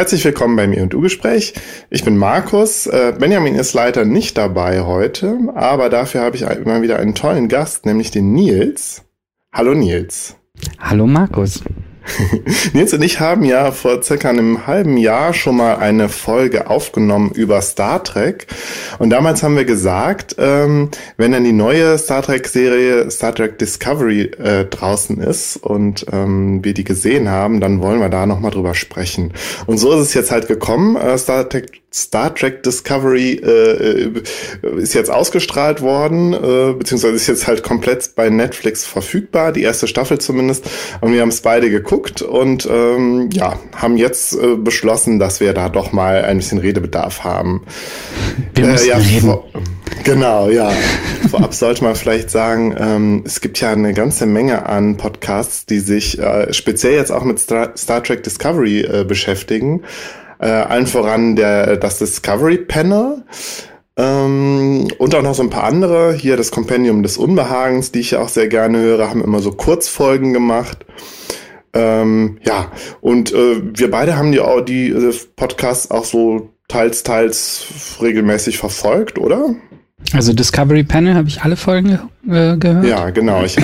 Herzlich willkommen beim E&U-Gespräch. Ich bin Markus. Äh, Benjamin ist leider nicht dabei heute, aber dafür habe ich immer wieder einen tollen Gast, nämlich den Nils. Hallo Nils. Hallo Markus. Nils und ich haben ja vor circa einem halben Jahr schon mal eine Folge aufgenommen über Star Trek. Und damals haben wir gesagt, ähm, wenn dann die neue Star Trek-Serie Star Trek Discovery äh, draußen ist und ähm, wir die gesehen haben, dann wollen wir da nochmal drüber sprechen. Und so ist es jetzt halt gekommen. Äh, Star Trek Star Trek Discovery äh, ist jetzt ausgestrahlt worden, äh, beziehungsweise ist jetzt halt komplett bei Netflix verfügbar, die erste Staffel zumindest. Und wir haben es beide geguckt und ähm, ja, haben jetzt äh, beschlossen, dass wir da doch mal ein bisschen Redebedarf haben. Wir müssen äh, ja, reden. Vor, genau, ja. Vorab sollte man vielleicht sagen, ähm, es gibt ja eine ganze Menge an Podcasts, die sich äh, speziell jetzt auch mit Star, Star Trek Discovery äh, beschäftigen. Äh, allen voran der, das Discovery Panel. Ähm, und auch noch so ein paar andere. Hier das Kompendium des Unbehagens, die ich ja auch sehr gerne höre, haben immer so Kurzfolgen gemacht. Ähm, ja, und äh, wir beide haben die, die äh, Podcasts auch so teils, teils regelmäßig verfolgt, oder? Also Discovery Panel habe ich alle Folgen äh, gehört. Ja, genau. Ich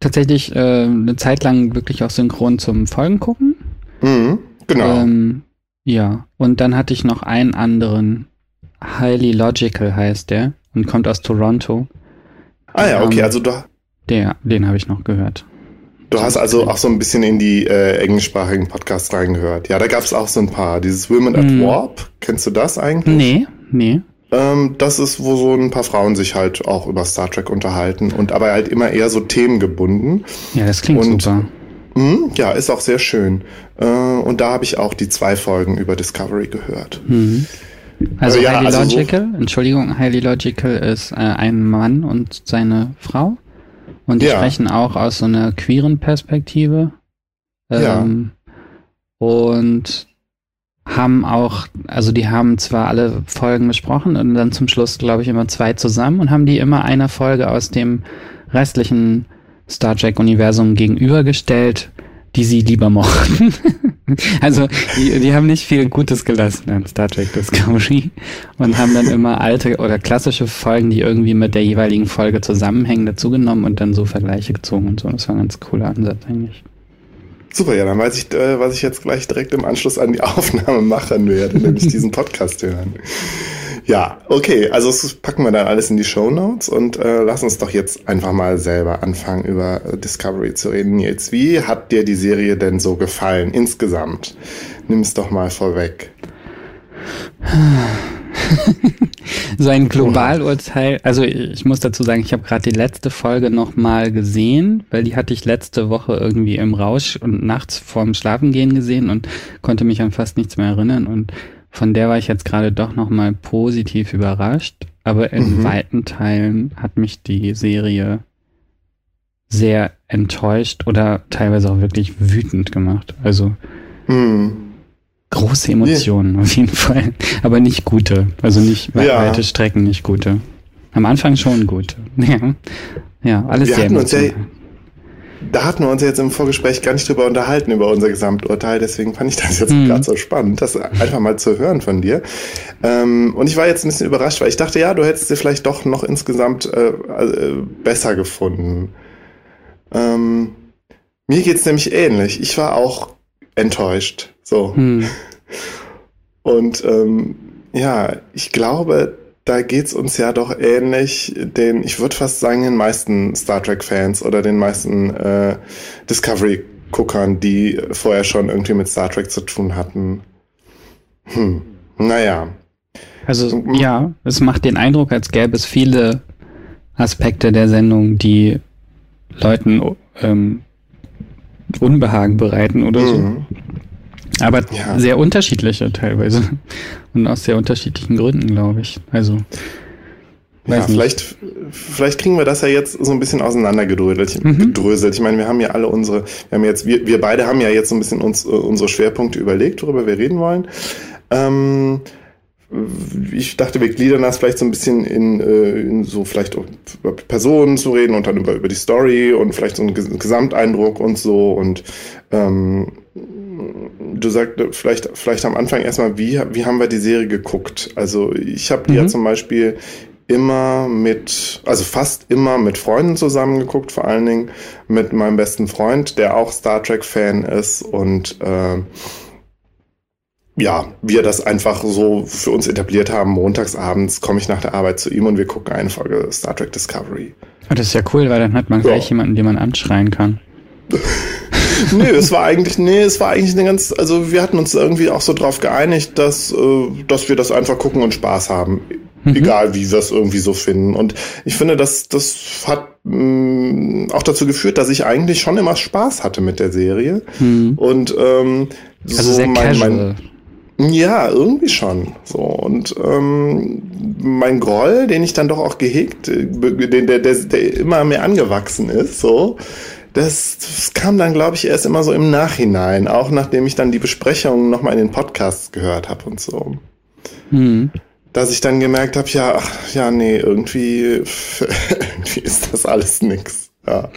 Tatsächlich äh, eine Zeit lang wirklich auch synchron zum Folgen gucken. Mhm. Genau. Ähm, ja, und dann hatte ich noch einen anderen. Highly Logical heißt der und kommt aus Toronto. Ah ja, okay, ähm, also du. Der, den habe ich noch gehört. Du hast also auch so ein bisschen in die äh, englischsprachigen Podcasts reingehört. Ja, da gab es auch so ein paar. Dieses Women at mm. Warp, kennst du das eigentlich? Nee, nee. Ähm, das ist, wo so ein paar Frauen sich halt auch über Star Trek unterhalten und aber halt immer eher so themengebunden. Ja, das klingt und, super. Mh, ja, ist auch sehr schön. Äh, und da habe ich auch die zwei Folgen über Discovery gehört. Mhm. Also, also ja, Highly also Logical, Entschuldigung, Highly Logical ist äh, ein Mann und seine Frau. Und die ja. sprechen auch aus so einer queeren Perspektive. Ähm, ja. Und haben auch, also die haben zwar alle Folgen besprochen und dann zum Schluss, glaube ich, immer zwei zusammen und haben die immer einer Folge aus dem restlichen Star Trek-Universum gegenübergestellt, die sie lieber mochten. also die, die haben nicht viel Gutes gelassen an Star Trek Discovery und haben dann immer alte oder klassische Folgen, die irgendwie mit der jeweiligen Folge zusammenhängen, dazugenommen und dann so Vergleiche gezogen und so. Das war ein ganz cooler Ansatz eigentlich. Super, ja, dann weiß ich, äh, was ich jetzt gleich direkt im Anschluss an die Aufnahme machen werde, nämlich diesen Podcast hören. Ja, okay, also das packen wir dann alles in die Show Notes und äh, lass uns doch jetzt einfach mal selber anfangen, über Discovery zu reden. Jetzt, wie hat dir die Serie denn so gefallen insgesamt? Nimm es doch mal vorweg. so ein Globalurteil. Also ich muss dazu sagen, ich habe gerade die letzte Folge nochmal gesehen, weil die hatte ich letzte Woche irgendwie im Rausch und nachts vorm Schlafengehen gesehen und konnte mich an fast nichts mehr erinnern. Und von der war ich jetzt gerade doch nochmal positiv überrascht, aber in mhm. weiten Teilen hat mich die Serie sehr enttäuscht oder teilweise auch wirklich wütend gemacht. Also mhm. große Emotionen yeah. auf jeden Fall, aber nicht gute. Also nicht ja. weite Strecken nicht gute. Am Anfang schon gute. Ja, ja alles Wir sehr emotional da hatten wir uns jetzt im Vorgespräch gar nicht drüber unterhalten, über unser Gesamturteil. Deswegen fand ich das jetzt mhm. gerade so spannend, das einfach mal zu hören von dir. Ähm, und ich war jetzt ein bisschen überrascht, weil ich dachte, ja, du hättest dir vielleicht doch noch insgesamt äh, äh, besser gefunden. Ähm, mir geht's nämlich ähnlich. Ich war auch enttäuscht. So. Mhm. Und ähm, ja, ich glaube, da geht's uns ja doch ähnlich, den, ich würde fast sagen, den meisten Star Trek-Fans oder den meisten äh, Discovery-Guckern, die vorher schon irgendwie mit Star Trek zu tun hatten. Hm, naja. Also ja, es macht den Eindruck, als gäbe es viele Aspekte der Sendung, die Leuten ähm, Unbehagen bereiten oder mhm. so. Aber ja. sehr unterschiedliche teilweise. Und aus sehr unterschiedlichen Gründen, glaube ich. Also. Ja, vielleicht, vielleicht kriegen wir das ja jetzt so ein bisschen auseinandergedröselt. Mhm. Gedröselt. Ich meine, wir haben ja alle unsere, wir haben jetzt, wir, wir beide haben ja jetzt so ein bisschen uns, unsere Schwerpunkte überlegt, worüber wir reden wollen. Ähm, ich dachte, wir gliedern das vielleicht so ein bisschen in, äh, in so vielleicht über Personen zu reden und dann über, über die Story und vielleicht so einen Gesamteindruck und so und ähm, du sagst vielleicht, vielleicht am Anfang erstmal, wie, wie haben wir die Serie geguckt? Also ich habe die mhm. ja zum Beispiel immer mit, also fast immer mit Freunden zusammengeguckt, vor allen Dingen mit meinem besten Freund, der auch Star Trek-Fan ist und äh, ja, wir das einfach so für uns etabliert haben. Montagsabends komme ich nach der Arbeit zu ihm und wir gucken eine Folge Star Trek Discovery. Oh, das ist ja cool, weil dann hat man gleich ja. jemanden, den man anschreien kann. nee, es war eigentlich, nee, es war eigentlich eine ganz, also wir hatten uns irgendwie auch so drauf geeinigt, dass, äh, dass wir das einfach gucken und Spaß haben. Mhm. Egal, wie wir es irgendwie so finden. Und ich finde, das, das hat mh, mm, auch dazu geführt, dass ich eigentlich schon immer Spaß hatte mit der Serie. Mhm. Und ähm, also so sehr mein, mein, ja, irgendwie schon. So und ähm, mein Groll, den ich dann doch auch gehegt, äh, den, der, der, der immer mehr angewachsen ist, so, das, das kam dann, glaube ich, erst immer so im Nachhinein, auch nachdem ich dann die Besprechungen nochmal in den Podcasts gehört habe und so. Mhm. Dass ich dann gemerkt habe, ja, ach, ja, nee, irgendwie, irgendwie ist das alles nix. Ja.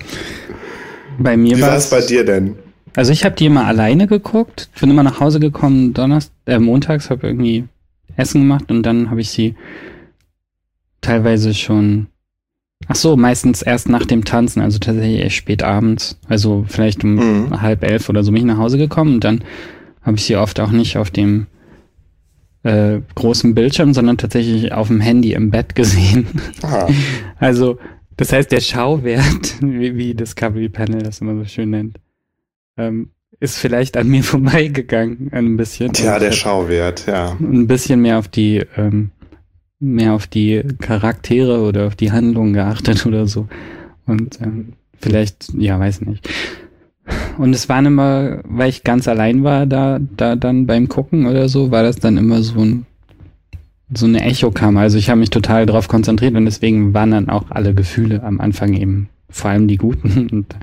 Bei mir war es bei dir denn? Also ich habe die immer alleine geguckt, bin immer nach Hause gekommen, Donnerstag, äh, montags, habe irgendwie Essen gemacht und dann habe ich sie teilweise schon, ach so, meistens erst nach dem Tanzen, also tatsächlich erst spät abends, also vielleicht um mhm. halb elf oder so bin ich nach Hause gekommen und dann habe ich sie oft auch nicht auf dem äh, großen Bildschirm, sondern tatsächlich auf dem Handy im Bett gesehen. Aha. Also das heißt, der Schauwert, wie, wie Discovery Panel das immer so schön nennt, ähm, ist vielleicht an mir vorbeigegangen ein bisschen. Tja, der Schauwert, ja. Ein bisschen mehr auf die ähm, mehr auf die Charaktere oder auf die Handlung geachtet oder so. Und ähm, vielleicht, ja, weiß nicht. Und es waren immer, weil ich ganz allein war, da, da dann beim Gucken oder so, war das dann immer so ein so eine Echokammer. Also ich habe mich total darauf konzentriert und deswegen waren dann auch alle Gefühle am Anfang eben vor allem die guten und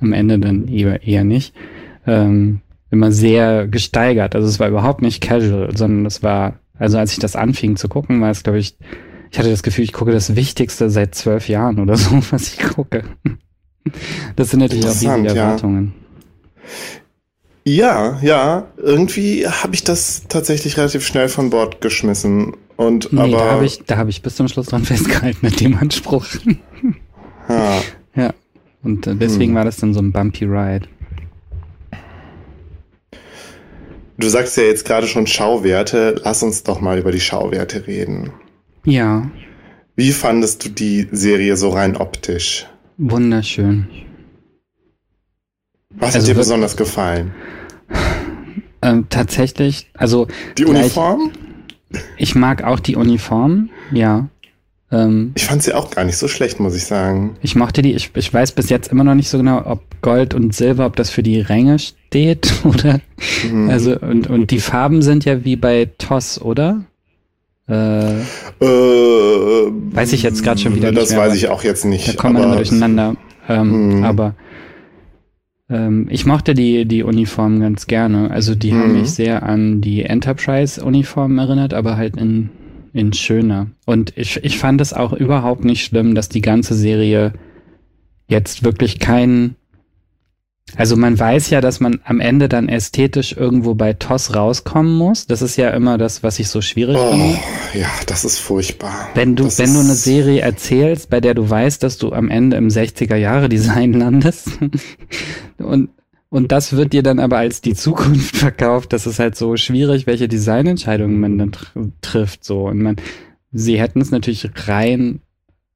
am Ende dann eher, eher nicht, ähm, immer sehr gesteigert. Also es war überhaupt nicht casual, sondern es war, also als ich das anfing zu gucken, war es, glaube ich, ich hatte das Gefühl, ich gucke das Wichtigste seit zwölf Jahren oder so, was ich gucke. Das sind natürlich auch riesige Erwartungen. Ja. ja, ja, irgendwie habe ich das tatsächlich relativ schnell von Bord geschmissen. Und nee, aber da habe ich, da habe ich bis zum Schluss dran festgehalten mit dem Anspruch. Ja. Ja. Und deswegen hm. war das dann so ein bumpy Ride. Du sagst ja jetzt gerade schon Schauwerte. Lass uns doch mal über die Schauwerte reden. Ja. Wie fandest du die Serie so rein optisch? Wunderschön. Was also hat dir besonders gefallen? Ähm, tatsächlich, also. Die Uniform? Ich mag auch die Uniform, ja. Ähm, ich fand sie auch gar nicht so schlecht, muss ich sagen. Ich mochte die, ich, ich weiß bis jetzt immer noch nicht so genau, ob Gold und Silber, ob das für die Ränge steht oder. Mhm. Also, und, und die Farben sind ja wie bei Toss, oder? Äh, äh, weiß ich jetzt gerade schon wieder das nicht. Das weiß ich auch jetzt nicht. Da kommen wir immer durcheinander. Ähm, mhm. Aber ähm, ich mochte die, die Uniformen ganz gerne. Also die mhm. haben mich sehr an die Enterprise-Uniformen erinnert, aber halt in in schöner. Und ich, ich fand es auch überhaupt nicht schlimm, dass die ganze Serie jetzt wirklich kein. Also man weiß ja, dass man am Ende dann ästhetisch irgendwo bei TOS rauskommen muss. Das ist ja immer das, was ich so schwierig oh, finde. Ja, das ist furchtbar. Wenn du, das wenn du eine Serie erzählst, bei der du weißt, dass du am Ende im 60er Jahre Design landest und und das wird dir dann aber als die Zukunft verkauft. Das ist halt so schwierig, welche Designentscheidungen man dann tr trifft. So und man, sie hätten es natürlich rein.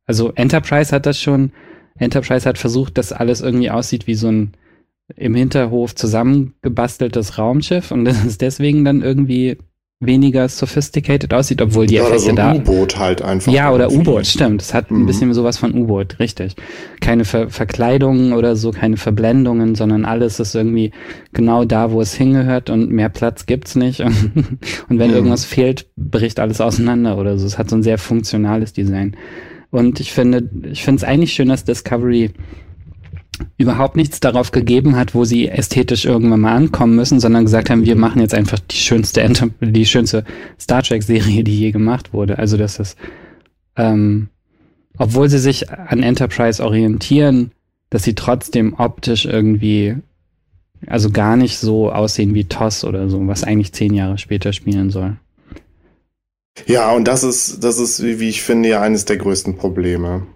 Also Enterprise hat das schon. Enterprise hat versucht, dass alles irgendwie aussieht wie so ein im Hinterhof zusammengebasteltes Raumschiff und das ist deswegen dann irgendwie weniger sophisticated aussieht, obwohl die ja, Effekte so ein da. U-Boot halt einfach. Ja, oder U-Boot, stimmt. Es hat mhm. ein bisschen sowas von U-Boot, richtig. Keine Ver Verkleidungen oder so, keine Verblendungen, sondern alles ist irgendwie genau da, wo es hingehört und mehr Platz gibt's nicht. und wenn mhm. irgendwas fehlt, bricht alles auseinander oder so. Es hat so ein sehr funktionales Design. Und ich finde, ich finde es eigentlich schön, dass Discovery überhaupt nichts darauf gegeben hat, wo sie ästhetisch irgendwann mal ankommen müssen, sondern gesagt haben, wir machen jetzt einfach die schönste, die schönste Star Trek Serie, die je gemacht wurde. Also das ist, ähm, obwohl sie sich an Enterprise orientieren, dass sie trotzdem optisch irgendwie also gar nicht so aussehen wie TOS oder so, was eigentlich zehn Jahre später spielen soll. Ja, und das ist, das ist, wie ich finde, ja eines der größten Probleme.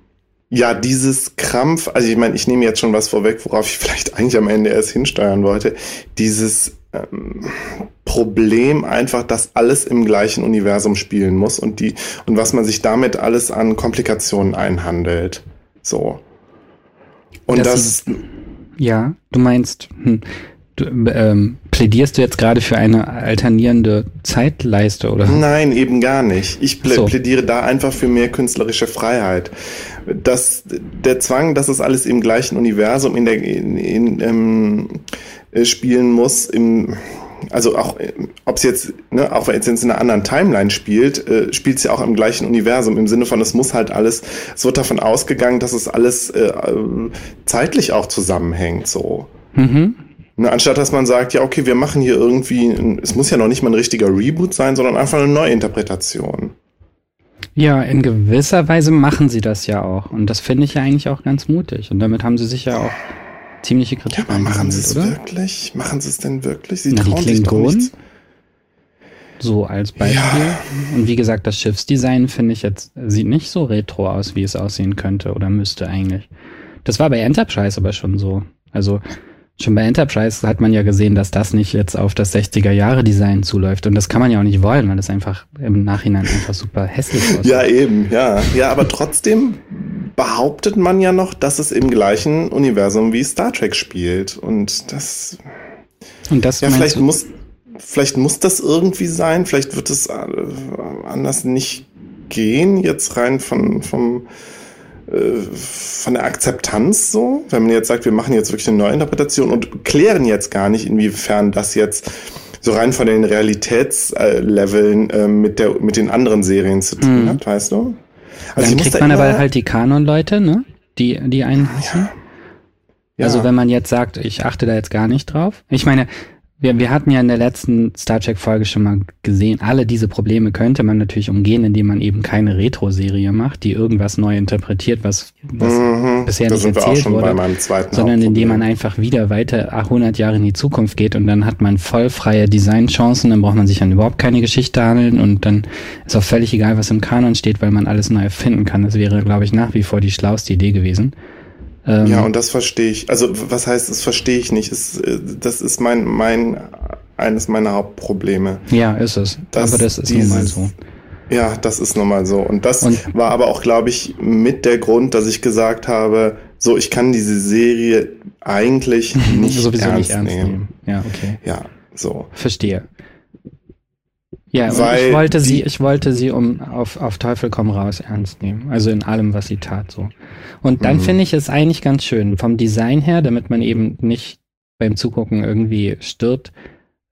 Ja, dieses Krampf, also ich meine, ich nehme jetzt schon was vorweg, worauf ich vielleicht eigentlich am Ende erst hinsteuern wollte. Dieses ähm, Problem einfach, dass alles im gleichen Universum spielen muss und die, und was man sich damit alles an Komplikationen einhandelt. So. Und das, das ja, du meinst, hm, du, ähm, plädierst du jetzt gerade für eine alternierende Zeitleiste, oder? Nein, eben gar nicht. Ich plä so. plädiere da einfach für mehr künstlerische Freiheit. Das, der Zwang, dass es alles im gleichen Universum in der, in, in, ähm, äh, spielen muss, im, also auch, ob es jetzt, ne, auch wenn es in einer anderen Timeline spielt, äh, spielt es ja auch im gleichen Universum, im Sinne von, es muss halt alles, es wird davon ausgegangen, dass es alles äh, zeitlich auch zusammenhängt, so. Mhm. Ne, anstatt dass man sagt, ja, okay, wir machen hier irgendwie, es muss ja noch nicht mal ein richtiger Reboot sein, sondern einfach eine Neuinterpretation. Ja, in gewisser Weise machen sie das ja auch. Und das finde ich ja eigentlich auch ganz mutig. Und damit haben sie sich ja auch ziemliche Kritik. Ja, aber machen sie es wirklich? Machen sie es denn wirklich? Sie Na, trauen die Klingonen, so als Beispiel. Ja. Und wie gesagt, das Schiffsdesign finde ich jetzt, sieht nicht so retro aus, wie es aussehen könnte oder müsste eigentlich. Das war bei Enterprise aber schon so. Also Schon bei Enterprise hat man ja gesehen, dass das nicht jetzt auf das 60er-Jahre-Design zuläuft. Und das kann man ja auch nicht wollen, weil das einfach im Nachhinein einfach super hässlich aussieht. Ja, eben, ja. Ja, aber trotzdem behauptet man ja noch, dass es im gleichen Universum wie Star Trek spielt. Und das. Und das ja, vielleicht muss, vielleicht muss das irgendwie sein. Vielleicht wird es äh, anders nicht gehen, jetzt rein von, vom von der Akzeptanz so, wenn man jetzt sagt, wir machen jetzt wirklich eine Neuinterpretation und klären jetzt gar nicht, inwiefern das jetzt so rein von den Realitätsleveln äh, mit der mit den anderen Serien zu tun mhm. hat, weißt du? Also Dann kriegt man aber halt die Kanon-Leute, ne? Die, die einen ja. Ja. Also wenn man jetzt sagt, ich achte da jetzt gar nicht drauf. Ich meine, wir, wir hatten ja in der letzten Star Trek-Folge schon mal gesehen, alle diese Probleme könnte man natürlich umgehen, indem man eben keine Retro-Serie macht, die irgendwas neu interpretiert, was, was mhm, bisher nicht erzählt wurde, sondern indem man einfach wieder weiter 100 Jahre in die Zukunft geht und dann hat man voll freie Designchancen, dann braucht man sich an überhaupt keine Geschichte handeln und dann ist auch völlig egal, was im Kanon steht, weil man alles neu erfinden kann. Das wäre, glaube ich, nach wie vor die schlauste Idee gewesen. Ähm, ja, und das verstehe ich. Also was heißt, das verstehe ich nicht. Es, äh, das ist mein, mein, eines meiner Hauptprobleme. Ja, ist es. aber das ist dieses, nun mal so. Ja, das ist nun mal so. Und das und, war aber auch, glaube ich, mit der Grund, dass ich gesagt habe, so, ich kann diese Serie eigentlich nicht, sowieso ernst, nicht ernst nehmen. nehmen. Ja, okay. Ja, so. Verstehe. Ja, Weil ich wollte sie, ich wollte sie um auf, auf Teufel komm raus ernst nehmen. Also in allem, was sie tat, so. Und dann mhm. finde ich es eigentlich ganz schön vom Design her, damit man eben nicht beim Zugucken irgendwie stirbt,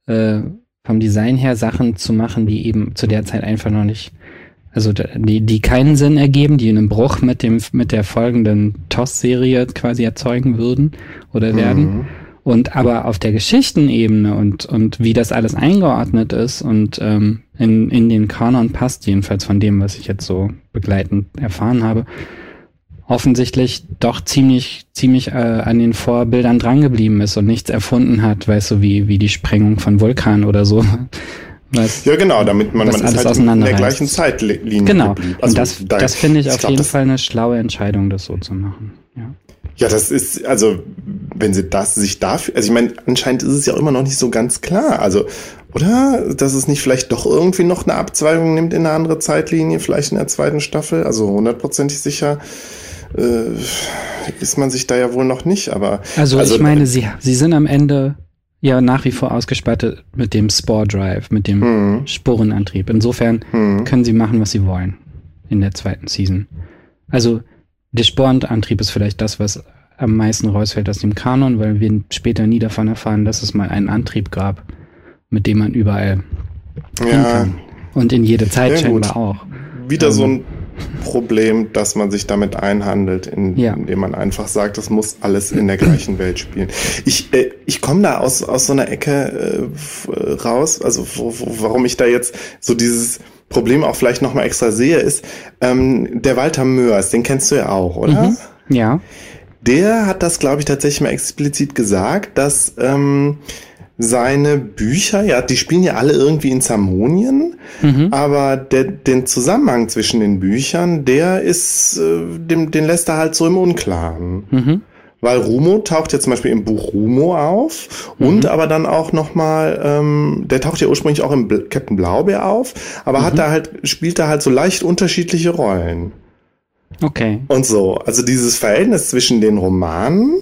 äh, vom Design her Sachen zu machen, die eben zu der Zeit einfach noch nicht, also die, die keinen Sinn ergeben, die einen Bruch mit dem, mit der folgenden TOS-Serie quasi erzeugen würden oder werden. Mhm. Und aber auf der Geschichtenebene und, und wie das alles eingeordnet ist und ähm, in, in den Kanon passt, jedenfalls von dem, was ich jetzt so begleitend erfahren habe, offensichtlich doch ziemlich, ziemlich äh, an den Vorbildern drangeblieben ist und nichts erfunden hat, weißt du, wie, wie die Sprengung von Vulkan oder so. Was, ja, genau, damit man, man alles ist halt in der gleichen Zeitlinie Genau, also und das, da, das finde ich, auf jeden Fall eine schlaue Entscheidung, das so zu machen. Ja. Ja, das ist, also, wenn sie das sich dafür, also ich meine, anscheinend ist es ja auch immer noch nicht so ganz klar. Also, oder? Dass es nicht vielleicht doch irgendwie noch eine Abzweigung nimmt in eine andere Zeitlinie, vielleicht in der zweiten Staffel. Also hundertprozentig sicher äh, ist man sich da ja wohl noch nicht, aber. Also, also ich meine, sie, sie sind am Ende ja nach wie vor ausgestattet mit dem Spore Drive, mit dem hm. Sporenantrieb. Insofern hm. können sie machen, was sie wollen in der zweiten Season. Also der Sporenantrieb ist vielleicht das, was am meisten rausfällt aus dem Kanon, weil wir später nie davon erfahren, dass es mal einen Antrieb gab, mit dem man überall ja. kann. Und in jede Zeit ja, scheinbar auch. Wieder ähm, so ein Problem, dass man sich damit einhandelt, in, ja. indem man einfach sagt, das muss alles in der gleichen Welt spielen. Ich, äh, ich komme da aus, aus so einer Ecke äh, raus, also wo, wo, warum ich da jetzt so dieses Problem auch vielleicht nochmal extra sehe, ist ähm, der Walter Mörs, den kennst du ja auch, oder? Mhm. Ja. der hat das, glaube ich, tatsächlich mal explizit gesagt, dass ähm, seine Bücher, ja, die spielen ja alle irgendwie in Zamonien, mhm. aber der, den Zusammenhang zwischen den Büchern, der ist, äh, den, den lässt er halt so im Unklaren. Mhm. Weil Rumo taucht ja zum Beispiel im Buch Rumo auf mhm. und aber dann auch nochmal, ähm, der taucht ja ursprünglich auch im Captain Blaubeer auf, aber hat mhm. da halt, spielt da halt so leicht unterschiedliche Rollen. Okay. Und so. Also dieses Verhältnis zwischen den Romanen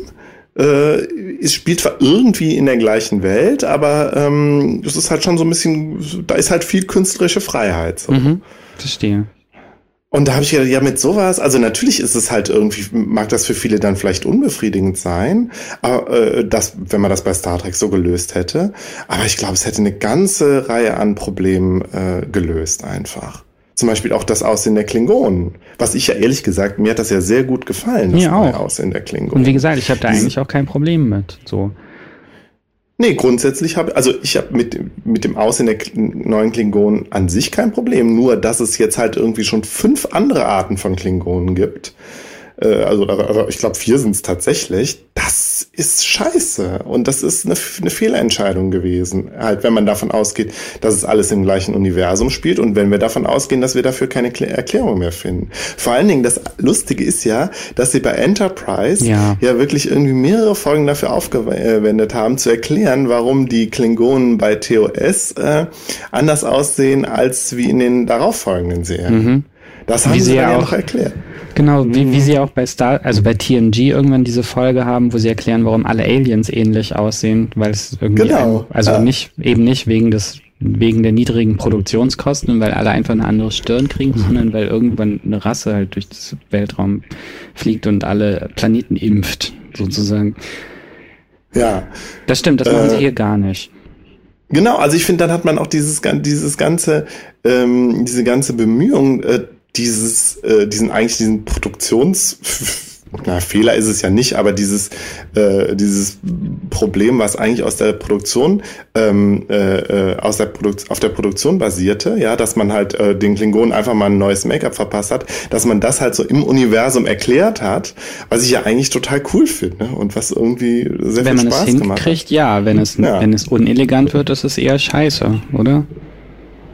äh, es spielt zwar irgendwie in der gleichen Welt, aber ähm, es ist halt schon so ein bisschen, da ist halt viel künstlerische Freiheit. So. Mhm, verstehe. Und da habe ich gedacht, ja, mit sowas, also natürlich ist es halt irgendwie, mag das für viele dann vielleicht unbefriedigend sein, aber äh, das, wenn man das bei Star Trek so gelöst hätte. Aber ich glaube, es hätte eine ganze Reihe an Problemen äh, gelöst einfach. Zum Beispiel auch das Aussehen der Klingonen. Was ich ja ehrlich gesagt, mir hat das ja sehr gut gefallen, das mir neue Aussehen der Klingonen. Und wie gesagt, ich habe da eigentlich auch kein Problem mit. So. Nee, grundsätzlich habe also ich habe mit, mit dem Aussehen der neuen Klingonen an sich kein Problem, nur dass es jetzt halt irgendwie schon fünf andere Arten von Klingonen gibt äh, also, also ich glaube vier sind es tatsächlich, das ist scheiße. Und das ist eine, eine Fehlentscheidung gewesen. Halt, wenn man davon ausgeht, dass es alles im gleichen Universum spielt und wenn wir davon ausgehen, dass wir dafür keine Erklärung mehr finden. Vor allen Dingen, das Lustige ist ja, dass sie bei Enterprise ja, ja wirklich irgendwie mehrere Folgen dafür aufgewendet haben, zu erklären, warum die Klingonen bei TOS äh, anders aussehen als wie in den darauffolgenden Serien. Mhm. Das haben wie sie ja auch noch erklärt. Genau, wie, wie sie auch bei Star, also bei TNG irgendwann diese Folge haben, wo sie erklären, warum alle Aliens ähnlich aussehen, weil es irgendwie, genau, ein, also ja. nicht, eben nicht wegen des, wegen der niedrigen Produktionskosten, weil alle einfach eine andere Stirn kriegen, mhm. sondern weil irgendwann eine Rasse halt durch das Weltraum fliegt und alle Planeten impft, sozusagen. Ja. Das stimmt, das machen sie äh, hier gar nicht. Genau, also ich finde, dann hat man auch dieses, dieses ganze, ähm, diese ganze Bemühung, äh, dieses, äh, diesen eigentlich diesen Produktions na, Fehler ist es ja nicht, aber dieses, äh, dieses Problem, was eigentlich aus der Produktion, ähm, äh, äh aus der Produkt auf der Produktion basierte, ja, dass man halt äh, den Klingonen einfach mal ein neues Make-up verpasst hat, dass man das halt so im Universum erklärt hat, was ich ja eigentlich total cool finde und was irgendwie sehr wenn viel Spaß gemacht hat. Wenn man es hinkriegt, ja, wenn es, ja. wenn es unelegant wird, ist es eher scheiße, oder?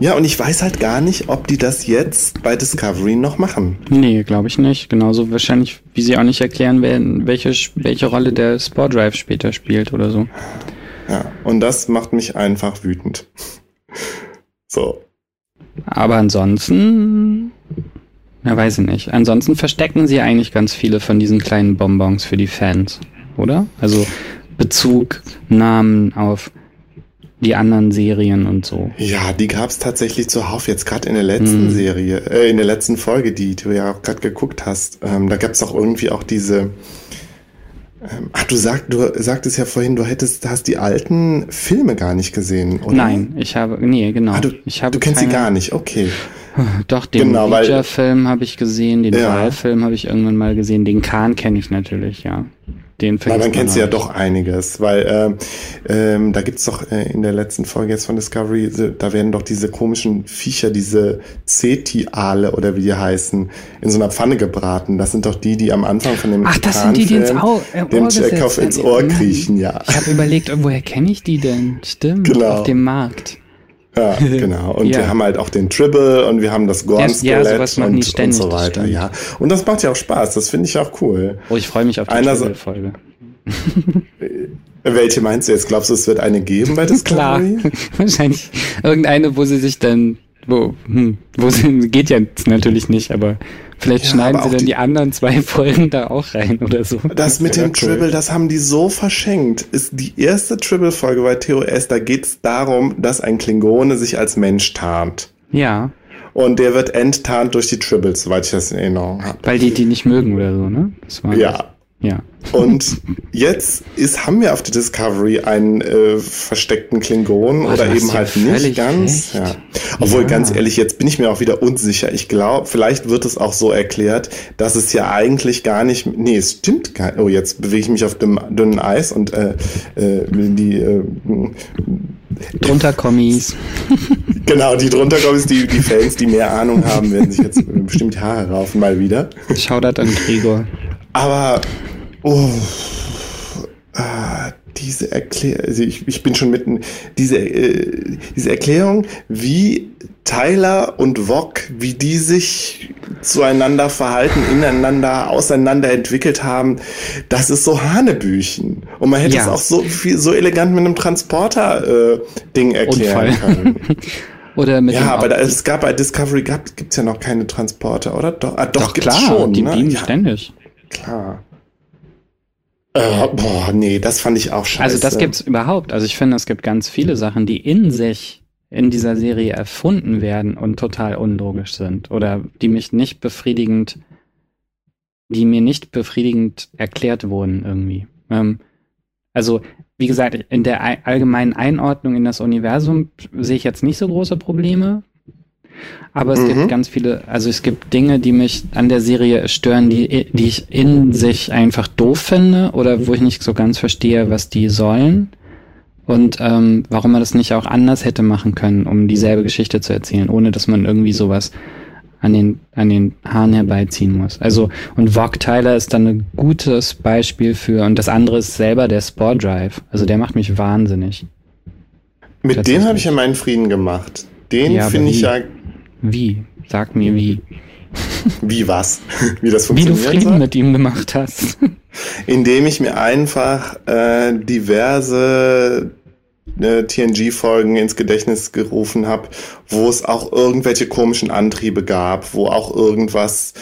Ja, und ich weiß halt gar nicht, ob die das jetzt bei Discovery noch machen. Nee, glaube ich nicht. Genauso wahrscheinlich, wie sie auch nicht erklären werden, welche, welche Rolle der Spore Drive später spielt oder so. Ja, und das macht mich einfach wütend. so. Aber ansonsten, na weiß ich nicht. Ansonsten verstecken sie eigentlich ganz viele von diesen kleinen Bonbons für die Fans, oder? Also Bezug, Namen auf die anderen Serien und so. Ja, die gab es tatsächlich zuhauf jetzt gerade in der letzten hm. Serie, äh, in der letzten Folge, die du ja auch gerade geguckt hast. Ähm, da gab es auch irgendwie auch diese. Ähm, ach, du, sag, du sagtest ja vorhin, du hättest, hast die alten Filme gar nicht gesehen, oder? Nein, ich habe, nee, genau. Ah, du, ich habe du kennst keine, sie gar nicht, okay. Doch, den genau, Feature-Film habe ich gesehen, den ja. Wahlfilm habe ich irgendwann mal gesehen, den Kahn kenne ich natürlich, ja den Weil man kennt ja doch einiges, weil äh, ähm, da gibt's doch äh, in der letzten Folge jetzt von Discovery, da werden doch diese komischen Viecher, diese Cetiale oder wie die heißen, in so einer Pfanne gebraten. Das sind doch die, die am Anfang von dem Ach, das sind die, die ins, Au äh, dem Chekhov ins Ohr kriechen, ja. Ich habe überlegt, woher kenne ich die denn? Stimmt, genau. auf dem Markt. Ja, genau. Und ja. wir haben halt auch den Tribble und wir haben das Gorn-Skelett ja, und, und, so weiter. Ja. Und das macht ja auch Spaß. Das finde ich auch cool. Oh, ich freue mich auf die Tribble-Folge. Welche meinst du jetzt? Glaubst du, es wird eine geben bei Discovery? Klar, wahrscheinlich irgendeine, wo sie sich dann, wo, hm, wo sie, geht ja natürlich nicht, aber Vielleicht ja, schneiden sie dann die, die, anderen zwei Folgen da auch rein oder so. Das mit dem cool. Tribble, das haben die so verschenkt. Ist die erste Tribble-Folge bei TOS, da geht es darum, dass ein Klingone sich als Mensch tarnt. Ja. Und der wird enttarnt durch die Tribbles, soweit ich das in Erinnerung habe. Weil die die nicht mögen oder so, ne? ja. Das. Ja. Und jetzt ist, haben wir auf der Discovery einen äh, versteckten Klingon oh, oder eben halt nicht ganz. Ja. Obwohl, ja. ganz ehrlich, jetzt bin ich mir auch wieder unsicher. Ich glaube, vielleicht wird es auch so erklärt, dass es ja eigentlich gar nicht. Nee, es stimmt gar nicht. Oh, jetzt bewege ich mich auf dem dünnen Eis und äh, äh, die äh, drunter Kommis. genau, die drunter Kommis, die, die Fans, die mehr Ahnung haben, werden sich jetzt bestimmt Haare raufen mal wieder. Schaudert an Gregor. Aber Oh, ah, diese Erklärung, also ich, ich bin schon mitten, diese, äh, diese Erklärung, wie Tyler und Wok, wie die sich zueinander verhalten, ineinander, auseinander entwickelt haben, das ist so Hanebüchen. Und man hätte ja. es auch so viel, so elegant mit einem Transporter-Ding äh, erklären Unfall. können. Oder mit ja, aber da, es gab bei Discovery gab, gibt's ja noch keine Transporter, oder? Doch, ah, doch, doch klar, schon. Die ne? beamen ja, ständig. Klar. Äh, boah, nee, das fand ich auch scheiße. Also das gibt's überhaupt. Also ich finde, es gibt ganz viele Sachen, die in sich in dieser Serie erfunden werden und total unlogisch sind oder die mich nicht befriedigend, die mir nicht befriedigend erklärt wurden irgendwie. Ähm, also wie gesagt, in der allgemeinen Einordnung in das Universum sehe ich jetzt nicht so große Probleme. Aber es mhm. gibt ganz viele, also es gibt Dinge, die mich an der Serie stören, die, die ich in sich einfach doof finde oder wo ich nicht so ganz verstehe, was die sollen. Und ähm, warum man das nicht auch anders hätte machen können, um dieselbe Geschichte zu erzählen, ohne dass man irgendwie sowas an den, an den Haaren herbeiziehen muss. Also, und Vogue Tyler ist dann ein gutes Beispiel für, und das andere ist selber der Spore Drive. Also der macht mich wahnsinnig. Mit dem habe ich ja meinen Frieden gemacht. Den ja, finde ich ja wie? Sag mir wie. Wie was? Wie das funktioniert? Wie du Frieden soll? mit ihm gemacht hast. Indem ich mir einfach äh, diverse äh, TNG-Folgen ins Gedächtnis gerufen habe, wo es auch irgendwelche komischen Antriebe gab, wo auch irgendwas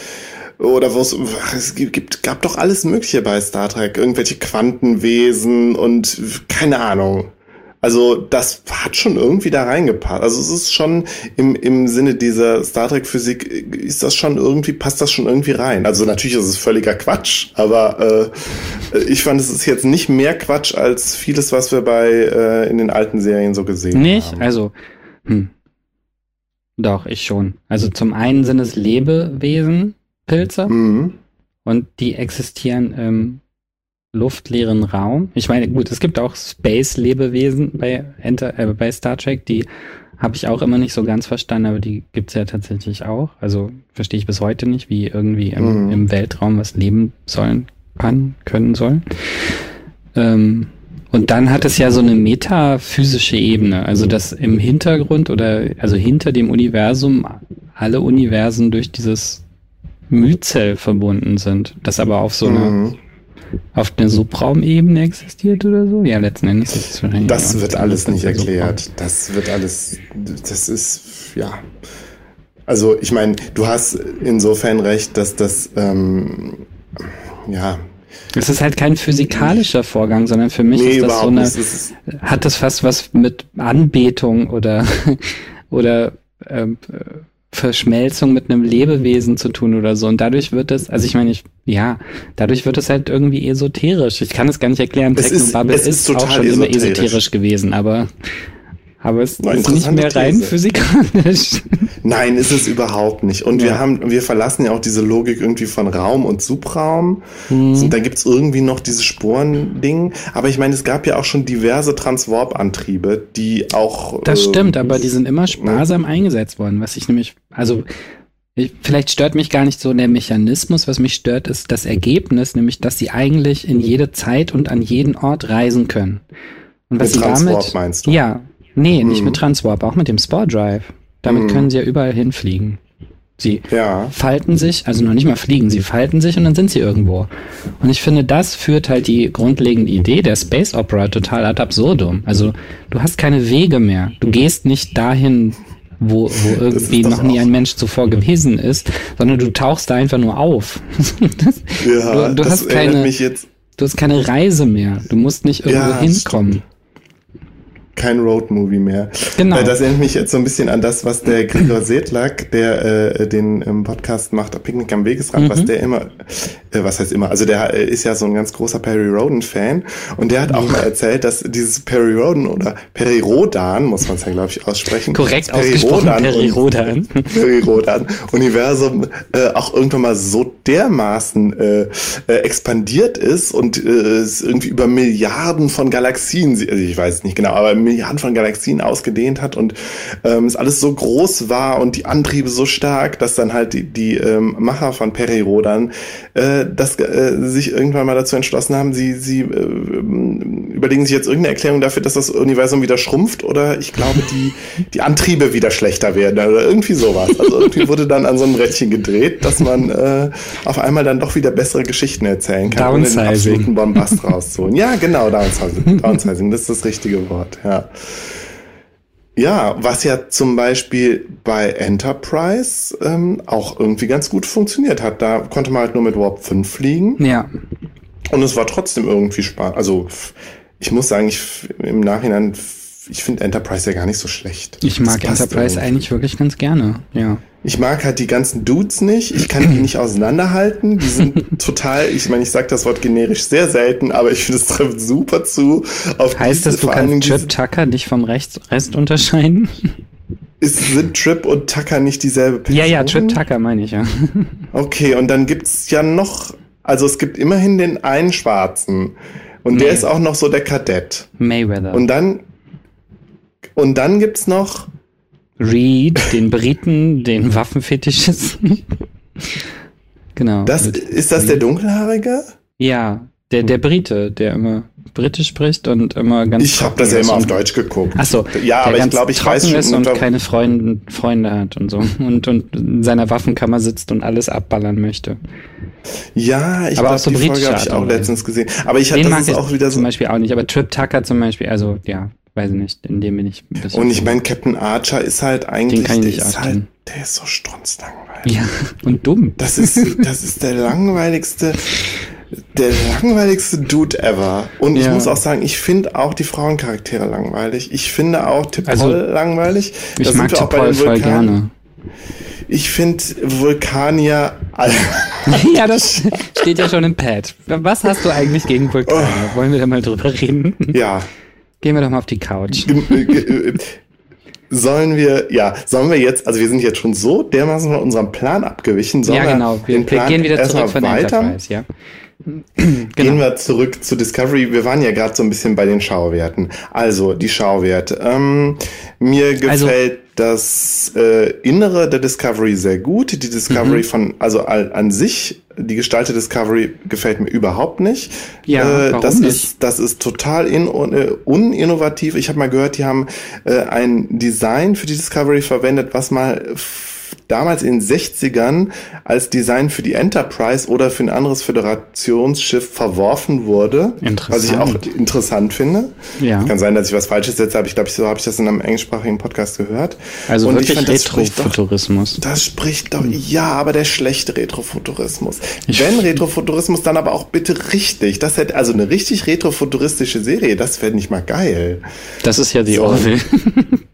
oder wo es, es gibt, gab doch alles Mögliche bei Star Trek, irgendwelche Quantenwesen und keine Ahnung. Also das hat schon irgendwie da reingepasst. Also es ist schon im, im Sinne dieser Star Trek Physik ist das schon irgendwie, passt das schon irgendwie rein. Also natürlich ist es völliger Quatsch, aber äh, ich fand es ist jetzt nicht mehr Quatsch als vieles, was wir bei äh, in den alten Serien so gesehen nicht? haben. Nicht? Also, hm. Doch, ich schon. Also zum einen sind es Lebewesen, Pilze, mhm. und die existieren im luftleeren Raum. Ich meine, gut, es gibt auch Space-Lebewesen bei, Enter, äh, bei Star Trek, die habe ich auch immer nicht so ganz verstanden, aber die gibt's ja tatsächlich auch. Also verstehe ich bis heute nicht, wie irgendwie im, mhm. im Weltraum was leben sollen kann, können soll. Ähm, und dann hat es ja so eine metaphysische Ebene, also dass im Hintergrund oder also hinter dem Universum alle Universen durch dieses Myzel verbunden sind. Das aber auf so einer mhm auf der Subraumebene existiert oder so? Ja, letzten Endes ist es wahrscheinlich. Das wird alles nicht erklärt. Das wird alles, das ist, ja. Also, ich meine, du hast insofern recht, dass das, ähm, ja. Es ist halt kein physikalischer Vorgang, sondern für mich nee, ist das so eine, hat das fast was mit Anbetung oder, oder, ähm, Verschmelzung mit einem Lebewesen zu tun oder so. Und dadurch wird es, also ich meine, ich, ja, dadurch wird es halt irgendwie esoterisch. Ich kann es gar nicht erklären. Technobubble ist, ist, ist auch schon esoterisch. immer esoterisch gewesen, aber aber es ist nicht mehr rein These. physikalisch. Nein, ist es überhaupt nicht. Und ja. wir haben, wir verlassen ja auch diese Logik irgendwie von Raum und Subraum. Mhm. Und da gibt's irgendwie noch dieses Sporending. Aber ich meine, es gab ja auch schon diverse Transwarp-Antriebe, die auch. Das äh, stimmt, aber die sind immer sparsam ne? eingesetzt worden, was ich nämlich, also ich, vielleicht stört mich gar nicht so der Mechanismus, was mich stört, ist das Ergebnis, nämlich dass sie eigentlich in jede Zeit und an jeden Ort reisen können. Und was Mit sie Transwarp damit, meinst du? Ja, Nee, nicht hm. mit Transwarp, auch mit dem Spore Drive. Damit hm. können sie ja überall hinfliegen. Sie ja. falten sich, also noch nicht mal fliegen, sie falten sich und dann sind sie irgendwo. Und ich finde, das führt halt die grundlegende Idee der Space Opera total ad absurdum. Also du hast keine Wege mehr. Du gehst nicht dahin, wo, wo irgendwie noch nie ein Mensch zuvor gewesen ist, sondern du tauchst da einfach nur auf. das, ja, du, du hast keine, du hast keine Reise mehr. Du musst nicht irgendwo ja, hinkommen. Stimmt kein Roadmovie mehr. Genau. Äh, das erinnert mich jetzt so ein bisschen an das, was der Gregor Sedlak, der äh, den ähm, Podcast macht, Picknick am Wegesrand, mhm. was der immer, äh, was heißt immer, also der äh, ist ja so ein ganz großer Perry Roden-Fan und der hat auch mal erzählt, dass dieses Perry Roden oder Perry Rodan, muss man es ja glaube ich aussprechen. Korrekt Perry ausgesprochen, Rodan Perry Rodan. Perry Rodan Universum äh, auch irgendwann mal so dermaßen äh, äh, expandiert ist und äh, es irgendwie über Milliarden von Galaxien, also ich weiß nicht genau, aber Milliarden von Galaxien ausgedehnt hat und ähm, es alles so groß war und die Antriebe so stark, dass dann halt die, die ähm, Macher von Periro dann äh, das, äh, sich irgendwann mal dazu entschlossen haben, sie, sie äh, überlegen sich jetzt irgendeine Erklärung dafür, dass das Universum wieder schrumpft oder ich glaube, die, die Antriebe wieder schlechter werden oder irgendwie sowas. Also irgendwie wurde dann an so einem Rädchen gedreht, dass man äh, auf einmal dann doch wieder bessere Geschichten erzählen kann, ohne den absoluten Bombast rauszuholen. Ja, genau, Downsizing. Downsizing, das ist das richtige Wort, ja. Ja, was ja zum Beispiel bei Enterprise ähm, auch irgendwie ganz gut funktioniert hat. Da konnte man halt nur mit Warp 5 fliegen. Ja. Und es war trotzdem irgendwie spannend. Also ich muss sagen, ich im Nachhinein, ich finde Enterprise ja gar nicht so schlecht. Ich mag Enterprise irgendwie. eigentlich wirklich ganz gerne, ja. Ich mag halt die ganzen Dudes nicht. Ich kann die nicht auseinanderhalten. Die sind total, ich meine, ich sage das Wort generisch sehr selten, aber ich finde, es trifft super zu. Auf heißt das, du kannst Trip Tucker dich vom Rest, Rest unterscheiden? Ist, sind Trip und Tucker nicht dieselbe Person? Ja, ja, Trip Tucker meine ich, ja. Okay, und dann gibt's ja noch, also es gibt immerhin den einen Schwarzen. Und May der ist auch noch so der Kadett. Mayweather. Und dann, und dann gibt's noch Reed, den Briten, den Waffenfetischisten. genau. Das, ist das der Dunkelhaarige? Ja, der, der Brite, der immer Britisch spricht und immer ganz. Ich habe das ja immer auf Deutsch geguckt. Achso, ja, aber ich glaube, ich weiß schon. Ist und keine Freunde, Freunde hat und so und, und in seiner Waffenkammer sitzt und alles abballern möchte. Ja, ich glaube, so die Folge habe ich auch letztens gesehen. Aber ich hatte das auch wieder so. Zum Beispiel auch nicht, aber Trip Tucker zum Beispiel, also ja, weiß ich nicht, in dem bin ich ein bisschen. Und ich meine, Captain Archer ist halt eigentlich, der ist halt, der ist so strunzlangweilig. Ja, und dumm. Das ist, das ist der langweiligste, der langweiligste Dude ever. Und ja. ich muss auch sagen, ich finde auch die Frauencharaktere langweilig. Ich finde auch Tipol also, langweilig. Ich mag Tipol voll gerne. Ich finde Vulkanier. ja, das steht ja schon im Pad. Was hast du eigentlich gegen Vulkanier? Oh. Wollen wir da mal drüber reden? Ja, Gehen wir doch mal auf die Couch. Sollen wir, ja, sollen wir jetzt, also wir sind jetzt schon so dermaßen von unserem Plan abgewichen. Sollen ja, genau. Wir, wir gehen wieder zurück von weiter? Enterprise, ja. Genau. Gehen wir zurück zu Discovery. Wir waren ja gerade so ein bisschen bei den Schauwerten. Also, die Schauwerte. Ähm, mir also gefällt also, das äh, Innere der Discovery sehr gut. Die Discovery mhm. von, also an sich, die Gestalt der Discovery gefällt mir überhaupt nicht. Ja, äh, warum das nicht? ist das ist total in, uh, uninnovativ. Ich habe mal gehört, die haben äh, ein Design für die Discovery verwendet, was mal damals in den 60ern als Design für die Enterprise oder für ein anderes Föderationsschiff verworfen wurde. Was ich auch interessant finde. Ja. Kann sein, dass ich was Falsches setze, aber ich glaube, so habe ich das in einem englischsprachigen Podcast gehört. Also Und wirklich ich Retrofuturismus. Das, spricht doch, ja, aber der schlechte Retrofuturismus. Ich Wenn Retrofuturismus, dann aber auch bitte richtig. Das hätte, also eine richtig retrofuturistische Serie, das wäre nicht mal geil. Das ist ja die so. Orville.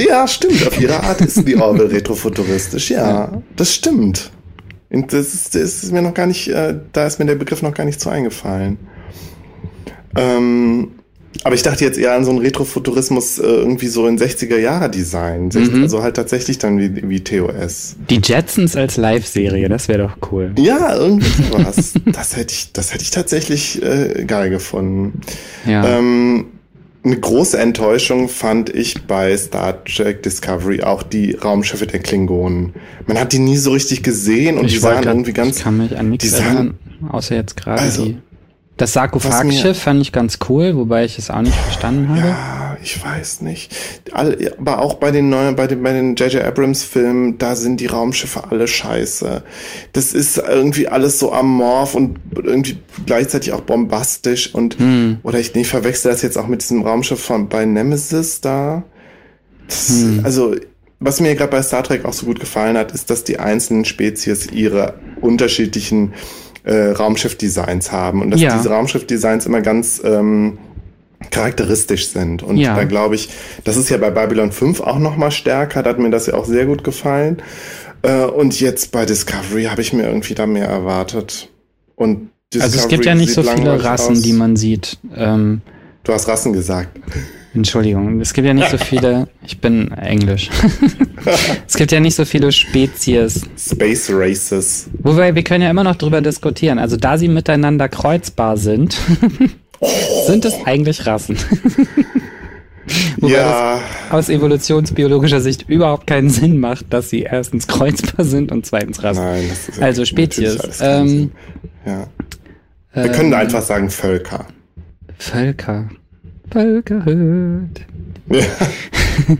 Ja, stimmt. Auf ihre Art ist die Orwell retrofuturistisch. Ja, ja, das stimmt. Und das ist, das ist mir noch gar nicht, äh, da ist mir der Begriff noch gar nicht so eingefallen. Ähm, aber ich dachte jetzt eher an so einen Retrofuturismus äh, irgendwie so in 60er Jahre Design. Mhm. Also halt tatsächlich dann wie, wie TOS. Die Jetsons als Live-Serie, das wäre doch cool. Ja, irgendwie sowas. das hätte ich, das hätte ich tatsächlich äh, geil gefunden. Ja. Ähm, eine große Enttäuschung fand ich bei Star Trek Discovery auch die Raumschiffe der Klingonen. Man hat die nie so richtig gesehen und ich die sahen irgendwie ganz. Ich kann mich an nichts erinnern, außer jetzt gerade also, die. Das Sarkophagschiff fand ich ganz cool, wobei ich es auch nicht verstanden habe. Ja, ich weiß nicht. Aber auch bei den neuen, bei den, bei den J.J. Abrams Filmen, da sind die Raumschiffe alle scheiße. Das ist irgendwie alles so amorph und irgendwie gleichzeitig auch bombastisch und, hm. oder ich, nee, verwechsel das jetzt auch mit diesem Raumschiff von, bei Nemesis da. Das, hm. Also, was mir gerade bei Star Trek auch so gut gefallen hat, ist, dass die einzelnen Spezies ihre unterschiedlichen äh, Raumschiff-Designs haben und dass ja. diese Raumschiff-Designs immer ganz ähm, charakteristisch sind. Und ja. da glaube ich, das ist ja bei Babylon 5 auch noch mal stärker, da hat mir das ja auch sehr gut gefallen. Äh, und jetzt bei Discovery habe ich mir irgendwie da mehr erwartet. Und Discovery also es gibt ja nicht so viele Rassen, aus. die man sieht. Ähm, du hast Rassen gesagt. Entschuldigung, es gibt ja nicht so viele, ich bin Englisch. es gibt ja nicht so viele Spezies. Space Races. Wobei, wir können ja immer noch drüber diskutieren. Also da sie miteinander kreuzbar sind, sind es eigentlich Rassen. Wobei ja. aus evolutionsbiologischer Sicht überhaupt keinen Sinn macht, dass sie erstens kreuzbar sind und zweitens Rassen. Nein, das ist also Spezies. Ähm, ja. Wir ähm, können einfach sagen Völker. Völker. Völkerhöht. Ja.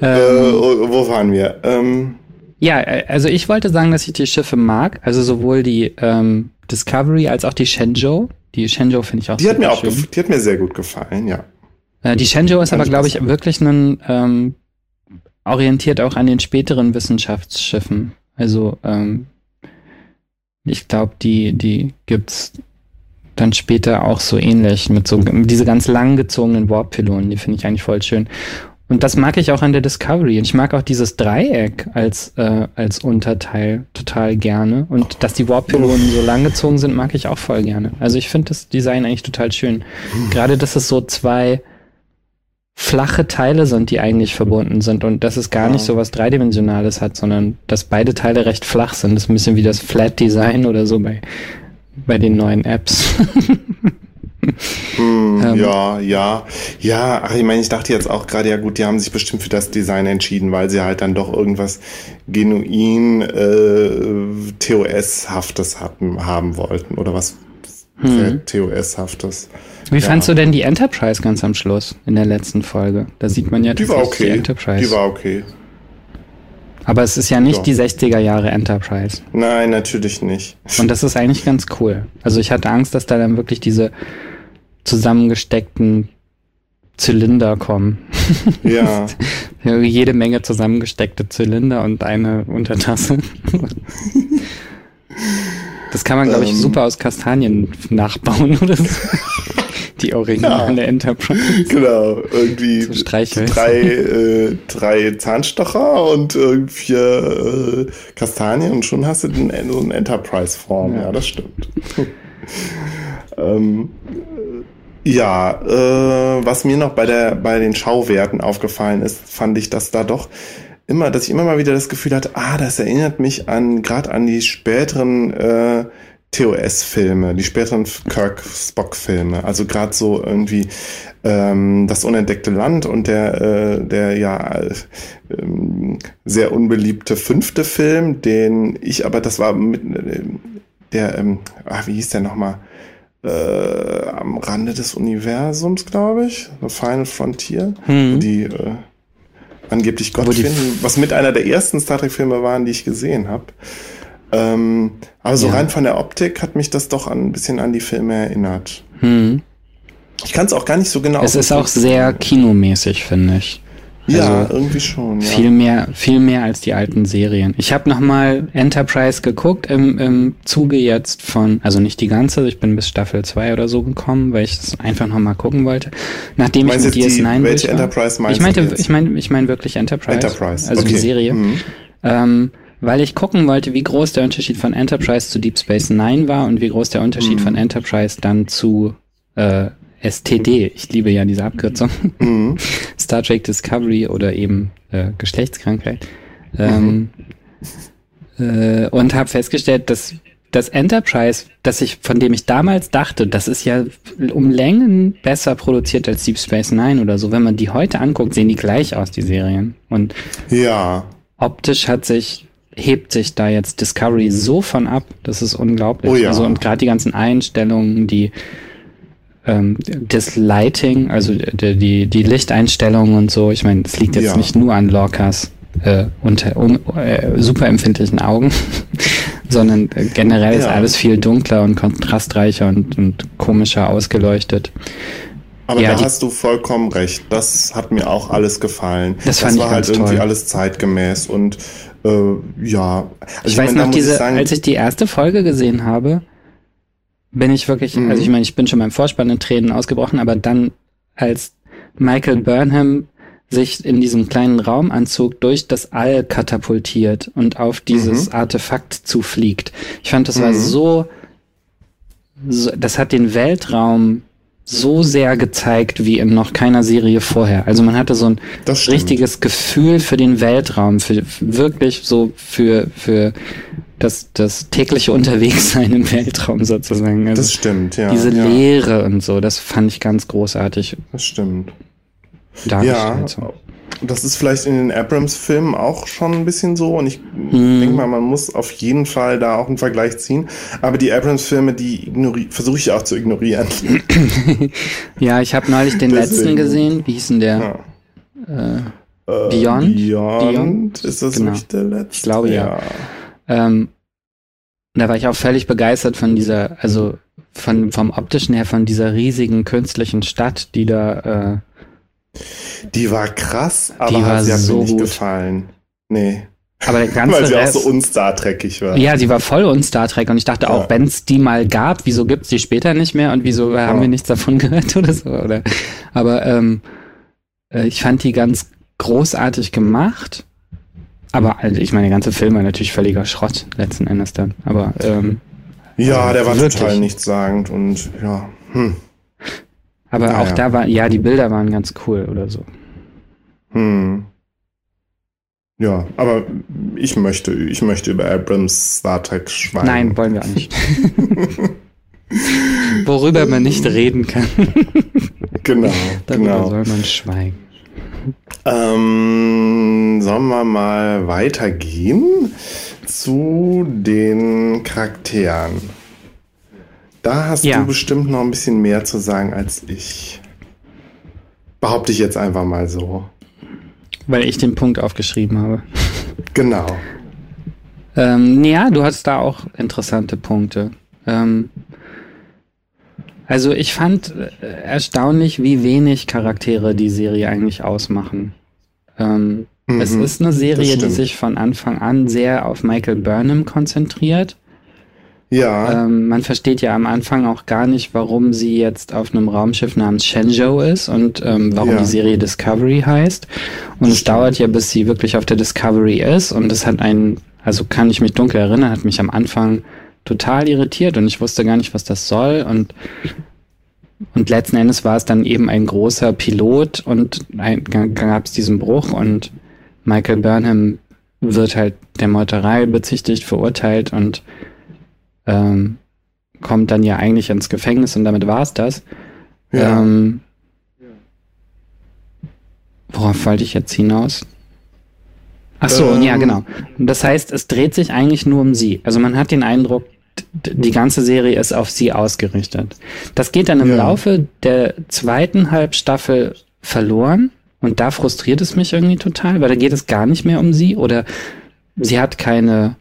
ähm, äh, wo waren wir? Ähm, ja, äh, also ich wollte sagen, dass ich die Schiffe mag, also sowohl die ähm, Discovery als auch die Shenzhou. Die Shenzhou finde ich auch die hat mir auch schön. Die hat mir sehr gut gefallen, ja. Äh, die Shenzhou ist aber, glaube ich, wirklich ein ähm, orientiert auch an den späteren Wissenschaftsschiffen. Also ähm, ich glaube, die die gibt's dann später auch so ähnlich mit so diese ganz lang gezogenen Warp-Pylonen. Die finde ich eigentlich voll schön. Und das mag ich auch an der Discovery. Und ich mag auch dieses Dreieck als, äh, als Unterteil total gerne. Und dass die Warp-Pylonen so lang gezogen sind, mag ich auch voll gerne. Also ich finde das Design eigentlich total schön. Gerade, dass es so zwei flache Teile sind, die eigentlich verbunden sind und dass es gar nicht so was Dreidimensionales hat, sondern dass beide Teile recht flach sind. Das ist ein bisschen wie das Flat Design oder so bei, bei den neuen Apps. Ähm, ja, ja, ja. Ach, ich meine, ich dachte jetzt auch gerade, ja gut, die haben sich bestimmt für das Design entschieden, weil sie halt dann doch irgendwas genuin äh, TOS-haftes hatten, haben wollten oder was hm. TOS-haftes. Wie ja. fandst du denn die Enterprise ganz am Schluss in der letzten Folge? Da sieht man ja die war okay. die Enterprise. Die war okay. Aber es ist ja nicht ja. die 60er Jahre Enterprise. Nein, natürlich nicht. Und das ist eigentlich ganz cool. Also ich hatte Angst, dass da dann wirklich diese zusammengesteckten Zylinder kommen. Ja. Jede Menge zusammengesteckte Zylinder und eine Untertasse. Das kann man, glaube ich, ähm, super aus Kastanien nachbauen oder so. Die originale ja, Enterprise. Genau, irgendwie drei, äh, drei Zahnstocher und irgendwie äh, Kastanien und schon hast du den, so eine Enterprise-Form. Ja. ja. das stimmt. ähm, ja, äh, was mir noch bei der bei den Schauwerten aufgefallen ist, fand ich, dass da doch immer, dass ich immer mal wieder das Gefühl hatte, ah, das erinnert mich an gerade an die späteren äh, TOS-Filme, die späteren Kirk-Spock-Filme. Also gerade so irgendwie ähm, das unentdeckte Land und der äh, der ja äh, sehr unbeliebte fünfte Film, den ich aber das war mit äh, der ähm, ah, wie hieß der nochmal? äh, am Rande des Universums, glaube ich. The Final Frontier. Hm. Die äh, angeblich Gott finden, was mit einer der ersten Star Trek-Filme waren, die ich gesehen habe. Ähm, aber so ja. rein von der Optik hat mich das doch ein bisschen an die Filme erinnert. Hm. Ich kann es auch gar nicht so genau. Es ist auch sehr kinomäßig, finde ich. Ja, also irgendwie schon. Ja. Viel mehr, viel mehr als die alten Serien. Ich habe noch mal Enterprise geguckt im, im Zuge jetzt von, also nicht die ganze, ich bin bis Staffel 2 oder so gekommen, weil ich es einfach noch mal gucken wollte. Nachdem ich mit DS9 welche Enterprise meinst ich meinte, ich meine, ich meine wirklich Enterprise. Enterprise. Also okay. die Serie. Mhm. Ähm, weil ich gucken wollte, wie groß der Unterschied von Enterprise zu Deep Space Nine war und wie groß der Unterschied mhm. von Enterprise dann zu äh, STD, ich liebe ja diese Abkürzung, mhm. Star Trek Discovery oder eben äh, Geschlechtskrankheit. Ähm, mhm. äh, und habe festgestellt, dass das Enterprise, das ich, von dem ich damals dachte, das ist ja um Längen besser produziert als Deep Space Nine oder so. Wenn man die heute anguckt, sehen die gleich aus, die Serien. Und ja. optisch hat sich, hebt sich da jetzt Discovery so von ab, das ist unglaublich. Oh ja. Also, und gerade die ganzen Einstellungen, die ähm, das Lighting, also die, die, die Lichteinstellungen und so, ich meine, es liegt jetzt ja. nicht nur an Lorcas äh, unter um, äh, super empfindlichen Augen, sondern äh, generell ja. ist alles viel dunkler und kontrastreicher und, und komischer ausgeleuchtet. Aber ja, da hast du vollkommen recht. Das hat mir auch alles gefallen. Das, das war halt irgendwie alles zeitgemäß und äh, ja. Also ich, ich weiß meine, noch, diese, ich sagen, als ich die erste Folge gesehen habe, bin ich wirklich, mhm. also ich meine, ich bin schon beim Vorspann in Tränen ausgebrochen, aber dann als Michael Burnham sich in diesem kleinen Raumanzug durch das All katapultiert und auf dieses mhm. Artefakt zufliegt. Ich fand, das mhm. war so, so, das hat den Weltraum so sehr gezeigt wie in noch keiner Serie vorher. Also man hatte so ein richtiges Gefühl für den Weltraum, für wirklich so für für das, das tägliche Unterwegssein im Weltraum sozusagen. Also das stimmt, ja. Diese ja. Leere und so, das fand ich ganz großartig. Das stimmt. Ja, so. Das ist vielleicht in den Abrams-Filmen auch schon ein bisschen so. Und ich hm. denke mal, man muss auf jeden Fall da auch einen Vergleich ziehen. Aber die Abrams-Filme, die versuche ich auch zu ignorieren. ja, ich habe neulich den Deswegen. letzten gesehen. Wie hieß denn der? Ja. Äh, Beyond? Beyond? Beyond? Ist das genau. nicht der letzte? Ich glaube ja. ja. Ähm, da war ich auch völlig begeistert von dieser, also von, vom optischen her, von dieser riesigen künstlichen Stadt, die da. Die war krass, aber die war sie hat so mir nicht gut. gefallen. Nee. Aber der ganze Weil sie Rest, auch so unstar Trek war. Ja, sie war voll unstar Trek und ich dachte auch, wenn es die mal gab, wieso gibt's die später nicht mehr und wieso ja. haben wir nichts davon gehört oder so, oder? Aber ähm, äh, ich fand die ganz großartig gemacht. Aber also, ich meine, der ganze Film war natürlich völliger Schrott letzten Endes dann. Aber ähm, ja, also der war wirklich. total nichtssagend und ja. Hm. Aber naja. auch da war, ja, die Bilder waren ganz cool oder so. Hm. Ja, aber ich möchte, ich möchte über Abrams Star Trek schweigen. Nein, wollen wir auch nicht. Worüber man nicht reden kann. genau. Darüber genau. soll man schweigen. Ähm, sollen wir mal weitergehen zu den Charakteren? Da hast ja. du bestimmt noch ein bisschen mehr zu sagen als ich. Behaupte ich jetzt einfach mal so. Weil ich den Punkt aufgeschrieben habe. Genau. Ähm, ja, du hast da auch interessante Punkte. Ähm, also ich fand äh, erstaunlich, wie wenig Charaktere die Serie eigentlich ausmachen. Ähm, mhm, es ist eine Serie, die sich von Anfang an sehr auf Michael Burnham konzentriert. Ja. Ähm, man versteht ja am Anfang auch gar nicht, warum sie jetzt auf einem Raumschiff namens Shenzhou ist und ähm, warum ja. die Serie Discovery heißt. Und es dauert ja, bis sie wirklich auf der Discovery ist. Und es hat einen, also kann ich mich dunkel erinnern, hat mich am Anfang total irritiert und ich wusste gar nicht, was das soll. Und, und letzten Endes war es dann eben ein großer Pilot und gab es diesen Bruch und Michael Burnham wird halt der Meuterei bezichtigt, verurteilt und ähm, kommt dann ja eigentlich ins Gefängnis und damit war es das. Ja. Ähm, worauf wollte ich jetzt hinaus? Ach so, ähm, ja, genau. Das heißt, es dreht sich eigentlich nur um sie. Also man hat den Eindruck, die ganze Serie ist auf sie ausgerichtet. Das geht dann im ja. Laufe der zweiten Halbstaffel verloren und da frustriert es mich irgendwie total, weil da geht es gar nicht mehr um sie oder sie hat keine,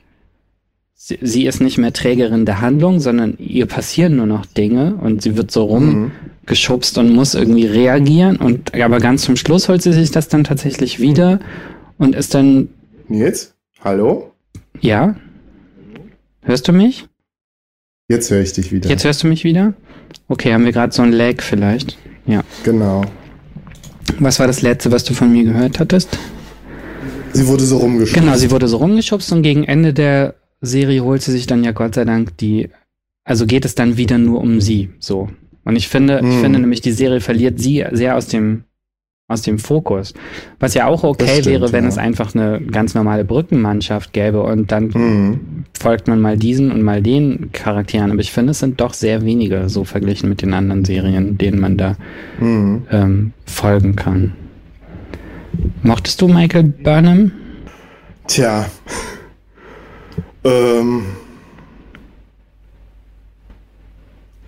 sie, sie ist nicht mehr Trägerin der Handlung, sondern ihr passieren nur noch Dinge und sie wird so rumgeschubst mhm. und muss irgendwie reagieren und aber ganz zum Schluss holt sie sich das dann tatsächlich wieder und ist dann. Nils? Hallo? Ja? Hörst du mich? Jetzt höre ich dich wieder. Jetzt hörst du mich wieder? Okay, haben wir gerade so ein Lag vielleicht? Ja. Genau. Was war das letzte, was du von mir gehört hattest? Sie wurde so rumgeschubst. Genau, sie wurde so rumgeschubst und gegen Ende der Serie holt sie sich dann ja Gott sei Dank die, also geht es dann wieder nur um sie, so. Und ich finde, hm. ich finde nämlich, die Serie verliert sie sehr aus dem aus dem Fokus. Was ja auch okay stimmt, wäre, wenn ja. es einfach eine ganz normale Brückenmannschaft gäbe und dann mhm. folgt man mal diesen und mal den Charakteren. Aber ich finde, es sind doch sehr wenige, so verglichen mit den anderen Serien, denen man da mhm. ähm, folgen kann. Mochtest du Michael Burnham? Tja. Ähm.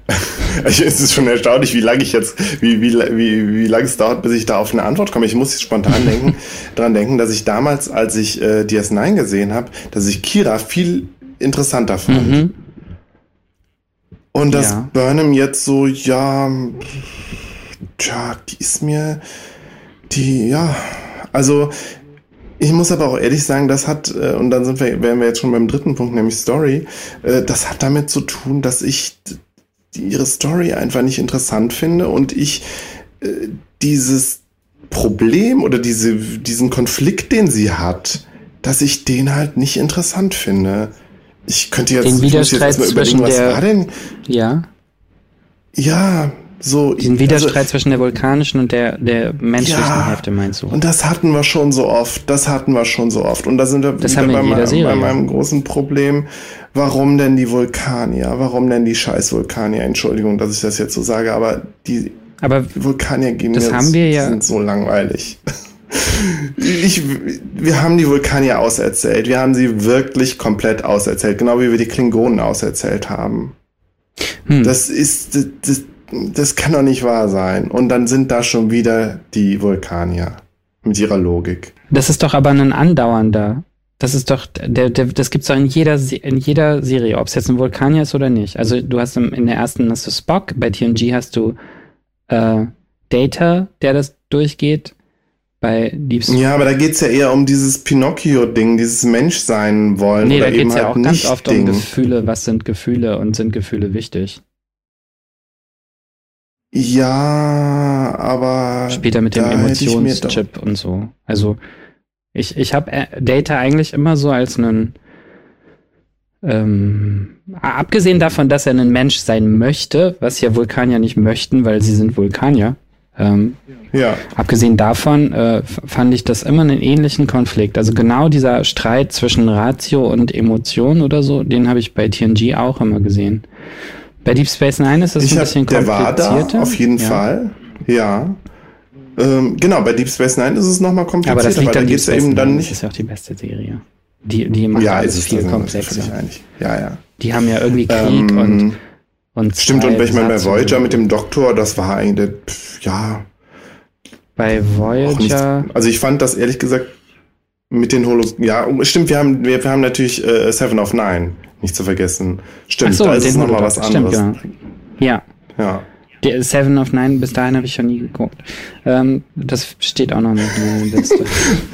es ist schon erstaunlich, wie lange ich jetzt, wie, wie, wie, wie lange es dauert, bis ich da auf eine Antwort komme. Ich muss spontan denken, daran denken, dass ich damals, als ich äh, DS9 gesehen habe, dass ich Kira viel interessanter fand. Mhm. Und dass ja. Burnham jetzt so, ja, tja, die ist mir, die, ja, also ich muss aber auch ehrlich sagen, das hat, äh, und dann sind wir, wären wir jetzt schon beim dritten Punkt, nämlich Story, äh, das hat damit zu tun, dass ich ihre Story einfach nicht interessant finde und ich äh, dieses Problem oder diese, diesen Konflikt, den sie hat, dass ich den halt nicht interessant finde. Ich könnte jetzt, den Widerstreit jetzt mal überlegen, was der, war denn? Ja. Ja, so. Diesen Widerstreit also, zwischen der vulkanischen und der, der menschlichen ja, Hälfte, meinst du? Und das hatten wir schon so oft. Das hatten wir schon so oft. Und da sind wir das wieder wir bei, bei, bei meinem großen Problem warum denn die Vulkanier? Warum denn die scheiß Vulkanier? Entschuldigung, dass ich das jetzt so sage, aber die Aber Vulkanier gehen das haben wir ja. sind so langweilig. Ich, wir haben die Vulkanier auserzählt. Wir haben sie wirklich komplett auserzählt. Genau wie wir die Klingonen auserzählt haben. Hm. Das ist, das, das kann doch nicht wahr sein. Und dann sind da schon wieder die Vulkanier. Mit ihrer Logik. Das ist doch aber ein andauernder. Das ist doch, der, der, das gibt's doch in jeder, in jeder Serie, ob es jetzt ein Vulkanier ist oder nicht. Also du hast in der ersten hast du Spock, bei TNG hast du äh, Data, der das durchgeht. Bei Deep Space. Ja, aber da geht's ja eher um dieses Pinocchio-Ding, dieses Menschsein wollen. Nee, oder da geht's ja halt auch ganz oft Ding. um Gefühle. Was sind Gefühle und sind Gefühle wichtig? Ja, aber. Später mit dem Emotionschip und so. Also, ich, ich habe äh, Data eigentlich immer so als einen. Ähm, abgesehen davon, dass er ein Mensch sein möchte, was ja Vulkanier nicht möchten, weil sie sind Vulkanier. Ähm, ja. Abgesehen davon äh, fand ich das immer einen ähnlichen Konflikt. Also genau dieser Streit zwischen Ratio und Emotion oder so, den habe ich bei TNG auch immer gesehen. Bei Deep Space Nine ist das ich ein bisschen hab, komplizierter. Der war da, auf jeden ja. Fall. Ja. Ähm, genau, bei Deep Space Nine ist es nochmal komplizierter, aber das liegt weil da geht es eben dann nicht. Das ist ja auch die beste Serie. Die, die machen ja, alles viel komplexer. Ja, ja. Die haben ja irgendwie Krieg ähm, und, und Stimmt, und wenn ich mal bei Voyager mit dem Doktor, das war eigentlich, ja. Bei Voyager. also ich fand das ehrlich gesagt mit den Holos. Ja, stimmt, wir haben, wir, wir haben natürlich äh, Seven of Nine nicht zu vergessen. Stimmt, so, da ist nochmal was anderes. Stimmt, genau. Ja. Ja. Der Seven of Nine, bis dahin habe ich schon nie geguckt. Ähm, das steht auch noch nicht in der Liste.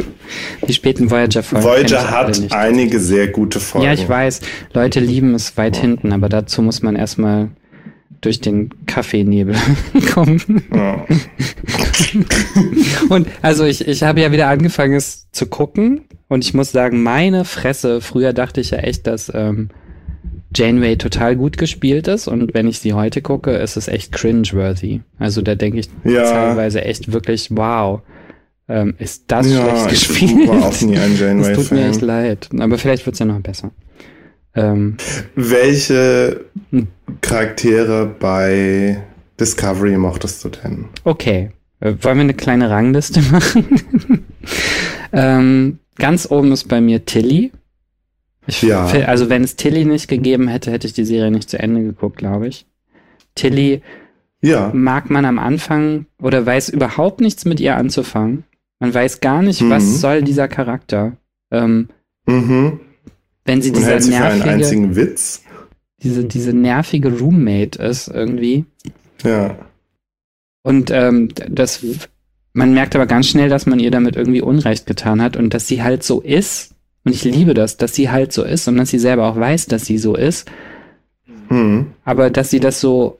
Die späten Voyager-Folgen. Voyager hat einige sehr gute Folgen. Ja, ich weiß. Leute lieben es weit ja. hinten, aber dazu muss man erstmal durch den Kaffeenebel kommen. Ja. und also ich, ich habe ja wieder angefangen, es zu gucken. Und ich muss sagen, meine Fresse, früher dachte ich ja echt, dass ähm, Janeway total gut gespielt ist. Und wenn ich sie heute gucke, ist es echt cringeworthy. Also da denke ich ja. teilweise echt wirklich, wow. Ähm, ist das ja, schlecht gespielt? Ich war auch nie ein Janeway das tut mir echt leid. Aber vielleicht wird's ja noch besser. Ähm, Welche hm. Charaktere bei Discovery mochtest du denn? Okay. Äh, wollen wir eine kleine Rangliste machen? ähm, ganz oben ist bei mir Tilly. Ich ja. Also wenn es Tilly nicht gegeben hätte, hätte ich die Serie nicht zu Ende geguckt, glaube ich. Tilly ja. mag man am Anfang oder weiß überhaupt nichts mit ihr anzufangen. Man weiß gar nicht, mhm. was soll dieser Charakter. Ähm, mhm. Wenn sie dieser nervige, einen einzigen Witz. Diese, diese nervige Roommate ist irgendwie. Ja. Und ähm, das, man merkt aber ganz schnell, dass man ihr damit irgendwie Unrecht getan hat und dass sie halt so ist. Und ich liebe das, dass sie halt so ist und dass sie selber auch weiß, dass sie so ist. Mhm. Aber dass sie das so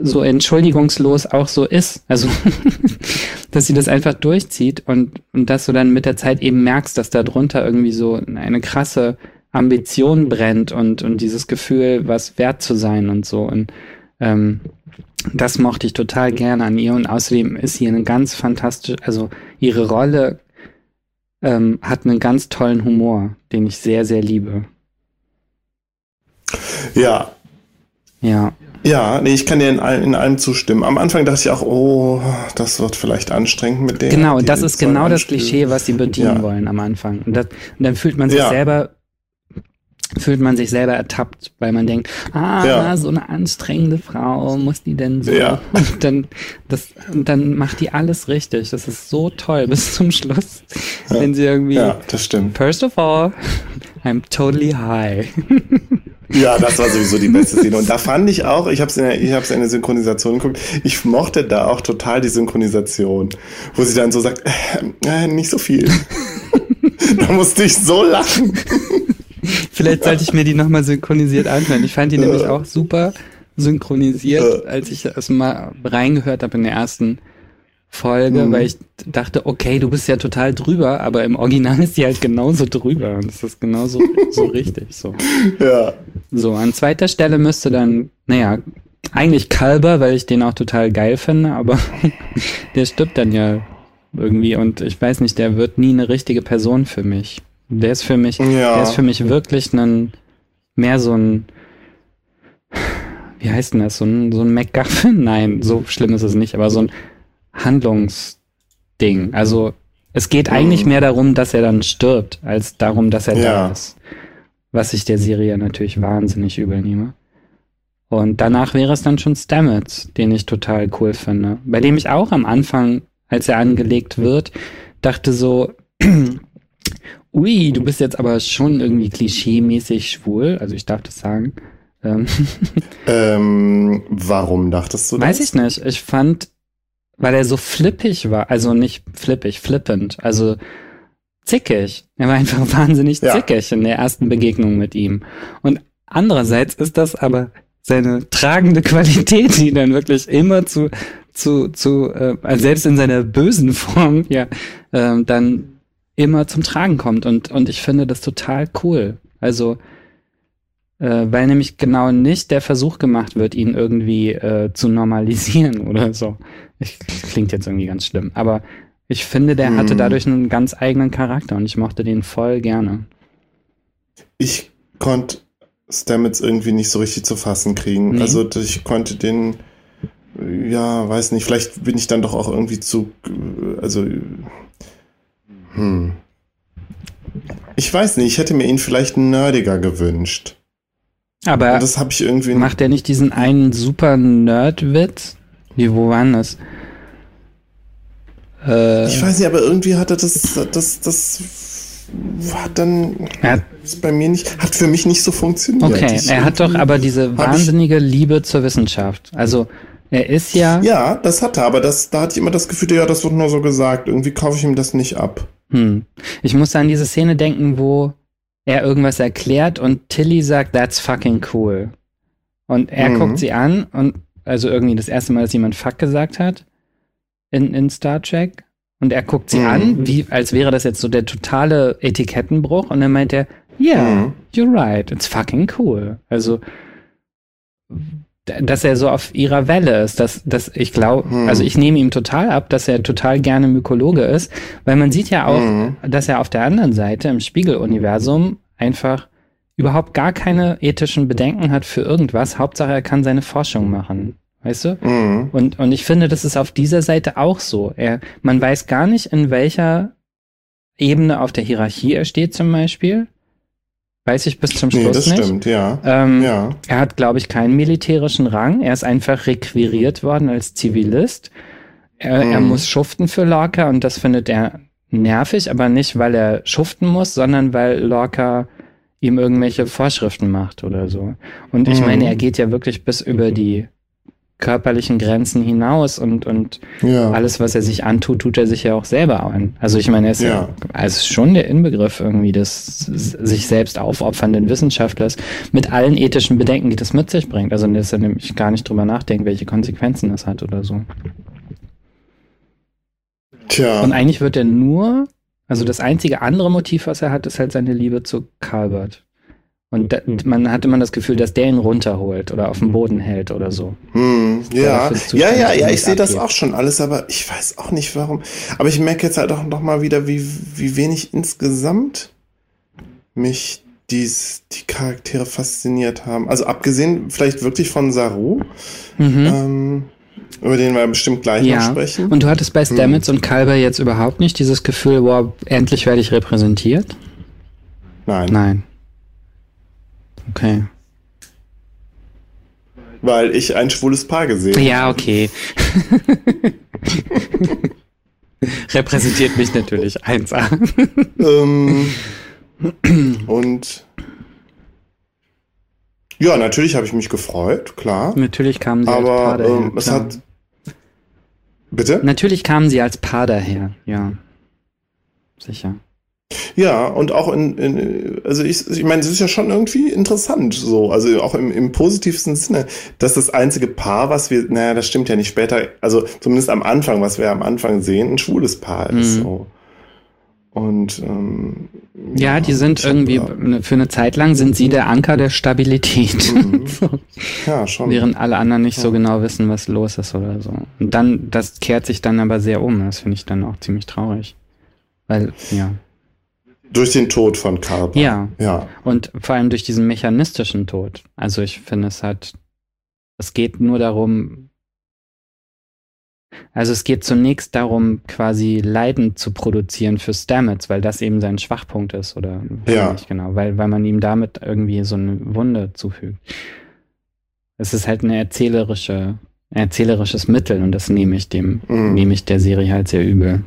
so entschuldigungslos auch so ist. Also, dass sie das einfach durchzieht und, und dass du dann mit der Zeit eben merkst, dass da drunter irgendwie so eine krasse Ambition brennt und, und dieses Gefühl, was wert zu sein und so. Und ähm, das mochte ich total gerne an ihr und außerdem ist sie eine ganz fantastische, also ihre Rolle ähm, hat einen ganz tollen Humor, den ich sehr, sehr liebe. Ja. Ja. Ja, nee, ich kann dir in, in allem zustimmen. Am Anfang dachte ich auch, oh, das wird vielleicht anstrengend mit dem. Genau, das ist genau das Klischee, was sie bedienen ja. wollen am Anfang. Und, das, und, dann fühlt man sich ja. selber fühlt man sich selber ertappt, weil man denkt, ah, ja. so eine anstrengende Frau, muss die denn so? Ja. Und dann, das, dann macht die alles richtig. Das ist so toll bis zum Schluss, ja. wenn sie irgendwie. Ja, das stimmt. First of all, I'm totally high. Ja, das war sowieso die beste Szene. Und da fand ich auch, ich habe es in, der, ich hab's in der Synchronisation geguckt, ich mochte da auch total die Synchronisation, wo sie dann so sagt, äh, äh nicht so viel. da musste ich so lachen. Vielleicht sollte ich mir die nochmal synchronisiert anhören. Ich fand die nämlich auch super synchronisiert, als ich das mal reingehört habe in der ersten Folge, mhm. weil ich dachte, okay, du bist ja total drüber, aber im Original ist sie halt genauso drüber und das ist genauso so richtig so. Ja. So, an zweiter Stelle müsste dann, naja, eigentlich Kalber, weil ich den auch total geil finde, aber der stirbt dann ja irgendwie und ich weiß nicht, der wird nie eine richtige Person für mich. Der ist für mich, ja. der ist für mich wirklich ein, mehr so ein, wie heißt denn das, so ein, so ein MacGuffin? Nein, so schlimm ist es nicht, aber so ein Handlungsding. Also es geht mhm. eigentlich mehr darum, dass er dann stirbt, als darum, dass er ja. da ist. Was ich der Serie natürlich wahnsinnig übel nehme. Und danach wäre es dann schon Stamets, den ich total cool finde. Bei dem ich auch am Anfang, als er angelegt wird, dachte so, ui, du bist jetzt aber schon irgendwie klischee-mäßig schwul. Also ich darf das sagen. Ähm, ähm, warum dachtest du das? Weiß ich nicht. Ich fand, weil er so flippig war, also nicht flippig, flippend, also zickig. Er war einfach wahnsinnig ja. zickig in der ersten Begegnung mit ihm. Und andererseits ist das aber seine tragende Qualität, die dann wirklich immer zu, zu, zu, äh, also selbst in seiner bösen Form, ja, äh, dann immer zum Tragen kommt. Und, und ich finde das total cool. Also, äh, weil nämlich genau nicht der Versuch gemacht wird, ihn irgendwie äh, zu normalisieren oder so. Ich, klingt jetzt irgendwie ganz schlimm, aber ich finde, der hm. hatte dadurch einen ganz eigenen Charakter und ich mochte den voll gerne. Ich konnte Stamets irgendwie nicht so richtig zu fassen kriegen. Nee. Also ich konnte den, ja, weiß nicht, vielleicht bin ich dann doch auch irgendwie zu, also, hm. Ich weiß nicht, ich hätte mir ihn vielleicht nerdiger gewünscht. Aber das habe ich irgendwie. Macht er nicht diesen einen super Nerd-Witz? Wie, wo war das? Äh, ich weiß nicht, aber irgendwie hat er das, das, das hat dann er ist bei mir nicht, hat für mich nicht so funktioniert. Okay, ich er hat doch aber diese wahnsinnige Liebe zur Wissenschaft. Also er ist ja. Ja, das hat er, aber das, da hatte ich immer das Gefühl, ja, das wird nur so gesagt. Irgendwie kaufe ich ihm das nicht ab. Hm. Ich muss an diese Szene denken, wo er irgendwas erklärt und Tilly sagt, that's fucking cool. Und er mhm. guckt sie an und also irgendwie das erste Mal, dass jemand fuck gesagt hat in, in Star Trek. Und er guckt sie mhm. an, wie, als wäre das jetzt so der totale Etikettenbruch. Und dann meint er, yeah, mhm. you're right, it's fucking cool. Also, dass er so auf ihrer Welle ist, dass, dass ich glaube, mhm. also ich nehme ihm total ab, dass er total gerne Mykologe ist, weil man sieht ja auch, mhm. dass er auf der anderen Seite im Spiegeluniversum einfach überhaupt gar keine ethischen Bedenken hat für irgendwas. Hauptsache, er kann seine Forschung machen. Weißt du? Mhm. Und, und ich finde, das ist auf dieser Seite auch so. Er, man weiß gar nicht, in welcher Ebene auf der Hierarchie er steht zum Beispiel. Weiß ich bis zum Schluss nee, das nicht. stimmt, ja. Ähm, ja. Er hat, glaube ich, keinen militärischen Rang. Er ist einfach requiriert worden als Zivilist. Er, mhm. er muss schuften für Lorca und das findet er nervig, aber nicht, weil er schuften muss, sondern weil Lorca ihm irgendwelche Vorschriften macht oder so. Und ich mhm. meine, er geht ja wirklich bis über die körperlichen Grenzen hinaus und, und ja. alles, was er sich antut, tut er sich ja auch selber an. Also ich meine, er ist ja, ja also schon der Inbegriff irgendwie des sich selbst aufopfernden Wissenschaftlers mit allen ethischen Bedenken, die das mit sich bringt. Also dass er nämlich gar nicht drüber nachdenkt, welche Konsequenzen das hat oder so. Tja. Und eigentlich wird er nur, also das einzige andere Motiv, was er hat, ist halt seine Liebe zu Calvert. Und da, man hat immer das Gefühl, dass der ihn runterholt oder auf den Boden hält oder so. Hm, ja. ja, ja, ja, ich sehe das auch schon alles, aber ich weiß auch nicht warum. Aber ich merke jetzt halt auch noch mal wieder, wie, wie wenig insgesamt mich dies, die Charaktere fasziniert haben. Also abgesehen vielleicht wirklich von Saru, mhm. ähm, über den wir bestimmt gleich ja. noch sprechen. Und du hattest bei hm. Stamets hm. und Kalber jetzt überhaupt nicht dieses Gefühl, wow, endlich werde ich repräsentiert? Nein. Nein. Okay. Weil ich ein schwules Paar gesehen habe. Ja, okay. Repräsentiert mich natürlich 1A. ähm, und ja, natürlich habe ich mich gefreut, klar. Natürlich kamen sie aber, als Paar daher. Ähm, es hat Bitte? Natürlich kamen sie als Paar daher, ja. Sicher. Ja, und auch in, in also ich, ich meine, es ist ja schon irgendwie interessant, so, also auch im, im positivsten Sinne, dass das einzige Paar, was wir, naja, das stimmt ja nicht später, also zumindest am Anfang, was wir am Anfang sehen, ein schwules Paar ist. Mhm. So. Und ähm, ja, die sind irgendwie ja. für eine Zeit lang sind sie der Anker der Stabilität. Mhm. Ja, schon. Während alle anderen nicht ja. so genau wissen, was los ist oder so. Und dann, das kehrt sich dann aber sehr um. Das finde ich dann auch ziemlich traurig. Weil, ja. Durch den Tod von Carper. Ja. ja. Und vor allem durch diesen mechanistischen Tod. Also ich finde, es hat Es geht nur darum, also es geht zunächst darum, quasi Leiden zu produzieren für Stamets, weil das eben sein Schwachpunkt ist oder ja. nicht genau, weil, weil man ihm damit irgendwie so eine Wunde zufügt. Es ist halt eine erzählerische, erzählerisches Mittel und das nehme ich dem, mhm. nehme ich der Serie halt sehr übel.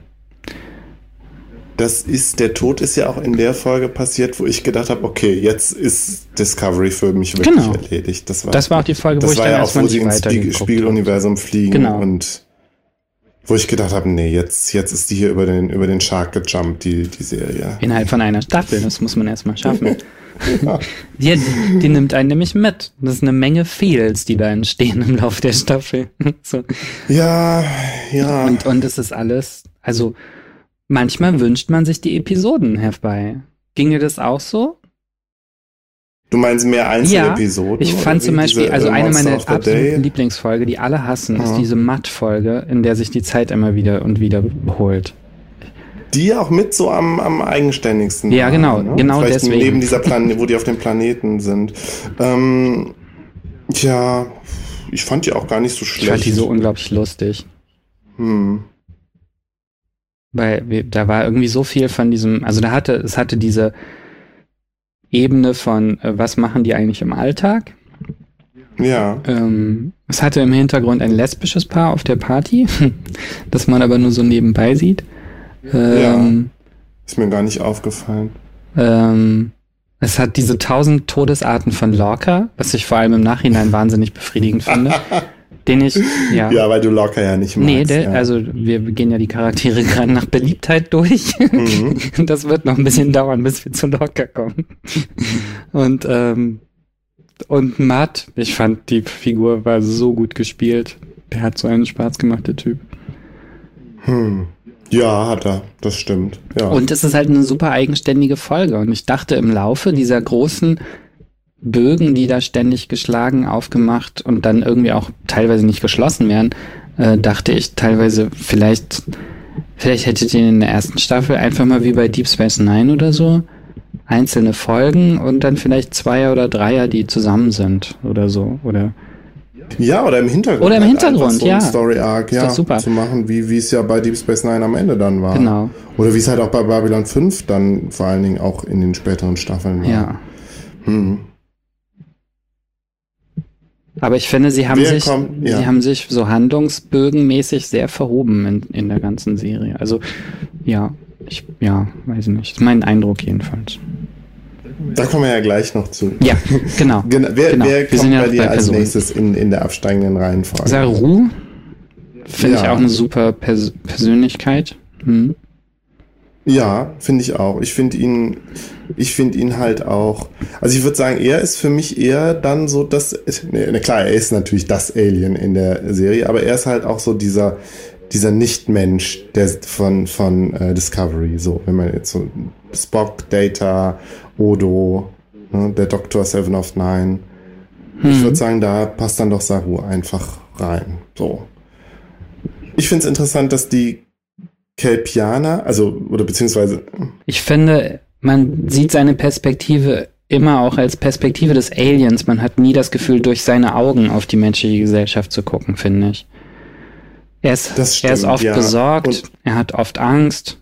Das ist, der Tod ist ja auch in der Folge passiert, wo ich gedacht habe, okay, jetzt ist Discovery für mich wirklich genau. erledigt. Das war, das war auch die Folge, wo ich dann ja auch, wo sie ins Spiegeluniversum fliegen genau. und wo ich gedacht habe, nee, jetzt, jetzt ist die hier über den, über den Shark gejumpt, die, die Serie. Innerhalb von einer Staffel, das muss man erstmal schaffen. ja. die, die, nimmt einen nämlich mit. Das ist eine Menge Feels, die da entstehen im Laufe der Staffel. so. Ja, ja. Und, und es ist alles, also manchmal wünscht man sich die Episoden herbei. Ging dir das auch so? Du meinst mehr Einzelepisoden? Ja, ich fand zum Beispiel, also eine meiner absoluten Lieblingsfolge, die alle hassen, ja. ist diese Matt-Folge, in der sich die Zeit immer wieder und wieder holt. Die auch mit so am, am eigenständigsten. Ja, genau, ne? genau Vielleicht deswegen. Neben dieser Planet, wo die auf dem Planeten sind. Ähm, ja, ich fand die auch gar nicht so schlecht. Ich fand die so unglaublich lustig. Hm. Weil wir, da war irgendwie so viel von diesem, also da hatte, es hatte diese Ebene von, äh, was machen die eigentlich im Alltag? Ja. Ähm, es hatte im Hintergrund ein lesbisches Paar auf der Party, das man aber nur so nebenbei sieht. Ähm, ja. Ist mir gar nicht aufgefallen. Ähm, es hat diese tausend Todesarten von Lorca, was ich vor allem im Nachhinein wahnsinnig befriedigend finde. den ich, ja. Ja, weil du Lorca ja nicht magst. Nee, der, ja. also wir gehen ja die Charaktere gerade nach Beliebtheit durch. Mhm. Das wird noch ein bisschen dauern, bis wir zu Lorca kommen. Und, ähm, und Matt, ich fand die Figur war so gut gespielt. Der hat so einen Spaß gemacht, der Typ. Hm. Ja, hat er. Das stimmt. Ja. Und es ist halt eine super eigenständige Folge. Und ich dachte im Laufe dieser großen Bögen, die da ständig geschlagen, aufgemacht und dann irgendwie auch teilweise nicht geschlossen werden, äh, dachte ich teilweise vielleicht, vielleicht hättet ihr in der ersten Staffel einfach mal wie bei Deep Space Nine oder so einzelne Folgen und dann vielleicht Zweier oder Dreier, die zusammen sind oder so, oder ja, oder im Hintergrund. Oder im halt Hintergrund, so ja. Story Arc, ja, super. zu machen, wie, wie es ja bei Deep Space Nine am Ende dann war. Genau. Oder wie es halt auch bei Babylon 5 dann vor allen Dingen auch in den späteren Staffeln war. Ja. Hm. Aber ich finde, sie haben sich, kommt, ja. sie haben sich so handlungsbögenmäßig sehr verhoben in, in der ganzen Serie. Also, ja, ich, ja, weiß nicht. Das ist mein Eindruck jedenfalls. Da kommen wir ja gleich noch zu. Ja, genau. genau. Wer, genau. wer kommt ja bei dir bei als nächstes in, in der absteigenden Reihenfolge? Saru finde ja. ich auch eine super Pers Persönlichkeit. Hm. Ja, finde ich auch. Ich finde ihn, ich finde ihn halt auch. Also ich würde sagen, er ist für mich eher dann so das. Ne, klar, er ist natürlich das Alien in der Serie, aber er ist halt auch so dieser dieser Nicht-Mensch der von von äh, Discovery. So, wenn man jetzt so Spock, Data, Odo, ne, der Doktor Seven of Nine. Hm. Ich würde sagen, da passt dann doch Saru einfach rein. So. Ich finde es interessant, dass die Kelpianer, also, oder beziehungsweise. Ich finde, man sieht seine Perspektive immer auch als Perspektive des Aliens. Man hat nie das Gefühl, durch seine Augen auf die menschliche Gesellschaft zu gucken, finde ich. Er ist, stimmt, er ist oft ja. besorgt, Und er hat oft Angst.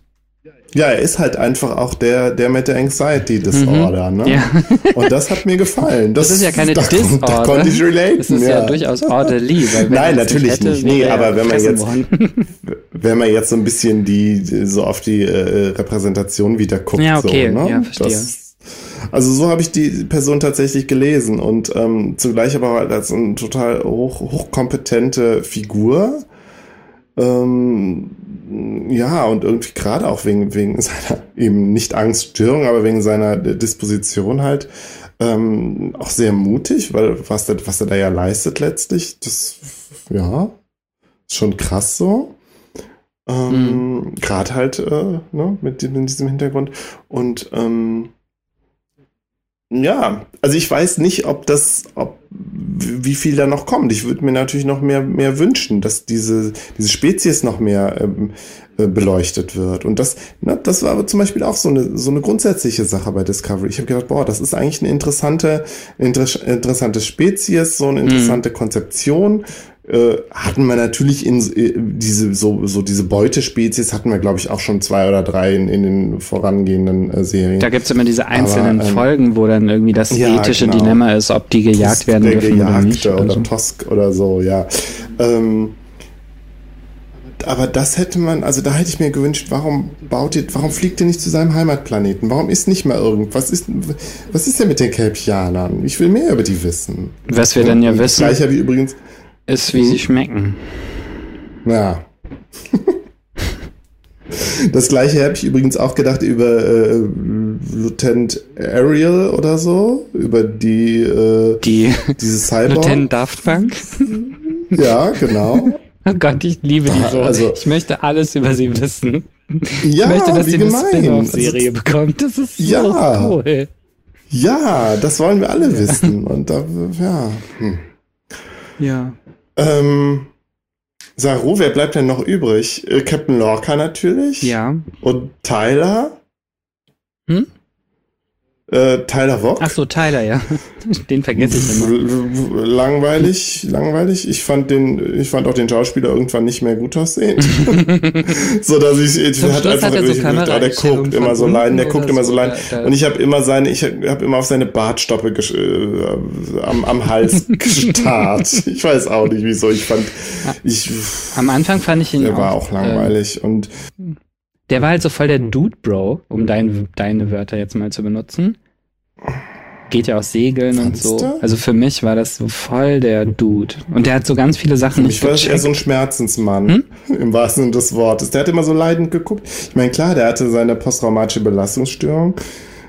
Ja, er ist halt einfach auch der, der mit der Anxiety Disorder, mhm. ne? Ja. Und das hat mir gefallen. Das, das ist ja keine da, Disorder. Da konnte ich relaten. Das ist ja, ja durchaus orderly. Nein, natürlich hätte, nicht. Nee, aber wenn man jetzt, wenn man jetzt so ein bisschen die, so auf die äh, Repräsentation wieder guckt, ja, okay. so, ne? Ja, verstehe. Das, also so habe ich die Person tatsächlich gelesen und ähm, zugleich aber halt als eine total hoch, hochkompetente Figur. Ähm, ja, und irgendwie gerade auch wegen, wegen seiner eben nicht Angststörung, aber wegen seiner Disposition halt ähm, auch sehr mutig, weil was der, was er da ja leistet letztlich, das ja, ist schon krass so. Ähm, mhm. Gerade halt äh, ne, mit, mit diesem Hintergrund. Und ähm, ja, also ich weiß nicht, ob das, ob wie viel da noch kommt. Ich würde mir natürlich noch mehr, mehr wünschen, dass diese, diese Spezies noch mehr ähm, äh, beleuchtet wird. Und das, na, das war aber zum Beispiel auch so eine, so eine grundsätzliche Sache bei Discovery. Ich habe gedacht, boah, das ist eigentlich eine interessante, inter interessante Spezies, so eine mhm. interessante mhm. Konzeption. Äh, hatten wir natürlich in äh, diese so so diese Beutespezies hatten wir glaube ich auch schon zwei oder drei in, in den vorangehenden äh, Serien. Da gibt's immer diese einzelnen Aber, ähm, Folgen, wo dann irgendwie das ja, ethische genau. Dilemma ist, ob die gejagt Tusk, werden dürfen oder nicht. Oder, oder Tosk oder so, ja. Ähm, aber das hätte man, also da hätte ich mir gewünscht, warum baut ihr, warum fliegt ihr nicht zu seinem Heimatplaneten? Warum ist nicht mal irgendwas? Ist, was ist denn mit den Kelpianern? Ich will mehr über die wissen. Was wir dann ja wissen. Gleicher wie übrigens. Ist, wie sie schmecken. Ja. Das gleiche habe ich übrigens auch gedacht über äh, Lieutenant Ariel oder so, über die, äh, die diese Cyber. Lieutenant Daft Punk. Ja, genau. Oh Gott, ich liebe die so. Also, ich möchte alles über sie wissen. Ja, ich möchte, dass sie gemein. eine Spin-off-Serie also, bekommt. Das ist ja, so cool. Ja, das wollen wir alle wissen. Und da, ja. Hm. Ja. Ähm, Saru, wer bleibt denn noch übrig? Äh, Captain Lorca natürlich. Ja. Und Tyler. Hm? Äh, Tyler Wock. Ach so, Tyler, ja. Den vergesse ich immer. Langweilig, langweilig. Ich fand den, ich fand auch den Schauspieler irgendwann nicht mehr gut aussehen. so dass ich, ich Zum hat einfach, hat so ich, der guckt immer so leiden, der guckt immer so leiden. Und ich habe immer seine, ich habe immer auf seine Bartstoppe äh, am, am Hals gestarrt. ich weiß auch nicht wieso. Ich fand, ich. Am Anfang fand ich ihn. Der auch, war auch langweilig ähm, und der war halt so voll der Dude Bro, um dein, deine Wörter jetzt mal zu benutzen. Geht ja aus Segeln Fandst und so. Du? Also für mich war das so voll der Dude. Und der hat so ganz viele Sachen für mich war das eher so ein Schmerzensmann, hm? im wahrsten Sinne des Wortes. Der hat immer so leidend geguckt. Ich meine, klar, der hatte seine posttraumatische Belastungsstörung.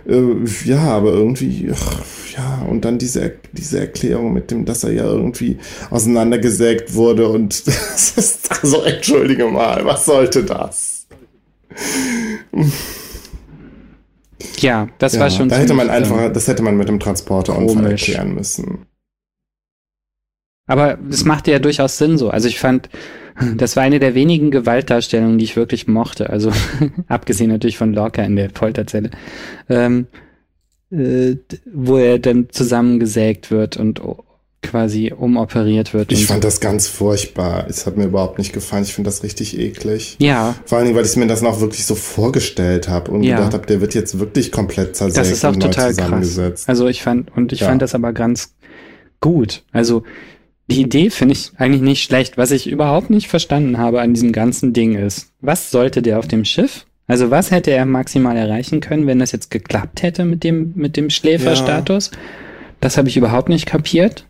Äh, ja, aber irgendwie, ach, ja, und dann diese, diese Erklärung mit dem, dass er ja irgendwie auseinandergesägt wurde und das ist, also entschuldige mal, was sollte das? Ja, das ja, war schon. Da hätte man einfach, das hätte man mit dem Transporterunfall erklären müssen. Aber das machte ja durchaus Sinn so. Also ich fand, das war eine der wenigen Gewaltdarstellungen, die ich wirklich mochte. Also abgesehen natürlich von Lorca in der Folterzelle. Ähm, äh, wo er dann zusammengesägt wird und quasi umoperiert wird. Ich fand so. das ganz furchtbar. Es hat mir überhaupt nicht gefallen. Ich finde das richtig eklig. Ja. Vor allen Dingen, weil ich mir das noch wirklich so vorgestellt habe und ja. gedacht habe, der wird jetzt wirklich komplett zersägt das ist auch und total zusammengesetzt. Krass. Also ich fand, und ich ja. fand das aber ganz gut. Also die Idee finde ich eigentlich nicht schlecht. Was ich überhaupt nicht verstanden habe an diesem ganzen Ding ist, was sollte der auf dem Schiff? Also was hätte er maximal erreichen können, wenn das jetzt geklappt hätte mit dem, mit dem Schläferstatus? Ja. Das habe ich überhaupt nicht kapiert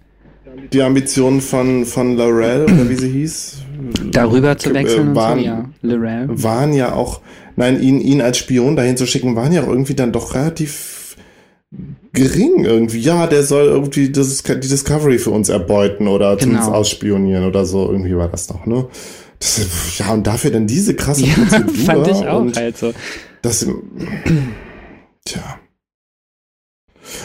die Ambitionen von, von Laurel, oder wie sie hieß. Darüber zu wechseln waren, so, ja. Laurel. Waren ja auch, nein, ihn, ihn als Spion dahin zu schicken, waren ja auch irgendwie dann doch relativ gering irgendwie. Ja, der soll irgendwie das, die Discovery für uns erbeuten oder genau. zumindest ausspionieren oder so. Irgendwie war das doch, ne? Das, ja, und dafür dann diese krasse ja, Prozedur. fand ich auch halt so. Das, tja.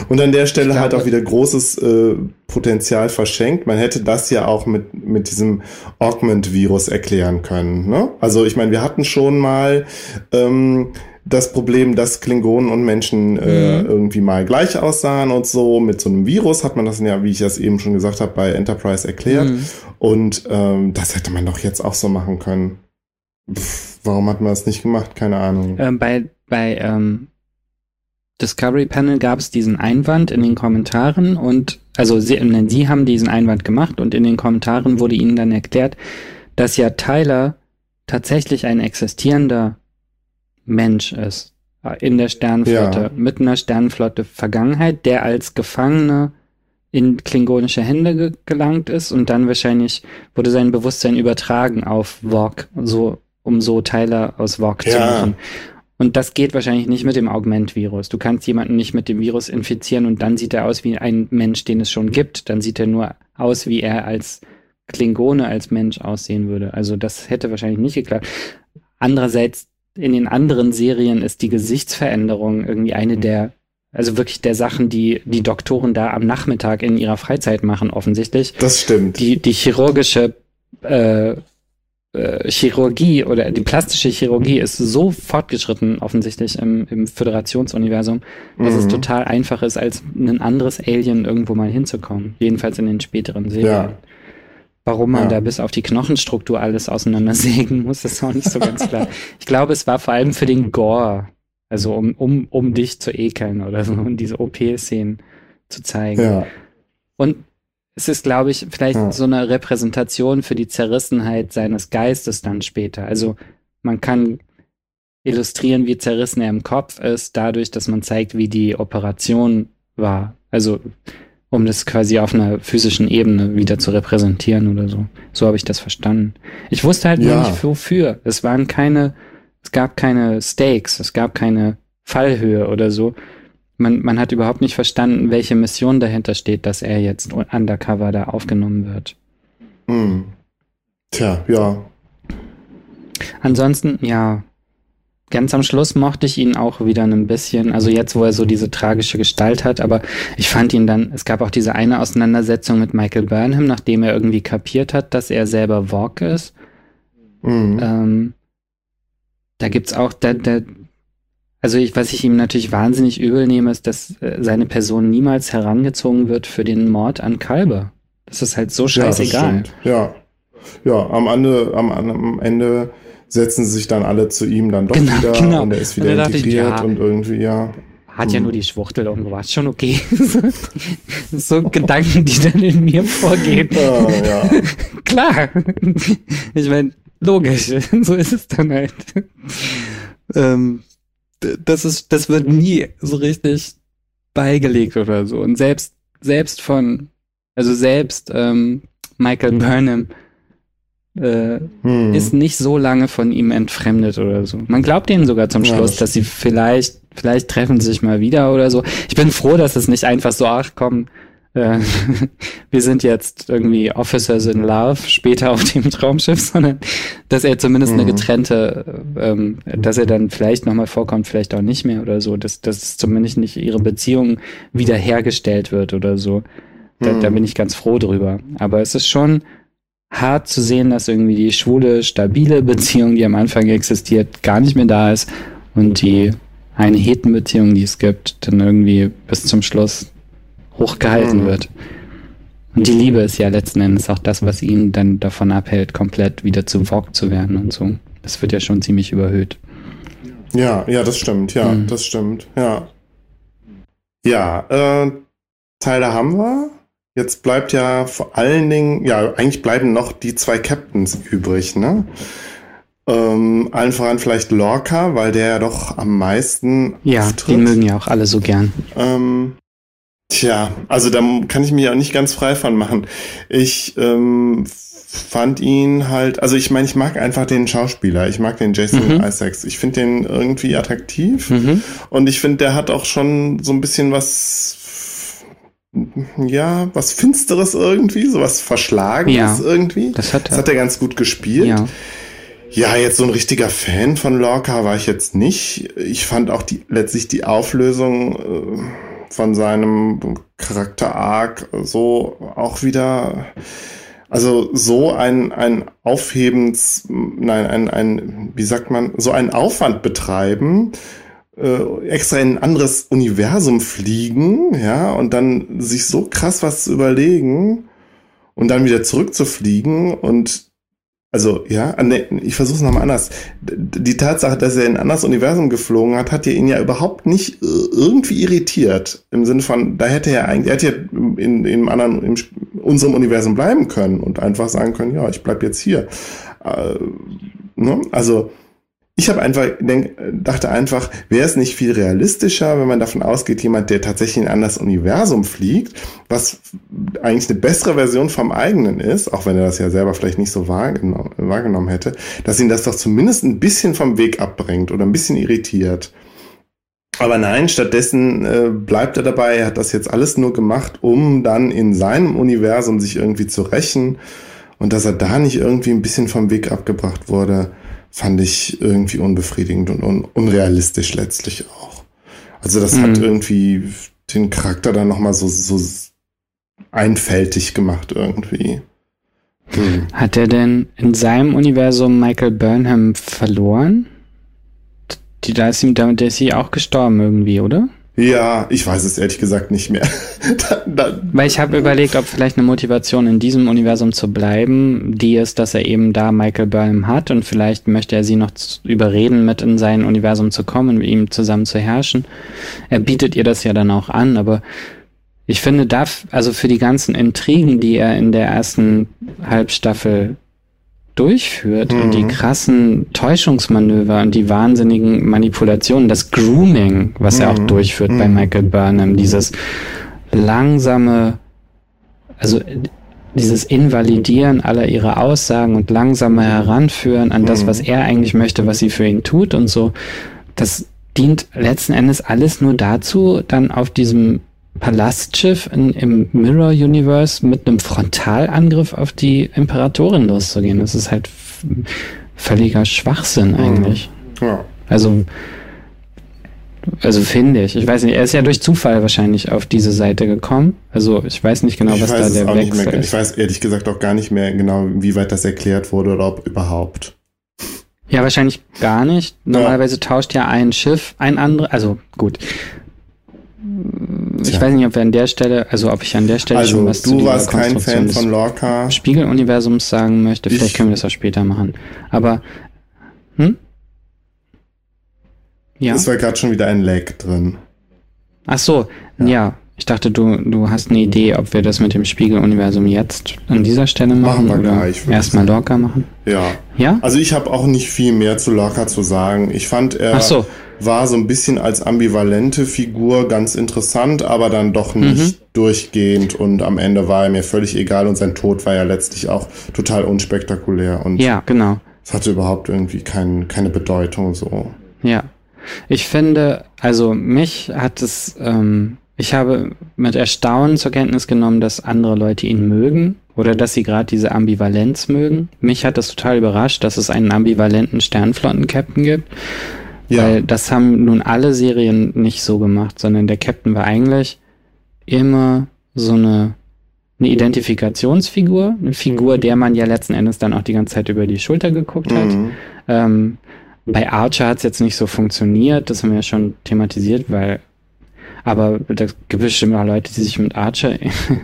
Und an der Stelle halt auch wieder großes äh, Potenzial verschenkt. Man hätte das ja auch mit, mit diesem Augment-Virus erklären können. Ne? Also ich meine, wir hatten schon mal ähm, das Problem, dass Klingonen und Menschen äh, mhm. irgendwie mal gleich aussahen und so. Mit so einem Virus hat man das ja, wie ich das eben schon gesagt habe, bei Enterprise erklärt. Mhm. Und ähm, das hätte man doch jetzt auch so machen können. Pff, warum hat man das nicht gemacht? Keine Ahnung. Ähm, bei bei ähm, Discovery Panel gab es diesen Einwand in den Kommentaren und also sie, sie haben diesen Einwand gemacht und in den Kommentaren wurde ihnen dann erklärt, dass ja Tyler tatsächlich ein existierender Mensch ist äh, in der Sternenflotte ja. mit einer Sternenflotte Vergangenheit, der als Gefangener in klingonische Hände ge gelangt ist und dann wahrscheinlich wurde sein Bewusstsein übertragen auf Vogue, so um so Tyler aus Vogue ja. zu machen. Und das geht wahrscheinlich nicht mit dem Augment-Virus. Du kannst jemanden nicht mit dem Virus infizieren und dann sieht er aus wie ein Mensch, den es schon gibt. Dann sieht er nur aus, wie er als Klingone, als Mensch aussehen würde. Also das hätte wahrscheinlich nicht geklappt. Andererseits, in den anderen Serien ist die Gesichtsveränderung irgendwie eine der, also wirklich der Sachen, die die Doktoren da am Nachmittag in ihrer Freizeit machen, offensichtlich. Das stimmt. Die, die chirurgische äh, äh, Chirurgie oder die plastische Chirurgie ist so fortgeschritten offensichtlich im, im Föderationsuniversum, dass mhm. es total einfach ist, als ein anderes Alien irgendwo mal hinzukommen. Jedenfalls in den späteren Serien. Ja. Warum man ja. da bis auf die Knochenstruktur alles auseinandersägen muss, ist auch nicht so ganz klar. Ich glaube, es war vor allem für den Gore, also um, um, um dich zu ekeln oder so, um diese OP-Szenen zu zeigen. Ja. Und es ist, glaube ich, vielleicht ja. so eine Repräsentation für die Zerrissenheit seines Geistes dann später. Also man kann illustrieren, wie zerrissen er im Kopf ist, dadurch, dass man zeigt, wie die Operation war. Also um das quasi auf einer physischen Ebene wieder zu repräsentieren oder so. So habe ich das verstanden. Ich wusste halt ja. nicht wofür. Es waren keine, es gab keine Stakes, es gab keine Fallhöhe oder so man, man hat überhaupt nicht verstanden, welche Mission dahinter steht, dass er jetzt undercover da aufgenommen wird. Hm. Tja, ja. Ansonsten, ja, ganz am Schluss mochte ich ihn auch wieder ein bisschen, also jetzt, wo er so diese tragische Gestalt hat, aber ich fand ihn dann, es gab auch diese eine Auseinandersetzung mit Michael Burnham, nachdem er irgendwie kapiert hat, dass er selber Walk ist. Mhm. Ähm, da gibt's auch, da, da, also ich, was ich ihm natürlich wahnsinnig übel nehme, ist, dass äh, seine Person niemals herangezogen wird für den Mord an Kalber. Das ist halt so scheißegal. Ja, ja, ja. Am Ende, am, am Ende setzen sie sich dann alle zu ihm dann doch genau, wieder genau. und er ist wieder integriert ich, ja, und irgendwie, ja. Hat ja hm. nur die Schwuchtel und war schon okay. so Gedanken, die dann in mir vorgehen. Ja, ja. Klar. Ich meine, logisch. So ist es dann halt. Ähm, das ist, das wird nie so richtig beigelegt oder so. Und selbst, selbst von, also selbst ähm, Michael. Burnham äh, hm. ist nicht so lange von ihm entfremdet oder so. Man glaubt ihnen sogar zum Schluss, ja, das dass sie vielleicht, vielleicht treffen sie sich mal wieder oder so. Ich bin froh, dass es nicht einfach so, ach komm, äh, wir sind jetzt irgendwie Officers in Love später auf dem Traumschiff, sondern dass er zumindest mhm. eine getrennte, ähm, dass er dann vielleicht nochmal vorkommt, vielleicht auch nicht mehr oder so, dass, dass zumindest nicht ihre Beziehung wiederhergestellt wird oder so. Da, mhm. da bin ich ganz froh drüber. Aber es ist schon hart zu sehen, dass irgendwie die schwule, stabile Beziehung, die am Anfang existiert, gar nicht mehr da ist und die eine Hetenbeziehung, die es gibt, dann irgendwie bis zum Schluss hochgehalten mhm. wird. Und die Liebe ist ja letzten Endes auch das, was ihn dann davon abhält, komplett wieder zu Vogue zu werden und so. Das wird ja schon ziemlich überhöht. Ja, ja, das stimmt, ja, mhm. das stimmt, ja. Ja, äh, Teile haben wir. Jetzt bleibt ja vor allen Dingen, ja, eigentlich bleiben noch die zwei Captains übrig, ne? Ähm, allen voran vielleicht Lorca, weil der ja doch am meisten. Ja, auftritt. den mögen ja auch alle so gern. Ähm, Tja, also da kann ich mich auch nicht ganz frei von machen. Ich ähm, fand ihn halt, also ich meine, ich mag einfach den Schauspieler, ich mag den Jason mhm. Isaacs. Ich finde den irgendwie attraktiv mhm. und ich finde, der hat auch schon so ein bisschen was, ja, was Finsteres irgendwie, so was Verschlagenes ja, irgendwie. Das hat, er. das hat er ganz gut gespielt. Ja. Ja, jetzt so ein richtiger Fan von Lorca war ich jetzt nicht. Ich fand auch die, letztlich die Auflösung, äh, von seinem Charakter-Arc so auch wieder, also so ein, ein Aufhebens, nein, ein, ein, wie sagt man, so einen Aufwand betreiben, äh, extra in ein anderes Universum fliegen, ja, und dann sich so krass was zu überlegen und dann wieder zurückzufliegen und also, ja, ich versuche es nochmal anders. Die Tatsache, dass er in ein anderes Universum geflogen hat, hat ihn ja überhaupt nicht äh, irgendwie irritiert. Im Sinne von, da hätte er eigentlich, er hätte ja in, in anderen, in unserem Universum bleiben können und einfach sagen können, ja, ich bleib jetzt hier. Äh, ne? Also, ich habe einfach denk, dachte einfach, wäre es nicht viel realistischer, wenn man davon ausgeht, jemand, der tatsächlich in ein anderes Universum fliegt, was eigentlich eine bessere Version vom eigenen ist, auch wenn er das ja selber vielleicht nicht so wahrgenommen, wahrgenommen hätte, dass ihn das doch zumindest ein bisschen vom Weg abbringt oder ein bisschen irritiert. Aber nein, stattdessen äh, bleibt er dabei, er hat das jetzt alles nur gemacht, um dann in seinem Universum sich irgendwie zu rächen und dass er da nicht irgendwie ein bisschen vom Weg abgebracht wurde fand ich irgendwie unbefriedigend und un unrealistisch letztlich auch. Also das mhm. hat irgendwie den Charakter dann nochmal so, so einfältig gemacht irgendwie. Hm. Hat er denn in seinem Universum Michael Burnham verloren? Die, da ist ihm, damit ist sie auch gestorben irgendwie, oder? Ja, ich weiß es ehrlich gesagt nicht mehr. da, da, Weil ich habe überlegt, ob vielleicht eine Motivation in diesem Universum zu bleiben, die ist, dass er eben da Michael Burnham hat und vielleicht möchte er sie noch überreden, mit in sein Universum zu kommen, mit ihm zusammen zu herrschen. Er bietet ihr das ja dann auch an, aber ich finde, da, also für die ganzen Intrigen, die er in der ersten Halbstaffel durchführt mhm. und die mhm. krassen Täuschungsmanöver und die wahnsinnigen Manipulationen, das Grooming, was mhm. er auch mhm. durchführt mhm. bei Michael Burnham, dieses langsame, also dieses Invalidieren aller ihrer Aussagen und langsame Heranführen an das, was er eigentlich möchte, was sie für ihn tut und so, das dient letzten Endes alles nur dazu, dann auf diesem Palastschiff in, im Mirror Universe mit einem Frontalangriff auf die Imperatorin loszugehen. Das ist halt völliger Schwachsinn mhm. eigentlich. Ja. Also, also finde ich. Ich weiß nicht, er ist ja durch Zufall wahrscheinlich auf diese Seite gekommen. Also ich weiß nicht genau, ich was da der Wechsel mehr, ist. Ich weiß ehrlich gesagt auch gar nicht mehr genau, wie weit das erklärt wurde oder ob überhaupt. Ja, wahrscheinlich gar nicht. Normalerweise ja. tauscht ja ein Schiff ein anderes. Also gut. Ich weiß nicht, ob wir an der Stelle, also ob ich an der Stelle also, schon was du zu warst kein Fan von Lorca. Spiegeluniversums sagen möchte. Vielleicht ich, können wir das auch später machen. Aber, hm? Ja. Es war gerade schon wieder ein Lag drin. Ach so, ja. ja. Ich dachte, du, du hast eine Idee, ob wir das mit dem Spiegeluniversum jetzt an dieser Stelle machen, machen oder erstmal Lorca machen? Ja. Ja? Also ich habe auch nicht viel mehr zu Lorca zu sagen. Ich fand er so. War so ein bisschen als ambivalente Figur ganz interessant, aber dann doch nicht mhm. durchgehend und am Ende war er mir völlig egal und sein Tod war ja letztlich auch total unspektakulär und ja, genau. Es hatte überhaupt irgendwie kein, keine Bedeutung so. Ja. Ich finde, also mich hat es ähm, ich habe mit Erstaunen zur Kenntnis genommen, dass andere Leute ihn mögen oder dass sie gerade diese Ambivalenz mögen. Mich hat das total überrascht, dass es einen ambivalenten Sternflotten-Captain gibt. Ja. Weil das haben nun alle Serien nicht so gemacht, sondern der Captain war eigentlich immer so eine, eine Identifikationsfigur, eine Figur, der man ja letzten Endes dann auch die ganze Zeit über die Schulter geguckt hat. Mhm. Ähm, bei Archer hat es jetzt nicht so funktioniert, das haben wir ja schon thematisiert, weil aber da gibt es bestimmt auch Leute, die sich mit Archer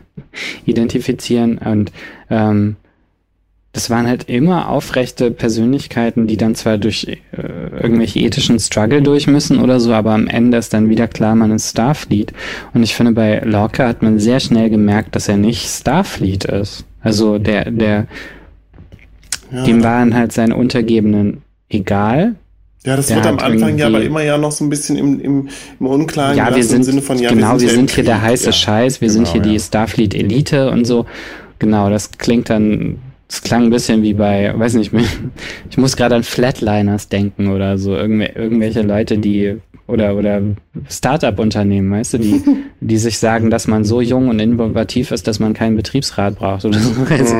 identifizieren und ähm, das waren halt immer aufrechte Persönlichkeiten, die dann zwar durch äh, irgendwelche ethischen Struggle durch müssen oder so, aber am Ende ist dann wieder klar, man ist Starfleet. Und ich finde, bei Lorca hat man sehr schnell gemerkt, dass er nicht Starfleet ist. Also der, der, ja. dem waren halt seine Untergebenen egal. Ja, das wird am Anfang ja aber immer ja noch so ein bisschen im, im, im Unklaren ja, wir sind, im Sinne von, ja, genau, wir sind, wir sind hier der heiße ja. Scheiß, wir genau, sind hier ja. die Starfleet Elite und so. Genau, das klingt dann, das klang ein bisschen wie bei, weiß nicht, ich muss gerade an Flatliners denken oder so, Irgendw irgendwelche Leute, die oder oder Startup-Unternehmen, weißt du, die die sich sagen, dass man so jung und innovativ ist, dass man keinen Betriebsrat braucht oder so. Also,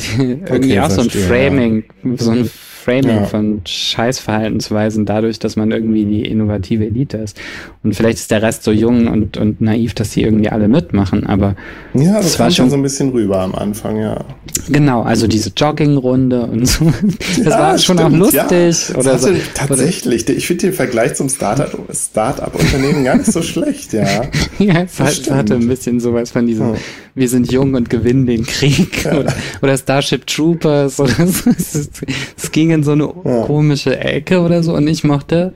die, irgendwie okay, auch so ein Framing, so ein Framing ja. von Scheißverhaltensweisen dadurch, dass man irgendwie die innovative Elite ist. Und vielleicht ist der Rest so jung und, und naiv, dass sie irgendwie alle mitmachen, aber ja, das war schon so ein bisschen rüber am Anfang, ja. Genau, also diese Joggingrunde und so. Das ja, war schon stimmt, auch lustig. Ja. Oder so. Tatsächlich, ich finde den Vergleich zum Startup-Unternehmen gar nicht so schlecht, ja. ja, es, hat, hatte ein bisschen sowas von diesem, hm. wir sind jung und gewinnen den Krieg oder, oder Starship Troopers oder so. Es, es ging in so eine ja. komische Ecke oder so und ich mochte,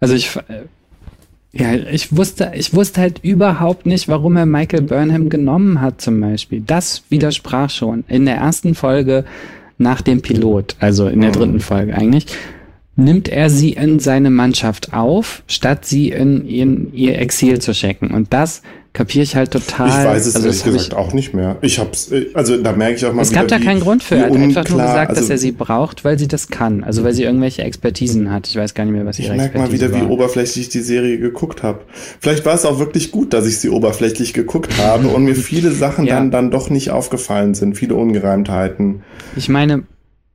also ich, ja, ich wusste, ich wusste halt überhaupt nicht, warum er Michael Burnham genommen hat zum Beispiel. Das widersprach schon in der ersten Folge nach dem Pilot, also in der dritten Folge eigentlich, nimmt er sie in seine Mannschaft auf, statt sie in, in ihr Exil zu schicken. Und das kapiere ich halt total. Ich weiß es also ehrlich gesagt ich, auch nicht mehr. Ich hab's, äh, also da merke ich auch mal. Es gab da keinen Grund für. Er hat einfach nur gesagt, also, dass er sie braucht, weil sie das kann. Also weil sie irgendwelche Expertisen hat. Ich weiß gar nicht mehr, was ihre Ich merke mal wieder, war. wie oberflächlich ich die Serie geguckt habe. Vielleicht war es auch wirklich gut, dass ich sie oberflächlich geguckt habe und mir viele Sachen ja. dann, dann doch nicht aufgefallen sind. Viele Ungereimtheiten. Ich meine,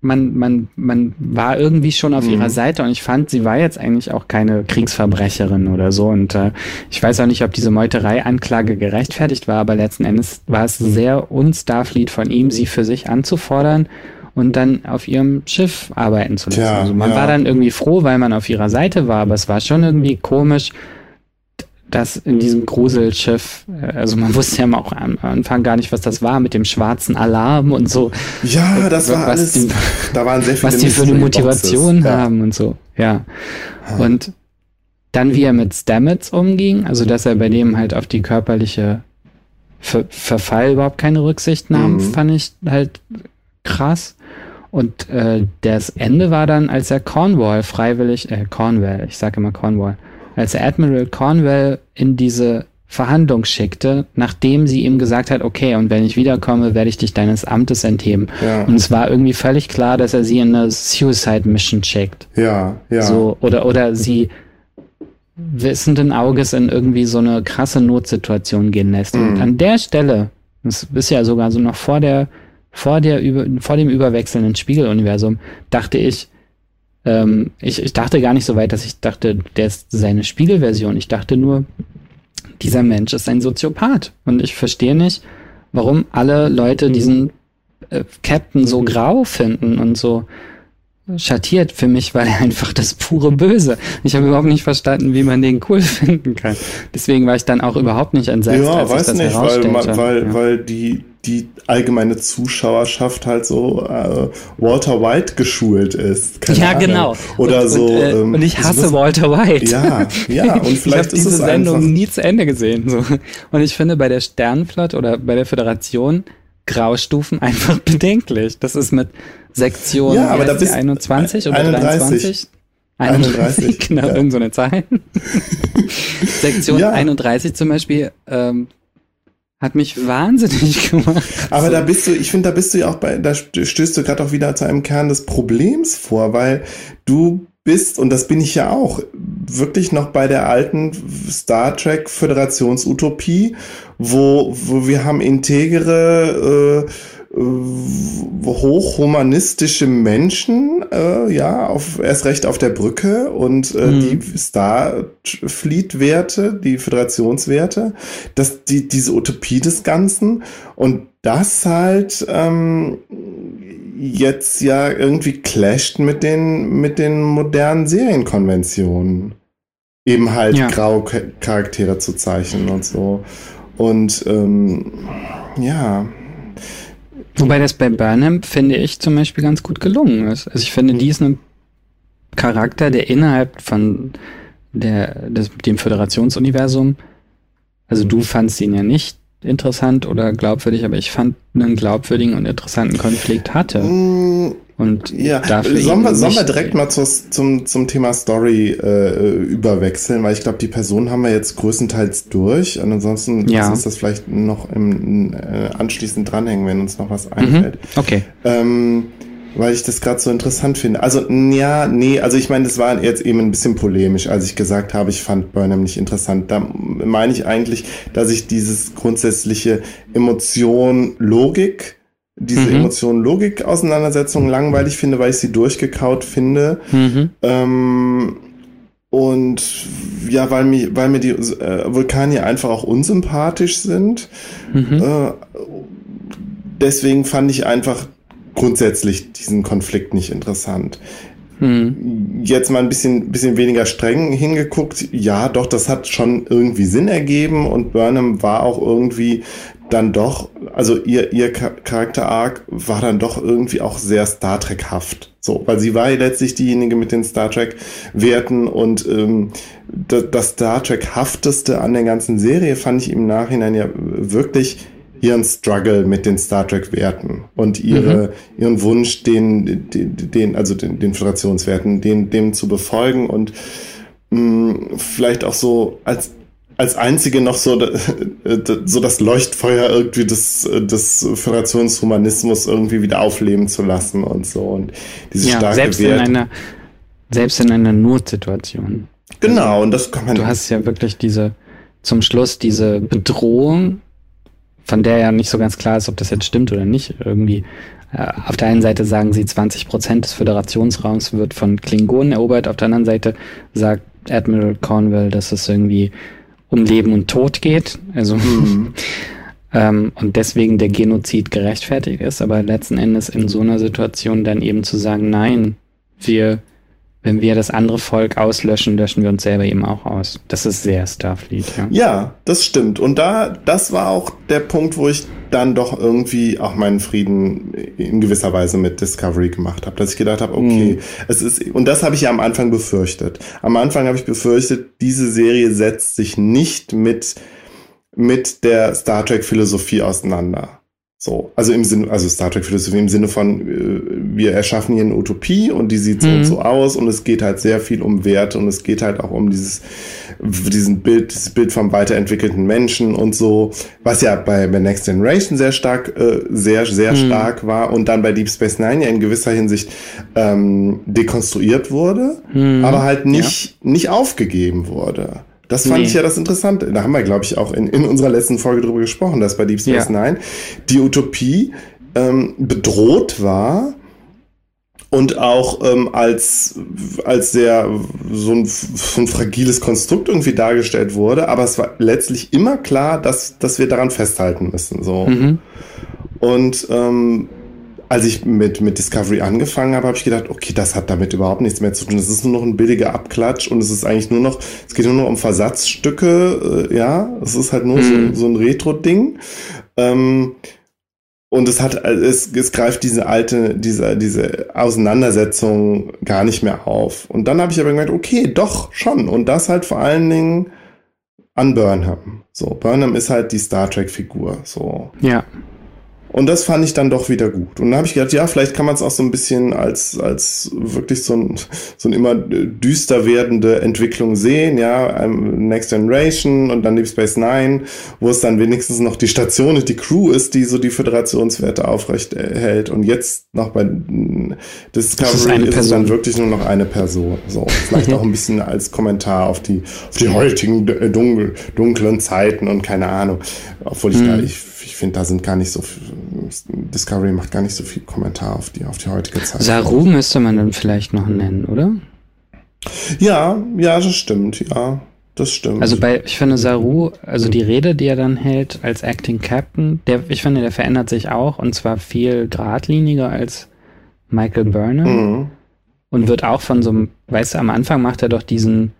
man, man, man war irgendwie schon auf mhm. ihrer Seite und ich fand, sie war jetzt eigentlich auch keine Kriegsverbrecherin oder so. Und äh, ich weiß auch nicht, ob diese Meuterei-Anklage gerechtfertigt war, aber letzten Endes war es sehr unstarfleet von ihm, sie für sich anzufordern und dann auf ihrem Schiff arbeiten zu lassen. Tja, also man ja. war dann irgendwie froh, weil man auf ihrer Seite war, aber es war schon irgendwie komisch, dass in diesem Gruselschiff, äh, also man wusste ja auch am Anfang gar nicht, was das war mit dem schwarzen Alarm und so. Ja, das war alles, die, da waren sehr viele Was die für eine Motivation ja. haben und so, ja. Und dann wie er mit Stamets umging, also dass er bei dem halt auf die körperliche Ver Verfall überhaupt keine Rücksicht nahm, mhm. fand ich halt krass. Und äh, das Ende war dann, als er Cornwall freiwillig, äh, Cornwall, ich sage immer Cornwall, als er Admiral Cornwall in diese Verhandlung schickte, nachdem sie ihm gesagt hat, okay, und wenn ich wiederkomme, werde ich dich deines Amtes entheben. Ja. Und es war irgendwie völlig klar, dass er sie in eine Suicide Mission schickt. Ja, ja. So, oder, oder sie wissenden Auges in irgendwie so eine krasse Notsituation gehen lässt. Mhm. Und an der Stelle, das ist ja sogar so noch vor der, vor der, vor dem überwechselnden Spiegeluniversum, dachte ich, ähm, ich, ich dachte gar nicht so weit, dass ich dachte, der ist seine Spiegelversion. Ich dachte nur, dieser Mensch ist ein Soziopath. Und ich verstehe nicht, warum alle Leute diesen äh, Captain so grau finden und so schattiert für mich, weil er einfach das pure Böse. Ich habe überhaupt nicht verstanden, wie man den cool finden kann. Deswegen war ich dann auch überhaupt nicht entsetzt, ja, als weiß ich das nicht, weil, weil, ja. weil die die allgemeine Zuschauerschaft halt so äh, Walter White geschult ist. Keine ja, Ahnung. genau. Oder und, so. Und, äh, ähm, und ich hasse so Walter White. Ja, ja. Und vielleicht ich habe diese Sendung nie zu Ende gesehen. So. Und ich finde bei der Sternflotte oder bei der Föderation Graustufen einfach bedenklich. Das ist mit Sektion ja, aber da bist 21 oder 31. 23. 31, genau, ja. irgend so eine Zahl. Sektion ja. 31 zum Beispiel ähm, hat mich wahnsinnig gemacht. Aber da bist du, ich finde, da bist du ja auch bei, da stößt du gerade auch wieder zu einem Kern des Problems vor, weil du bist, und das bin ich ja auch, wirklich noch bei der alten Star Trek Föderationsutopie, wo, wo wir haben integere, äh, hochhumanistische Menschen, äh, ja, auf, erst recht auf der Brücke und äh, mhm. die Starfleet-Werte, die Föderationswerte, das, die, diese Utopie des Ganzen und das halt ähm, jetzt ja irgendwie clasht mit den, mit den modernen Serienkonventionen. Eben halt ja. graue Charaktere zu zeichnen und so. Und ähm, ja, Wobei das bei Burnham, finde ich, zum Beispiel ganz gut gelungen ist. Also ich finde, die ist ein Charakter, der innerhalb von der, des, dem Föderationsuniversum, also du fandst ihn ja nicht interessant oder glaubwürdig, aber ich fand einen glaubwürdigen und interessanten Konflikt hatte. Und ja, sollen wir, sollen wir direkt mal zu, zum, zum Thema Story äh, überwechseln, weil ich glaube, die Personen haben wir jetzt größtenteils durch. Und ansonsten ja. uns das vielleicht noch im, äh, anschließend dranhängen, wenn uns noch was mhm. einfällt. Mhm. Okay. Ähm, weil ich das gerade so interessant finde. Also, ja, nee, also ich meine, das war jetzt eben ein bisschen polemisch, als ich gesagt habe, ich fand Burnham nicht interessant. Da meine ich eigentlich, dass ich dieses grundsätzliche Emotion, Logik, diese mhm. Emotion, Logik, Auseinandersetzung langweilig finde, weil ich sie durchgekaut finde. Mhm. Ähm, und ja, weil mir, weil mir die äh, Vulkanier einfach auch unsympathisch sind. Mhm. Äh, deswegen fand ich einfach grundsätzlich diesen Konflikt nicht interessant. Hm. Jetzt mal ein bisschen, bisschen weniger streng hingeguckt. Ja, doch, das hat schon irgendwie Sinn ergeben und Burnham war auch irgendwie dann doch, also ihr, ihr Charakter-Arc war dann doch irgendwie auch sehr Star Trek-haft. So, weil sie war ja letztlich diejenige mit den Star Trek-Werten und ähm, das, das Star Trek-hafteste an der ganzen Serie fand ich im Nachhinein ja wirklich ihren Struggle mit den Star Trek-Werten und ihre, mhm. ihren Wunsch, den, den, den also den, den Föderationswerten, den, dem zu befolgen und mh, mm, vielleicht auch so als als einzige noch so, so das Leuchtfeuer irgendwie des, des Föderationshumanismus irgendwie wieder aufleben zu lassen und so. Und diese ja, starke selbst Wert. in einer, selbst in einer Notsituation. Genau, also, und das kann man. Du hast ja wirklich diese, zum Schluss diese Bedrohung von der ja nicht so ganz klar ist, ob das jetzt stimmt oder nicht irgendwie. äh, auf der einen Seite sagen sie, 20 Prozent des Föderationsraums wird von Klingonen erobert, auf der anderen Seite sagt Admiral Cornwell, dass es irgendwie um Leben und Tod geht. Also mhm. ähm, und deswegen der Genozid gerechtfertigt ist, aber letzten Endes in so einer Situation dann eben zu sagen, nein, wir wenn wir das andere Volk auslöschen, löschen wir uns selber eben auch aus. Das ist sehr Starfleet, ja. Ja, das stimmt. Und da, das war auch der Punkt, wo ich dann doch irgendwie auch meinen Frieden in gewisser Weise mit Discovery gemacht habe, dass ich gedacht habe, okay, mhm. es ist und das habe ich ja am Anfang befürchtet. Am Anfang habe ich befürchtet, diese Serie setzt sich nicht mit mit der Star Trek Philosophie auseinander. So, also im Sinne, also Star Trek Philosophie im Sinne von, äh, wir erschaffen hier eine Utopie und die sieht so mhm. und so aus und es geht halt sehr viel um Werte und es geht halt auch um dieses, diesen Bild, dieses Bild vom weiterentwickelten Menschen und so, was ja bei, bei Next Generation sehr stark, äh, sehr, sehr mhm. stark war und dann bei Deep Space Nine ja in gewisser Hinsicht ähm, dekonstruiert wurde, mhm. aber halt nicht, ja. nicht aufgegeben wurde. Das fand nee. ich ja das Interessante. Da haben wir, glaube ich, auch in, in unserer letzten Folge drüber gesprochen, dass bei Deep Space ja. Nine die Utopie ähm, bedroht war und auch ähm, als, als sehr so ein, so ein fragiles Konstrukt irgendwie dargestellt wurde, aber es war letztlich immer klar, dass, dass wir daran festhalten müssen. So. Mhm. Und ähm, als ich mit, mit Discovery angefangen habe, habe ich gedacht, okay, das hat damit überhaupt nichts mehr zu tun. Das ist nur noch ein billiger Abklatsch und es ist eigentlich nur noch, es geht nur noch um Versatzstücke, äh, ja, es ist halt nur mhm. so, so ein Retro-Ding. Ähm, und es hat, es, es greift diese alte, diese, diese Auseinandersetzung gar nicht mehr auf. Und dann habe ich aber gemerkt, okay, doch, schon. Und das halt vor allen Dingen an Burnham. So, Burnham ist halt die Star Trek-Figur. So. Ja. Und das fand ich dann doch wieder gut. Und dann habe ich gedacht, ja, vielleicht kann man es auch so ein bisschen als, als wirklich so ein, so ein immer düster werdende Entwicklung sehen, ja, Next Generation und dann Deep Space Nine, wo es dann wenigstens noch die Station die Crew ist, die so die Föderationswerte aufrecht hält. Und jetzt noch bei Discovery ist, ist es dann wirklich nur noch eine Person. So, vielleicht auch ein bisschen als Kommentar auf die, auf die heutigen dunkel, dunklen Zeiten und keine Ahnung. Obwohl ich hm. da, ich ich finde, da sind gar nicht so viel, Discovery macht gar nicht so viel Kommentar auf die, auf die heutige Zeit. Saru müsste man dann vielleicht noch nennen, oder? Ja, ja, das stimmt, ja. Das stimmt. Also bei, ich finde Saru, also die Rede, die er dann hält als Acting Captain, der, ich finde, der verändert sich auch und zwar viel geradliniger als Michael Burnham mhm. und wird auch von so einem, weißt du, am Anfang macht er doch diesen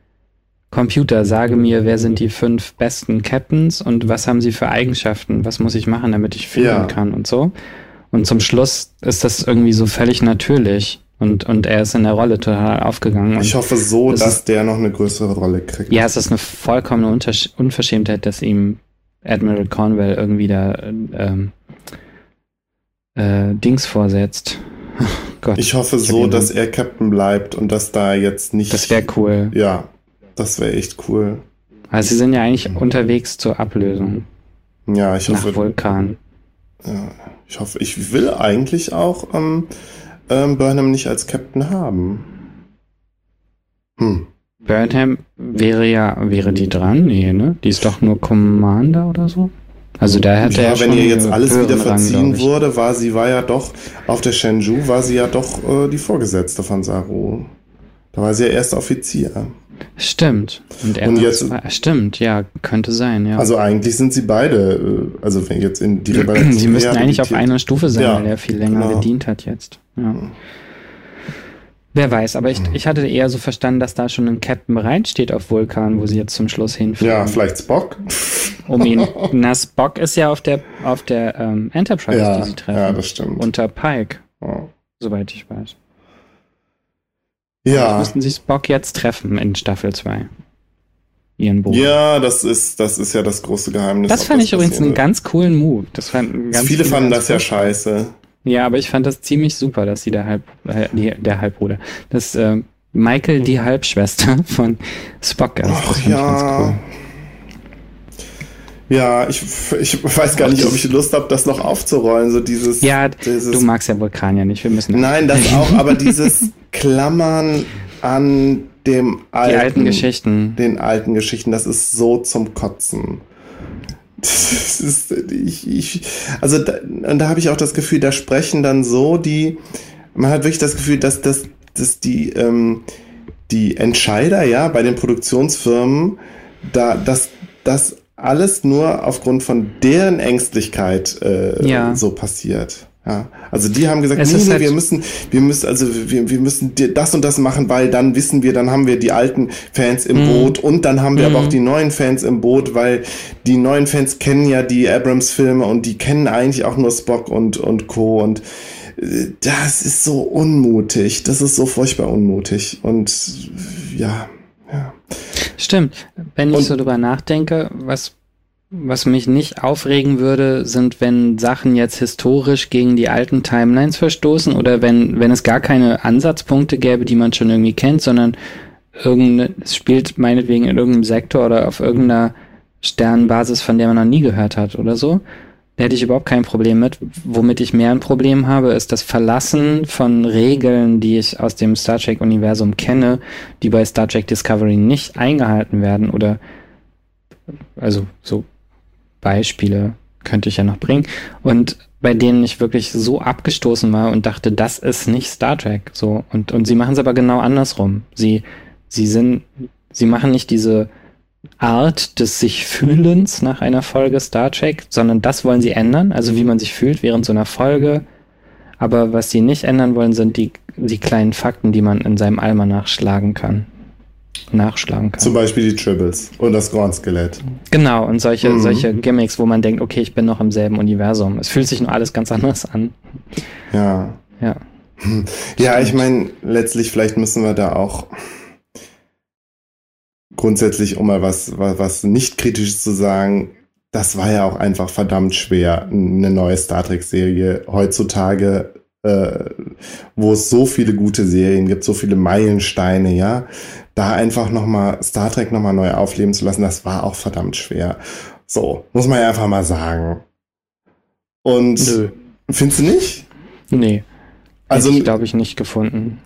Computer, sage mir, wer sind die fünf besten Captains und was haben sie für Eigenschaften? Was muss ich machen, damit ich führen ja. kann und so. Und zum Schluss ist das irgendwie so völlig natürlich. Und, und er ist in der Rolle total aufgegangen. Ich hoffe so, dass ist, der noch eine größere Rolle kriegt. Ja, es ist eine vollkommene Untersch Unverschämtheit, dass ihm Admiral Cornwell irgendwie da ähm, äh, Dings vorsetzt. Oh Gott, ich hoffe ich so, dass er Captain bleibt und dass da jetzt nicht. Das wäre cool. Ja, das wäre echt cool. Also sie sind ja eigentlich unterwegs zur Ablösung. Ja, ich hoffe. Nach Vulkan. Ja, ich hoffe, ich will eigentlich auch ähm, ähm, Burnham nicht als Captain haben. Hm. Burnham wäre ja, wäre die dran? Nee, ne? Die ist doch nur Commander oder so? Also da hätte ja, er wenn ihr jetzt alles wieder verziehen Rang, wurde, war sie war ja doch auf der Shenzhou war sie ja doch äh, die Vorgesetzte von Saru. Da war sie ja erster Offizier. Stimmt. Und, er und jetzt, zwei, stimmt, ja, könnte sein, ja. Also eigentlich sind sie beide, äh, also wenn jetzt in die Rebellion. sie müssten eigentlich auf einer Stufe sein, ja, weil er viel länger genau. gedient hat jetzt. Ja. Wer weiß, aber ich, ich hatte eher so verstanden, dass da schon ein Captain bereitsteht auf Vulkan, wo sie jetzt zum Schluss hinfliegen. Ja, vielleicht Spock. Um ihn. Na, Spock ist ja auf der auf der ähm, Enterprise, ja, die sie treffen. Ja, das stimmt. Unter Pike. Oh. Soweit ich weiß. Ja. Also müssten sich Spock jetzt treffen in Staffel 2. Ihren Bogen. Ja, das ist, das ist ja das große Geheimnis. Das fand das ich übrigens einen ganz coolen Move. Das fand ganz viele fanden das ja scheiße. Ja, aber ich fand das ziemlich super, dass sie der Halb, äh, der Halbbruder, dass äh, Michael die Halbschwester von Spock ist. Ach, das ja. ich ganz cool. Ja, ich, ich weiß gar nicht, ob ich Lust habe, das noch aufzurollen, so dieses. Ja, dieses, du magst ja Vulkanier nicht, wir müssen. Nein, das auch, aber dieses Klammern an dem alten, Die alten Geschichten. Den alten Geschichten, das ist so zum Kotzen. Das ist, ich, ich, also da, und da habe ich auch das Gefühl, da sprechen dann so die, man hat wirklich das Gefühl, dass, dass, dass die, ähm, die Entscheider, ja, bei den Produktionsfirmen, da, dass das alles nur aufgrund von deren Ängstlichkeit äh, ja. so passiert. Ja, also die haben gesagt, nee, nee, halt wir müssen, wir müssen, also wir, wir müssen das und das machen, weil dann wissen wir, dann haben wir die alten Fans im mm. Boot und dann haben wir mm. aber auch mhm. die neuen Fans im Boot, weil die neuen Fans kennen ja die Abrams-Filme und die kennen eigentlich auch nur Spock und und Co. Und äh, das ist so unmutig, das ist so furchtbar unmutig und ja, ja. Stimmt. Wenn ich und, so drüber nachdenke, was was mich nicht aufregen würde, sind, wenn Sachen jetzt historisch gegen die alten Timelines verstoßen oder wenn, wenn es gar keine Ansatzpunkte gäbe, die man schon irgendwie kennt, sondern irgendeine, es spielt meinetwegen in irgendeinem Sektor oder auf irgendeiner Sternenbasis, von der man noch nie gehört hat oder so. Da hätte ich überhaupt kein Problem mit. Womit ich mehr ein Problem habe, ist das Verlassen von Regeln, die ich aus dem Star Trek-Universum kenne, die bei Star Trek Discovery nicht eingehalten werden oder also so Beispiele könnte ich ja noch bringen. Und bei denen ich wirklich so abgestoßen war und dachte, das ist nicht Star Trek. So. Und, und sie machen es aber genau andersrum. Sie, sie sind, sie machen nicht diese Art des sich Fühlens nach einer Folge Star Trek, sondern das wollen sie ändern, also wie man sich fühlt während so einer Folge. Aber was sie nicht ändern wollen, sind die, die kleinen Fakten, die man in seinem Alma nachschlagen kann nachschlagen kann. Zum Beispiel die Tribbles und das Gorn-Skelett. Genau, und solche, mhm. solche Gimmicks, wo man denkt, okay, ich bin noch im selben Universum. Es fühlt sich nur alles ganz anders an. Ja. Ja. Ja, ich meine, letztlich vielleicht müssen wir da auch grundsätzlich, um mal was, was, was nicht kritisches zu sagen, das war ja auch einfach verdammt schwer, eine neue Star Trek-Serie heutzutage äh, wo es so viele gute Serien gibt, so viele Meilensteine, ja, da einfach nochmal Star Trek nochmal neu aufleben zu lassen, das war auch verdammt schwer. So, muss man ja einfach mal sagen. Und Nö. findest du nicht? Nee. Also, glaube ich nicht gefunden.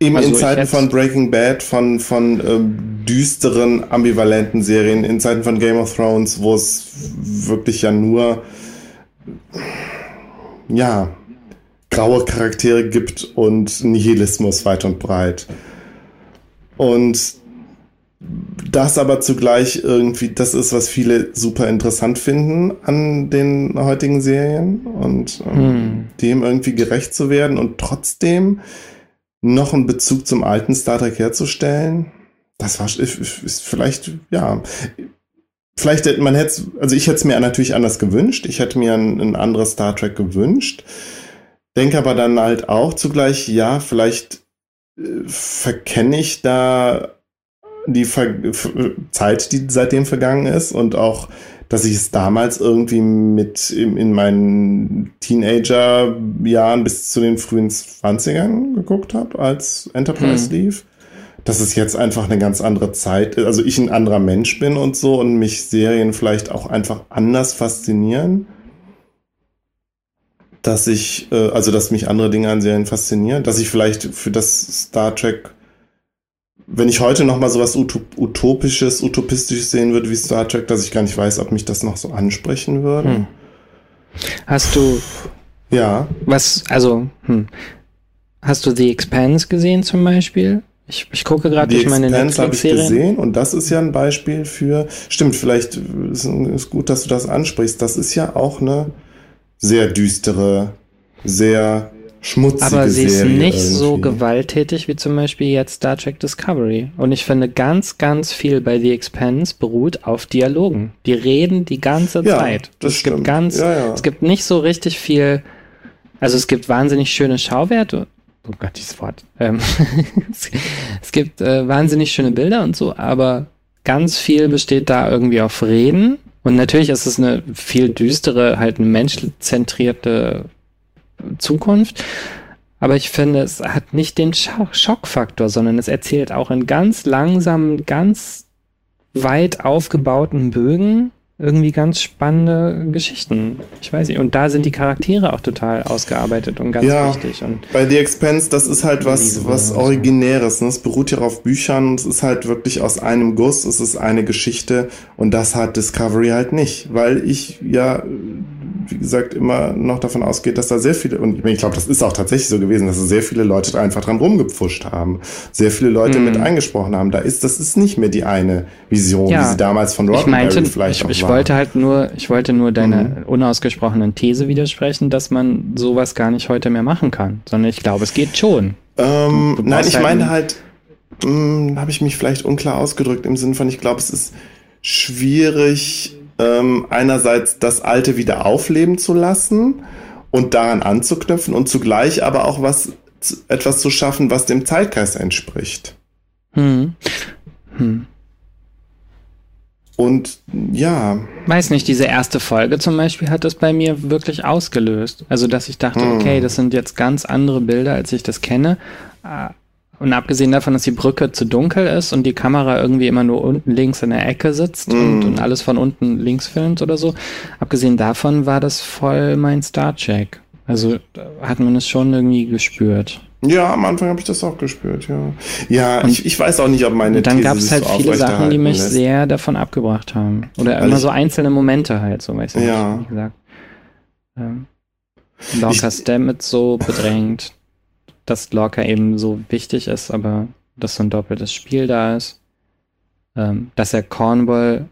Eben also in Zeiten von Breaking Bad, von, von ähm, düsteren, ambivalenten Serien, in Zeiten von Game of Thrones, wo es wirklich ja nur ja, graue Charaktere gibt und Nihilismus weit und breit. Und das aber zugleich irgendwie, das ist, was viele super interessant finden an den heutigen Serien und ähm, hm. dem irgendwie gerecht zu werden und trotzdem noch einen Bezug zum alten Star Trek herzustellen, das war ist, vielleicht, ja, vielleicht hätte man hätte, also ich hätte es mir natürlich anders gewünscht. Ich hätte mir ein, ein anderes Star Trek gewünscht. Denke aber dann halt auch zugleich, ja, vielleicht äh, verkenne ich da die Ver Zeit, die seitdem vergangen ist und auch, dass ich es damals irgendwie mit in, in meinen Teenager-Jahren bis zu den frühen 20ern geguckt habe, als Enterprise hm. lief dass es jetzt einfach eine ganz andere Zeit ist, also ich ein anderer Mensch bin und so und mich Serien vielleicht auch einfach anders faszinieren. Dass ich, äh, also dass mich andere Dinge an Serien faszinieren, dass ich vielleicht für das Star Trek, wenn ich heute noch mal sowas utopisches, utopistisches sehen würde wie Star Trek, dass ich gar nicht weiß, ob mich das noch so ansprechen würde. Hm. Hast du ja was, also hm. hast du The Expanse gesehen zum Beispiel? Ich, ich gucke gerade durch meine Netflix-Serien. habe ich gesehen und das ist ja ein Beispiel für, stimmt, vielleicht ist, ist gut, dass du das ansprichst. Das ist ja auch eine sehr düstere, sehr schmutzige Aber sie ist nicht irgendwie. so gewalttätig wie zum Beispiel jetzt Star Trek Discovery. Und ich finde, ganz, ganz viel bei The Expanse beruht auf Dialogen. Die reden die ganze ja, Zeit. Das es stimmt. gibt ganz, ja, ja. es gibt nicht so richtig viel, also es gibt wahnsinnig schöne Schauwerte oh Gott, dieses Wort. Ähm, es gibt äh, wahnsinnig schöne Bilder und so, aber ganz viel besteht da irgendwie auf Reden. Und natürlich ist es eine viel düstere, halt menschzentrierte Zukunft. Aber ich finde, es hat nicht den Schockfaktor, sondern es erzählt auch in ganz langsamen, ganz weit aufgebauten Bögen irgendwie ganz spannende Geschichten. Ich weiß nicht. Und da sind die Charaktere auch total ausgearbeitet und ganz ja, wichtig. Und bei The Expense, das ist halt was, was Originäres. Ne? Es beruht ja auf Büchern. Es ist halt wirklich aus einem Guss. Es ist eine Geschichte. Und das hat Discovery halt nicht. Weil ich ja wie gesagt, immer noch davon ausgeht, dass da sehr viele, und ich glaube, das ist auch tatsächlich so gewesen, dass da sehr viele Leute da einfach dran rumgepfuscht haben, sehr viele Leute mm. mit eingesprochen haben. Da ist, das ist nicht mehr die eine Vision, ja, wie sie damals von Roddenberry vielleicht ich, ich war. wollte halt nur, ich wollte nur deine mhm. unausgesprochenen These widersprechen, dass man sowas gar nicht heute mehr machen kann, sondern ich glaube, es geht schon. Ähm, du, du nein, ich halt meine halt, hm, habe ich mich vielleicht unklar ausgedrückt im Sinne von, ich glaube, es ist schwierig, ähm, einerseits das Alte wieder aufleben zu lassen und daran anzuknüpfen und zugleich aber auch was etwas zu schaffen, was dem Zeitgeist entspricht. Hm. Hm. Und ja. Weiß nicht, diese erste Folge zum Beispiel hat das bei mir wirklich ausgelöst. Also, dass ich dachte, hm. okay, das sind jetzt ganz andere Bilder, als ich das kenne. Und abgesehen davon, dass die Brücke zu dunkel ist und die Kamera irgendwie immer nur unten links in der Ecke sitzt mm. und, und, alles von unten links filmt oder so, abgesehen davon war das voll mein Starcheck. Also hat man es schon irgendwie gespürt. Ja, am Anfang habe ich das auch gespürt, ja. Ja, ich, ich weiß auch nicht, ob meine und Dann gab es halt so viele Sachen, die mich lässt. sehr davon abgebracht haben. Oder Weil immer so einzelne Momente halt, so weiß ich ja. nicht, wie gesagt. Ähm, Lorca Stammet so bedrängt dass Lorca eben so wichtig ist, aber dass so ein doppeltes Spiel da ist. Ähm, dass er Cornwall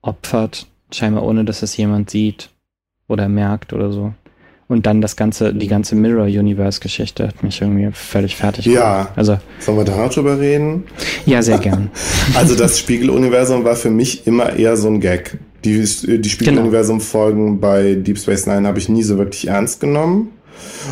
opfert, scheinbar ohne dass es jemand sieht oder merkt oder so. Und dann das ganze, die ganze Mirror-Universe-Geschichte hat mich irgendwie völlig fertig gemacht. Ja. Also, Sollen wir da drüber reden? Ja, sehr gern. Also das Spiegel-Universum war für mich immer eher so ein Gag. Die, die Spiegel-Universum-Folgen genau. bei Deep Space Nine habe ich nie so wirklich ernst genommen.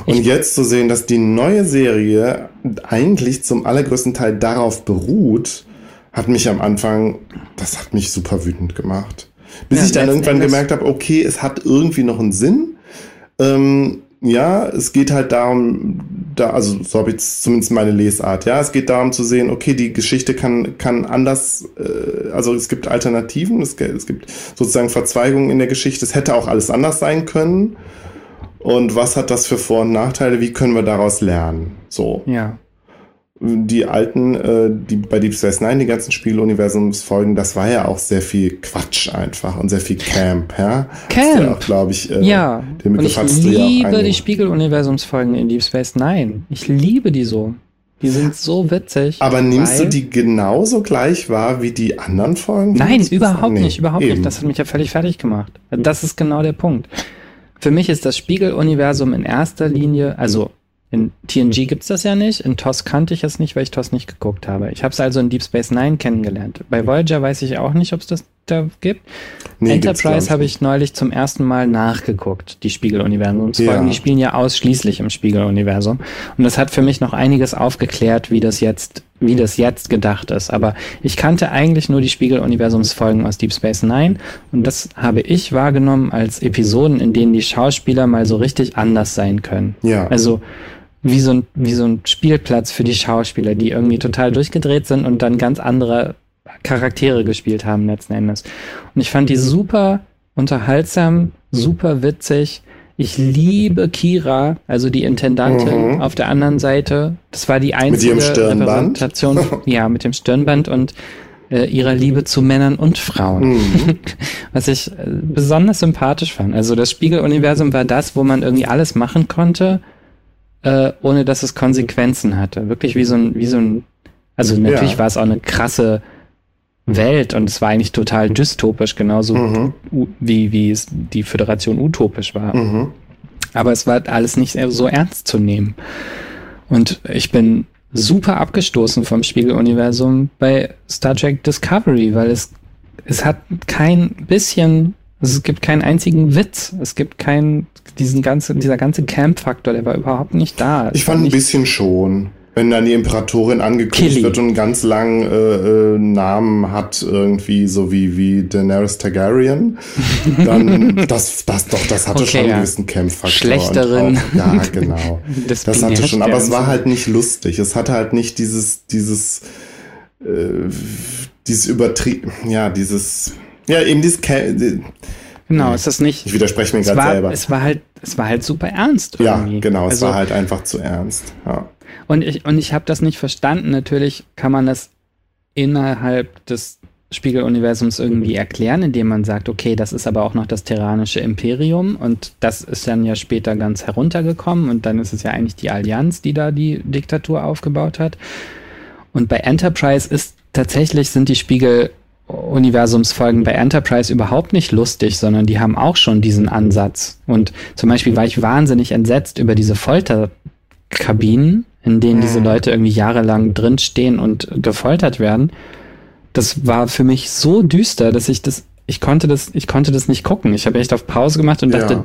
Und ich jetzt zu sehen, dass die neue Serie eigentlich zum allergrößten Teil darauf beruht, hat mich am Anfang, das hat mich super wütend gemacht. Bis ja, ich dann irgendwann gemerkt habe, okay, es hat irgendwie noch einen Sinn. Ähm, ja, es geht halt darum, da, also so habe ich zumindest meine Lesart, ja, es geht darum zu sehen, okay, die Geschichte kann, kann anders, äh, also es gibt Alternativen, es, es gibt sozusagen Verzweigungen in der Geschichte, es hätte auch alles anders sein können und was hat das für Vor- und Nachteile, wie können wir daraus lernen? So. Ja. Die alten, äh, die bei Deep Space Nine, die ganzen Spieluniversumsfolgen, das war ja auch sehr viel Quatsch einfach und sehr viel Camp, ja? Camp! Ja glaube ich, äh, ja. und ich liebe ja die Spiegeluniversumsfolgen in Deep Space Nine. Ich liebe die so. Die sind so witzig. Aber nimmst du die genauso gleich wahr wie die anderen Folgen? Nein, überhaupt nee, nicht, überhaupt eben. nicht. Das hat mich ja völlig fertig gemacht. Das ist genau der Punkt. Für mich ist das Spiegeluniversum in erster Linie, also in TNG gibt's das ja nicht, in TOS kannte ich es nicht, weil ich TOS nicht geguckt habe. Ich habe es also in Deep Space Nine kennengelernt. Bei Voyager weiß ich auch nicht, ob es das da gibt. Nee, Enterprise habe ich neulich zum ersten Mal nachgeguckt, die Spiegeluniversumsfolgen. Ja. Die spielen ja ausschließlich im Spiegeluniversum. Und das hat für mich noch einiges aufgeklärt, wie das jetzt, wie das jetzt gedacht ist. Aber ich kannte eigentlich nur die Spiegeluniversumsfolgen aus Deep Space Nine. Und das habe ich wahrgenommen als Episoden, in denen die Schauspieler mal so richtig anders sein können. Ja. Also, wie so, ein, wie so ein Spielplatz für die Schauspieler, die irgendwie total durchgedreht sind und dann ganz andere Charaktere gespielt haben letzten Endes. Und ich fand die super unterhaltsam, super witzig. Ich liebe Kira, also die Intendantin mhm. auf der anderen Seite. Das war die einzige Repräsentation. ja, mit dem Stirnband und äh, ihrer Liebe zu Männern und Frauen. Mhm. Was ich äh, besonders sympathisch fand. Also das Spiegeluniversum war das, wo man irgendwie alles machen konnte, äh, ohne dass es Konsequenzen hatte. Wirklich wie so ein, wie so ein, also natürlich ja. war es auch eine krasse Welt und es war eigentlich total dystopisch, genauso mhm. wie, wie es die Föderation utopisch war. Mhm. Aber es war alles nicht so ernst zu nehmen. Und ich bin super abgestoßen vom Spiegeluniversum bei Star Trek Discovery, weil es, es hat kein bisschen, es gibt keinen einzigen Witz, es gibt keinen, diesen ganzen, dieser ganze Camp-Faktor, der war überhaupt nicht da. Ich fand ein bisschen schon wenn dann die Imperatorin angekündigt wird und einen ganz langen äh, äh, Namen hat, irgendwie so wie, wie Daenerys Targaryen, dann das, das doch, das hatte okay, schon einen gewissen Kämpffaktor. Schlechterin. Auch, ja, genau. das, das hatte schon, aber es war halt nicht lustig. Es hatte halt nicht dieses, dieses, äh, dieses übertrieben, ja, dieses Ja, eben dieses. Genau, ist das nicht. Ich widerspreche mir gerade selber. Es war halt, es war halt super ernst. Irgendwie. Ja, genau, es also, war halt einfach zu ernst. Ja. Und ich, und ich habe das nicht verstanden. Natürlich kann man das innerhalb des Spiegeluniversums irgendwie erklären, indem man sagt, okay, das ist aber auch noch das terranische Imperium und das ist dann ja später ganz heruntergekommen und dann ist es ja eigentlich die Allianz, die da die Diktatur aufgebaut hat. Und bei Enterprise ist tatsächlich sind die Spiegeluniversumsfolgen bei Enterprise überhaupt nicht lustig, sondern die haben auch schon diesen Ansatz. Und zum Beispiel war ich wahnsinnig entsetzt über diese Folterkabinen, in denen diese. Leute irgendwie jahrelang drinstehen und gefoltert werden das war für mich so düster, dass ich das, ich konnte das, ich konnte das nicht gucken. Ich habe echt auf Pause gemacht und dachte, ja.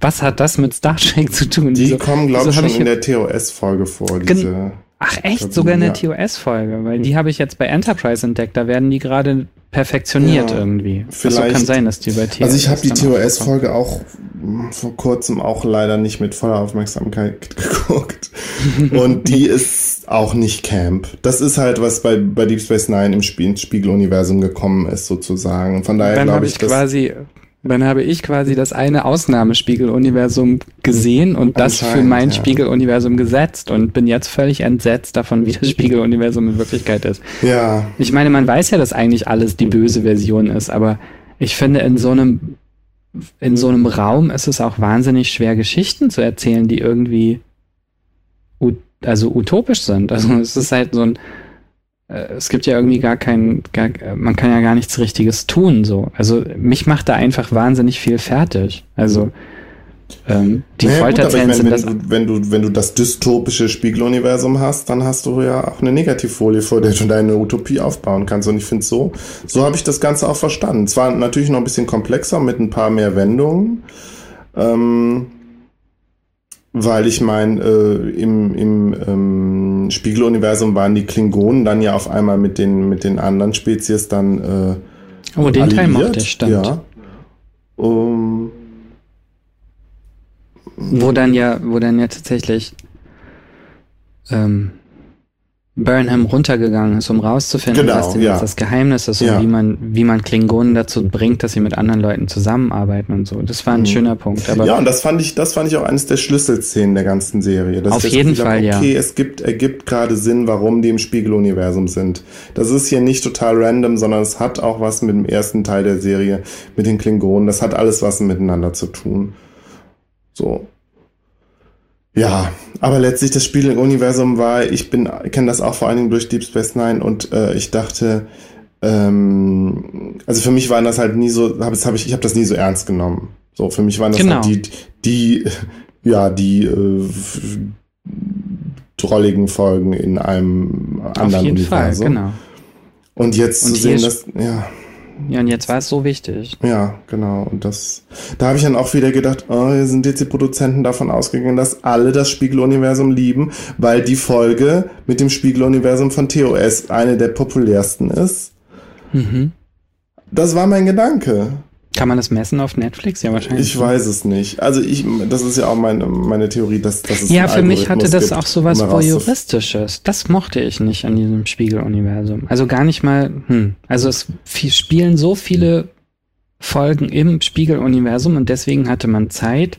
was hat das mit Star Trek zu tun? Die so, kommen, glaube ich, schon in der TOS-Folge vor, diese. Ach echt, sogar in der ja. TOS-Folge, weil die habe ich jetzt bei Enterprise entdeckt. Da werden die gerade perfektioniert ja, irgendwie. Vielleicht. Also kann sein, dass die bei TOS. Also ich habe die TOS-Folge auch vor kurzem auch leider nicht mit voller Aufmerksamkeit geguckt. Und die ist auch nicht Camp. Das ist halt, was bei, bei Deep Space Nine im Spiegeluniversum gekommen ist, sozusagen. Von daher glaube ich, ich quasi dann habe ich quasi das eine Ausnahmespiegeluniversum gesehen und das für mein ja. Spiegeluniversum gesetzt und bin jetzt völlig entsetzt davon, wie das Spiegeluniversum in Wirklichkeit ist. Ja. Ich meine, man weiß ja, dass eigentlich alles die böse Version ist, aber ich finde, in so einem, in so einem Raum ist es auch wahnsinnig schwer, Geschichten zu erzählen, die irgendwie, also utopisch sind. Also es ist halt so ein, es gibt ja irgendwie gar kein, gar, man kann ja gar nichts Richtiges tun, so. Also mich macht da einfach wahnsinnig viel fertig. Also ähm, die naja, Folterzellen sind das. Du, wenn du, wenn du das dystopische Spiegeluniversum hast, dann hast du ja auch eine Negativfolie, vor der du deine Utopie aufbauen kannst. Und ich finde so, so habe ich das Ganze auch verstanden. Zwar natürlich noch ein bisschen komplexer mit ein paar mehr Wendungen. Ähm, weil ich meine, äh, im, im ähm, Spiegeluniversum waren die Klingonen dann ja auf einmal mit den, mit den anderen Spezies dann. Äh, oh, den alliiert. Teil mochte ich, stimmt. Ja. Um, wo dann ja, wo dann ja tatsächlich ähm, Burnham runtergegangen ist, um rauszufinden, genau, was denn ja. das Geheimnis ist ja. und wie man, wie man Klingonen dazu bringt, dass sie mit anderen Leuten zusammenarbeiten und so. Das war ein mhm. schöner Punkt. Aber ja, und das fand ich, das fand ich auch eines der Schlüsselszenen der ganzen Serie. Auf jeden Fall, habe, ja. Okay, es gibt, ergibt gerade Sinn, warum die im Spiegeluniversum sind. Das ist hier nicht total random, sondern es hat auch was mit dem ersten Teil der Serie, mit den Klingonen. Das hat alles was miteinander zu tun. So. Ja, aber letztlich das Spiel im Universum war, ich bin, kenne das auch vor allen Dingen durch Deep Space Nine und äh, ich dachte, ähm, also für mich waren das halt nie so, hab, hab ich, ich habe das nie so ernst genommen. So, für mich waren das genau. halt die, die, ja, die äh, drolligen Folgen in einem anderen Auf jeden Universum. Fall, genau. Und jetzt und zu sehen, dass, ja. Ja, und jetzt war es so wichtig. Ja, genau. Und das, da habe ich dann auch wieder gedacht, oh, sind jetzt die Produzenten davon ausgegangen, dass alle das Spiegeluniversum lieben, weil die Folge mit dem Spiegeluniversum von TOS eine der populärsten ist. Mhm. Das war mein Gedanke. Kann man das messen auf Netflix? Ja, wahrscheinlich. Ich weiß es nicht. Also ich, das ist ja auch meine, meine Theorie, dass, dass es Ja, für mich hatte das gibt, auch so was Voyeuristisches. Das mochte ich nicht an diesem Spiegeluniversum. Also gar nicht mal, hm. Also es spielen so viele Folgen im Spiegeluniversum und deswegen hatte man Zeit,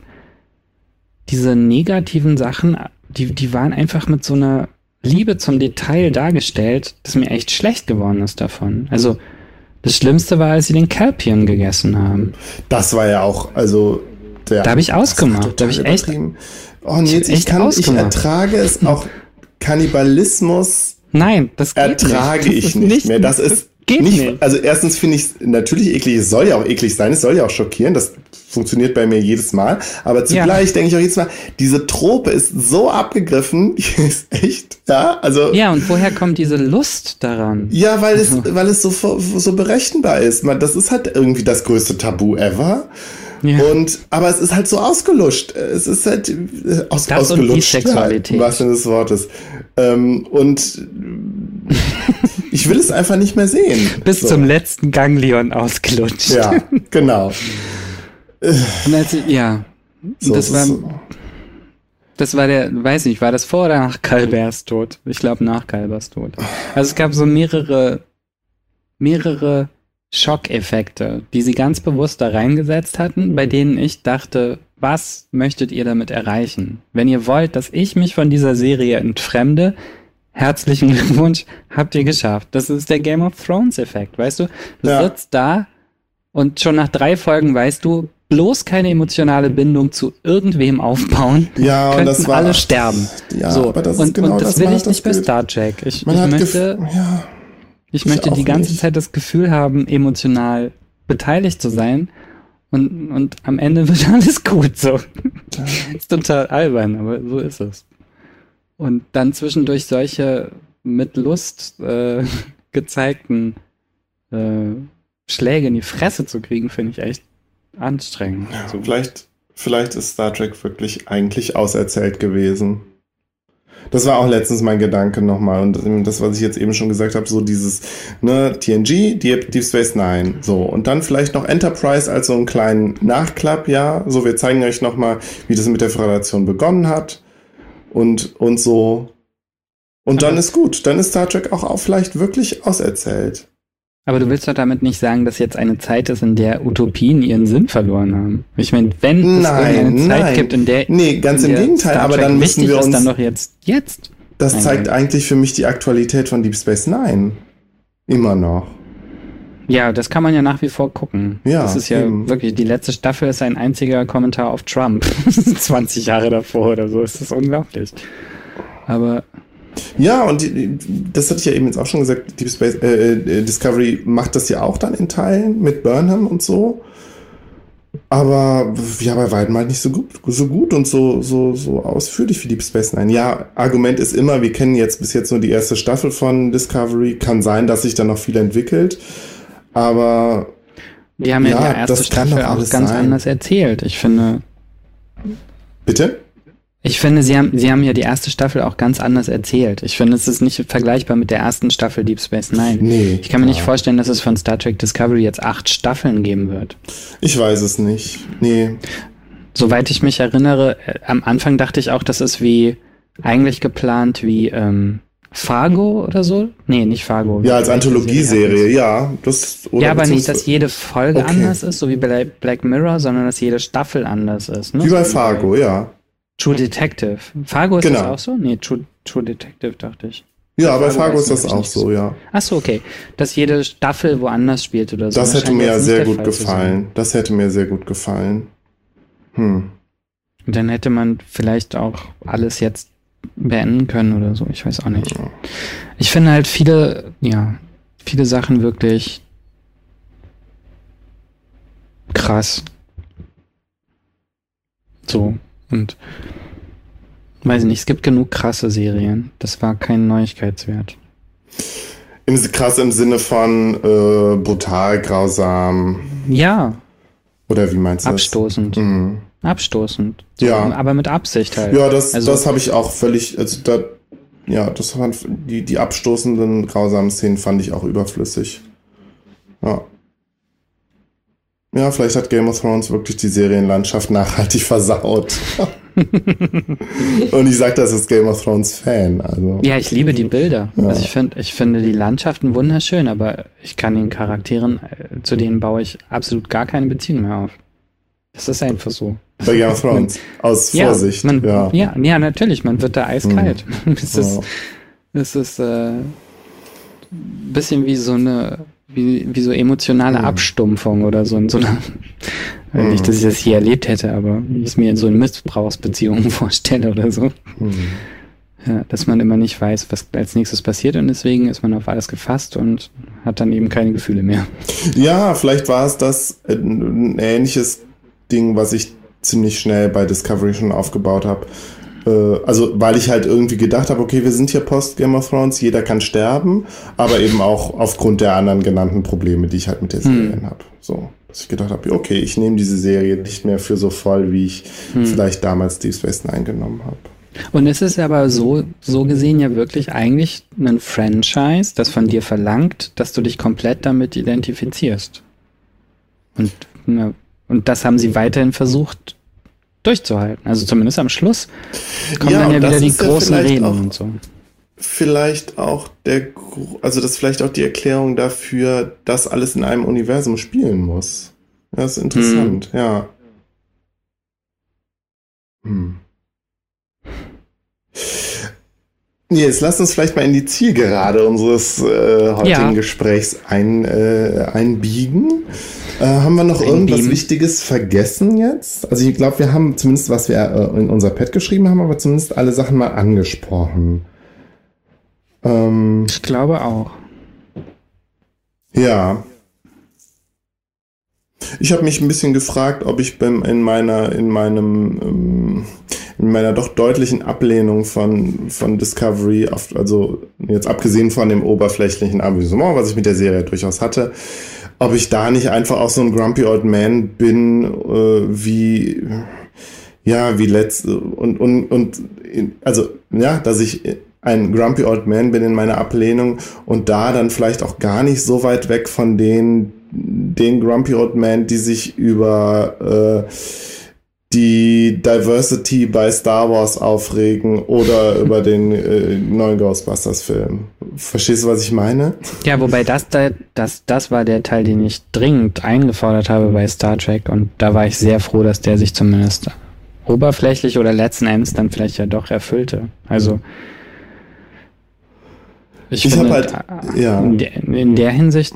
diese negativen Sachen, die, die waren einfach mit so einer Liebe zum Detail dargestellt, dass mir echt schlecht geworden ist davon. Also, das Schlimmste war, als sie den Kelpion gegessen haben. Das war ja auch, also der, Da habe ich ausgemacht. Da habe ich echt. Oh nee, ich, ich, kann, ich ertrage es auch Kannibalismus. Nein, das geht ertrage nicht. ich nicht, nicht mehr. Das ist Geht nicht, nicht. Also erstens finde ich es natürlich eklig, es soll ja auch eklig sein, es soll ja auch schockieren, das funktioniert bei mir jedes Mal. Aber zugleich ja. denke ich auch jedes Mal, diese Trope ist so abgegriffen, die ist echt, ja, also. Ja, und woher kommt diese Lust daran? Ja, weil es, weil es so, so berechenbar ist. Man, das ist halt irgendwie das größte Tabu ever. Ja. Und, aber es ist halt so ausgeluscht. Es ist halt äh, aus, das ausgelutscht. Und die Sexualität. was des Wortes. Ähm, und ich will es einfach nicht mehr sehen. Bis so. zum letzten Ganglion ausgelutscht. Ja, genau. also, ja, so, das war. So. Das war der, weiß nicht, war das vor oder nach Kalbers Tod? Ich glaube nach Kalbers Tod. Also es gab so mehrere, mehrere Schockeffekte, die sie ganz bewusst da reingesetzt hatten, bei denen ich dachte, was möchtet ihr damit erreichen? Wenn ihr wollt, dass ich mich von dieser Serie entfremde, herzlichen Glückwunsch, habt ihr geschafft. Das ist der Game of Thrones Effekt, weißt du? Du ja. sitzt da und schon nach drei Folgen weißt du, bloß keine emotionale Bindung zu irgendwem aufbauen, ja, könnten das war, alle sterben. Ja, so. aber das und, ist genau und das, das will ich nicht bei Star Trek. Ich, ich möchte, ja, ich möchte die ganze nicht. Zeit das Gefühl haben, emotional beteiligt zu sein. Und, und am Ende wird alles gut. So. ist total albern, aber so ist es. Und dann zwischendurch solche mit Lust äh, gezeigten äh, Schläge in die Fresse zu kriegen, finde ich echt anstrengend. Ja, so. vielleicht, vielleicht ist Star Trek wirklich eigentlich auserzählt gewesen. Das war auch letztens mein Gedanke nochmal. Und das, was ich jetzt eben schon gesagt habe, so dieses, ne, TNG, Deep, Deep Space Nine, so. Und dann vielleicht noch Enterprise als so einen kleinen Nachklapp, ja. So, wir zeigen euch nochmal, wie das mit der Föderation begonnen hat. Und, und so. Und dann ist gut. Dann ist Star Trek auch, auch vielleicht wirklich auserzählt. Aber du willst doch damit nicht sagen, dass jetzt eine Zeit ist, in der Utopien ihren Sinn verloren haben. Ich meine, wenn es Nein, eine Zeit nein. gibt, in der Nee, ganz im Gegenteil, aber dann müssen wir ist, uns. dann doch jetzt jetzt. Das zeigt eigentlich für mich die Aktualität von Deep Space Nine. Immer noch. Ja, das kann man ja nach wie vor gucken. Ja, das ist ja eben. wirklich, die letzte Staffel ist ein einziger Kommentar auf Trump. 20 Jahre davor oder so. Das ist unglaublich. Aber Ja, und das hatte ich ja eben jetzt auch schon gesagt, Deep Space äh, äh, Discovery macht das ja auch dann in Teilen mit Burnham und so. Aber ja, bei weitem halt nicht so gut, so gut und so, so, so ausführlich wie Deep Space Nine. Ja, Argument ist immer, wir kennen jetzt bis jetzt nur die erste Staffel von Discovery. Kann sein, dass sich da noch viel entwickelt. Aber die haben ja, Ja, die erste Staffel auch ganz sein. anders erzählt. Ich finde, bitte? ich finde, sie haben, sie haben ja die erste Staffel auch ganz anders erzählt. Ich finde, es ist nicht vergleichbar mit der ersten Staffel Deep Space Nine. Nee. Ich kann mir nicht klar. vorstellen, dass es von Star Trek Discovery jetzt acht Staffeln geben wird. Ich weiß es nicht. Nee. Soweit ich mich erinnere, äh, am Anfang dachte ich auch, das ist wie eigentlich geplant wie ähm, Fargo oder so. Nee, nicht Fargo. Ja, als Anthologieserie, Serie ja. Das, oder Ja, aber nicht, dass jede Folge Okay. anders ist, so wie bei Black Mirror, sondern dass jede Staffel anders ist. Ne? Wie bei Fargo, ja. True Detective. Fargo ist das Genau. auch so? Nee, True, True Detective dachte ich. Ja, bei Fargo ist das auch so, ja. Ach so, okay. Dass jede Staffel woanders spielt oder so. Das hätte scheint mir ja sehr gut Fall gefallen. Das hätte mir sehr gut gefallen. Hm. Und dann hätte man vielleicht auch alles jetzt beenden können oder so. Ich weiß auch nicht. Ich finde halt viele, ja, viele Sachen wirklich krass. So. Und weiß ich nicht, es gibt genug krasse Serien. Das war kein Neuigkeitswert. Im, krass im Sinne von äh, brutal, grausam. Ja, Oder wie meinst du das? abstoßend. Mhm. Abstoßend. So, Ja. Aber mit Absicht halt. Ja, das, Also- das habe ich auch völlig, also da, ja, das waren die, die abstoßenden, grausamen Szenen fand ich auch überflüssig. Ja. Ja, vielleicht hat Game of Thrones wirklich die Serienlandschaft nachhaltig versaut. Und ich sage das als Game of Thrones Fan. Also. Ja, ich liebe die Bilder. Ja. Also ich finde, ich finde die Landschaften wunderschön, aber ich kann den Charakteren, äh, zu denen baue ich absolut gar keine Beziehung mehr auf. Das ist einfach so. Bei Game of Thrones. Aus Vorsicht. man, ja. ja, ja, natürlich, man wird da eiskalt. es ist, Ja. es ist äh, ein bisschen wie so eine, wie, wie so emotionale Mhm. Abstumpfung oder so in so einer, Mhm. nicht, dass ich das hier erlebt hätte, aber wie ich es mir in so in Missbrauchsbeziehungen vorstelle oder so. Hm. Ja, dass man immer nicht weiß, was als nächstes passiert und deswegen ist man auf alles gefasst und hat dann eben keine Gefühle mehr. Ja, vielleicht war es das äh, ein ähnliches Ding, was ich ziemlich schnell bei Discovery schon aufgebaut habe. Äh, also, weil ich halt irgendwie gedacht habe, okay, wir sind hier post Game of Thrones, jeder kann sterben, aber eben auch aufgrund der anderen genannten Probleme, die ich halt mit der Serie Hm. habe. So, dass ich gedacht habe, okay, ich nehme diese Serie nicht mehr für so voll, wie ich Hm. vielleicht damals Deep Space Nine genommen habe. Und es ist aber so, so gesehen ja wirklich eigentlich ein Franchise, das von dir verlangt, dass du dich komplett damit identifizierst. Und, ja, und das haben sie weiterhin versucht durchzuhalten. Also zumindest am Schluss kommen Ja, dann ja wieder die ja großen vielleicht Reden auch- und so. vielleicht auch der, also das ist vielleicht auch die Erklärung dafür, dass alles in einem Universum spielen muss. Das ist interessant, hm. ja. Hm. Jetzt lass uns vielleicht mal in die Zielgerade unseres äh, heutigen ja. Gesprächs ein, äh, einbiegen. Äh, haben wir noch Einbieben. irgendwas Wichtiges vergessen jetzt? Also ich glaube, wir haben zumindest, was wir äh, in unser Pad geschrieben haben, aber zumindest alle Sachen mal angesprochen. Ähm, ich glaube auch. Ja. Ich habe mich ein bisschen gefragt, ob ich beim, in meiner, in meinem, ähm, in meiner doch deutlichen Ablehnung von, von Discovery, auf, also jetzt abgesehen von dem oberflächlichen Amüsement, was ich mit der Serie durchaus hatte, ob ich da nicht einfach auch so ein Grumpy Old Man bin, äh, wie, ja, wie letzt, und, und, und, also, ja, dass ich ein Grumpy Old Man bin in meiner Ablehnung und da dann vielleicht auch gar nicht so weit weg von den, den Grumpy Old Man, die sich über äh, die Diversity bei Star Wars aufregen oder über den äh, neuen Ghostbusters-Film. Verstehst du, was ich meine? Ja, wobei das, das, das war der Teil, den ich dringend eingefordert habe bei Star Trek und da war ich sehr froh, dass der sich zumindest oberflächlich oder letzten Endes dann vielleicht ja doch erfüllte. Also ich, ich finde, halt, ja. in, der, in der Hinsicht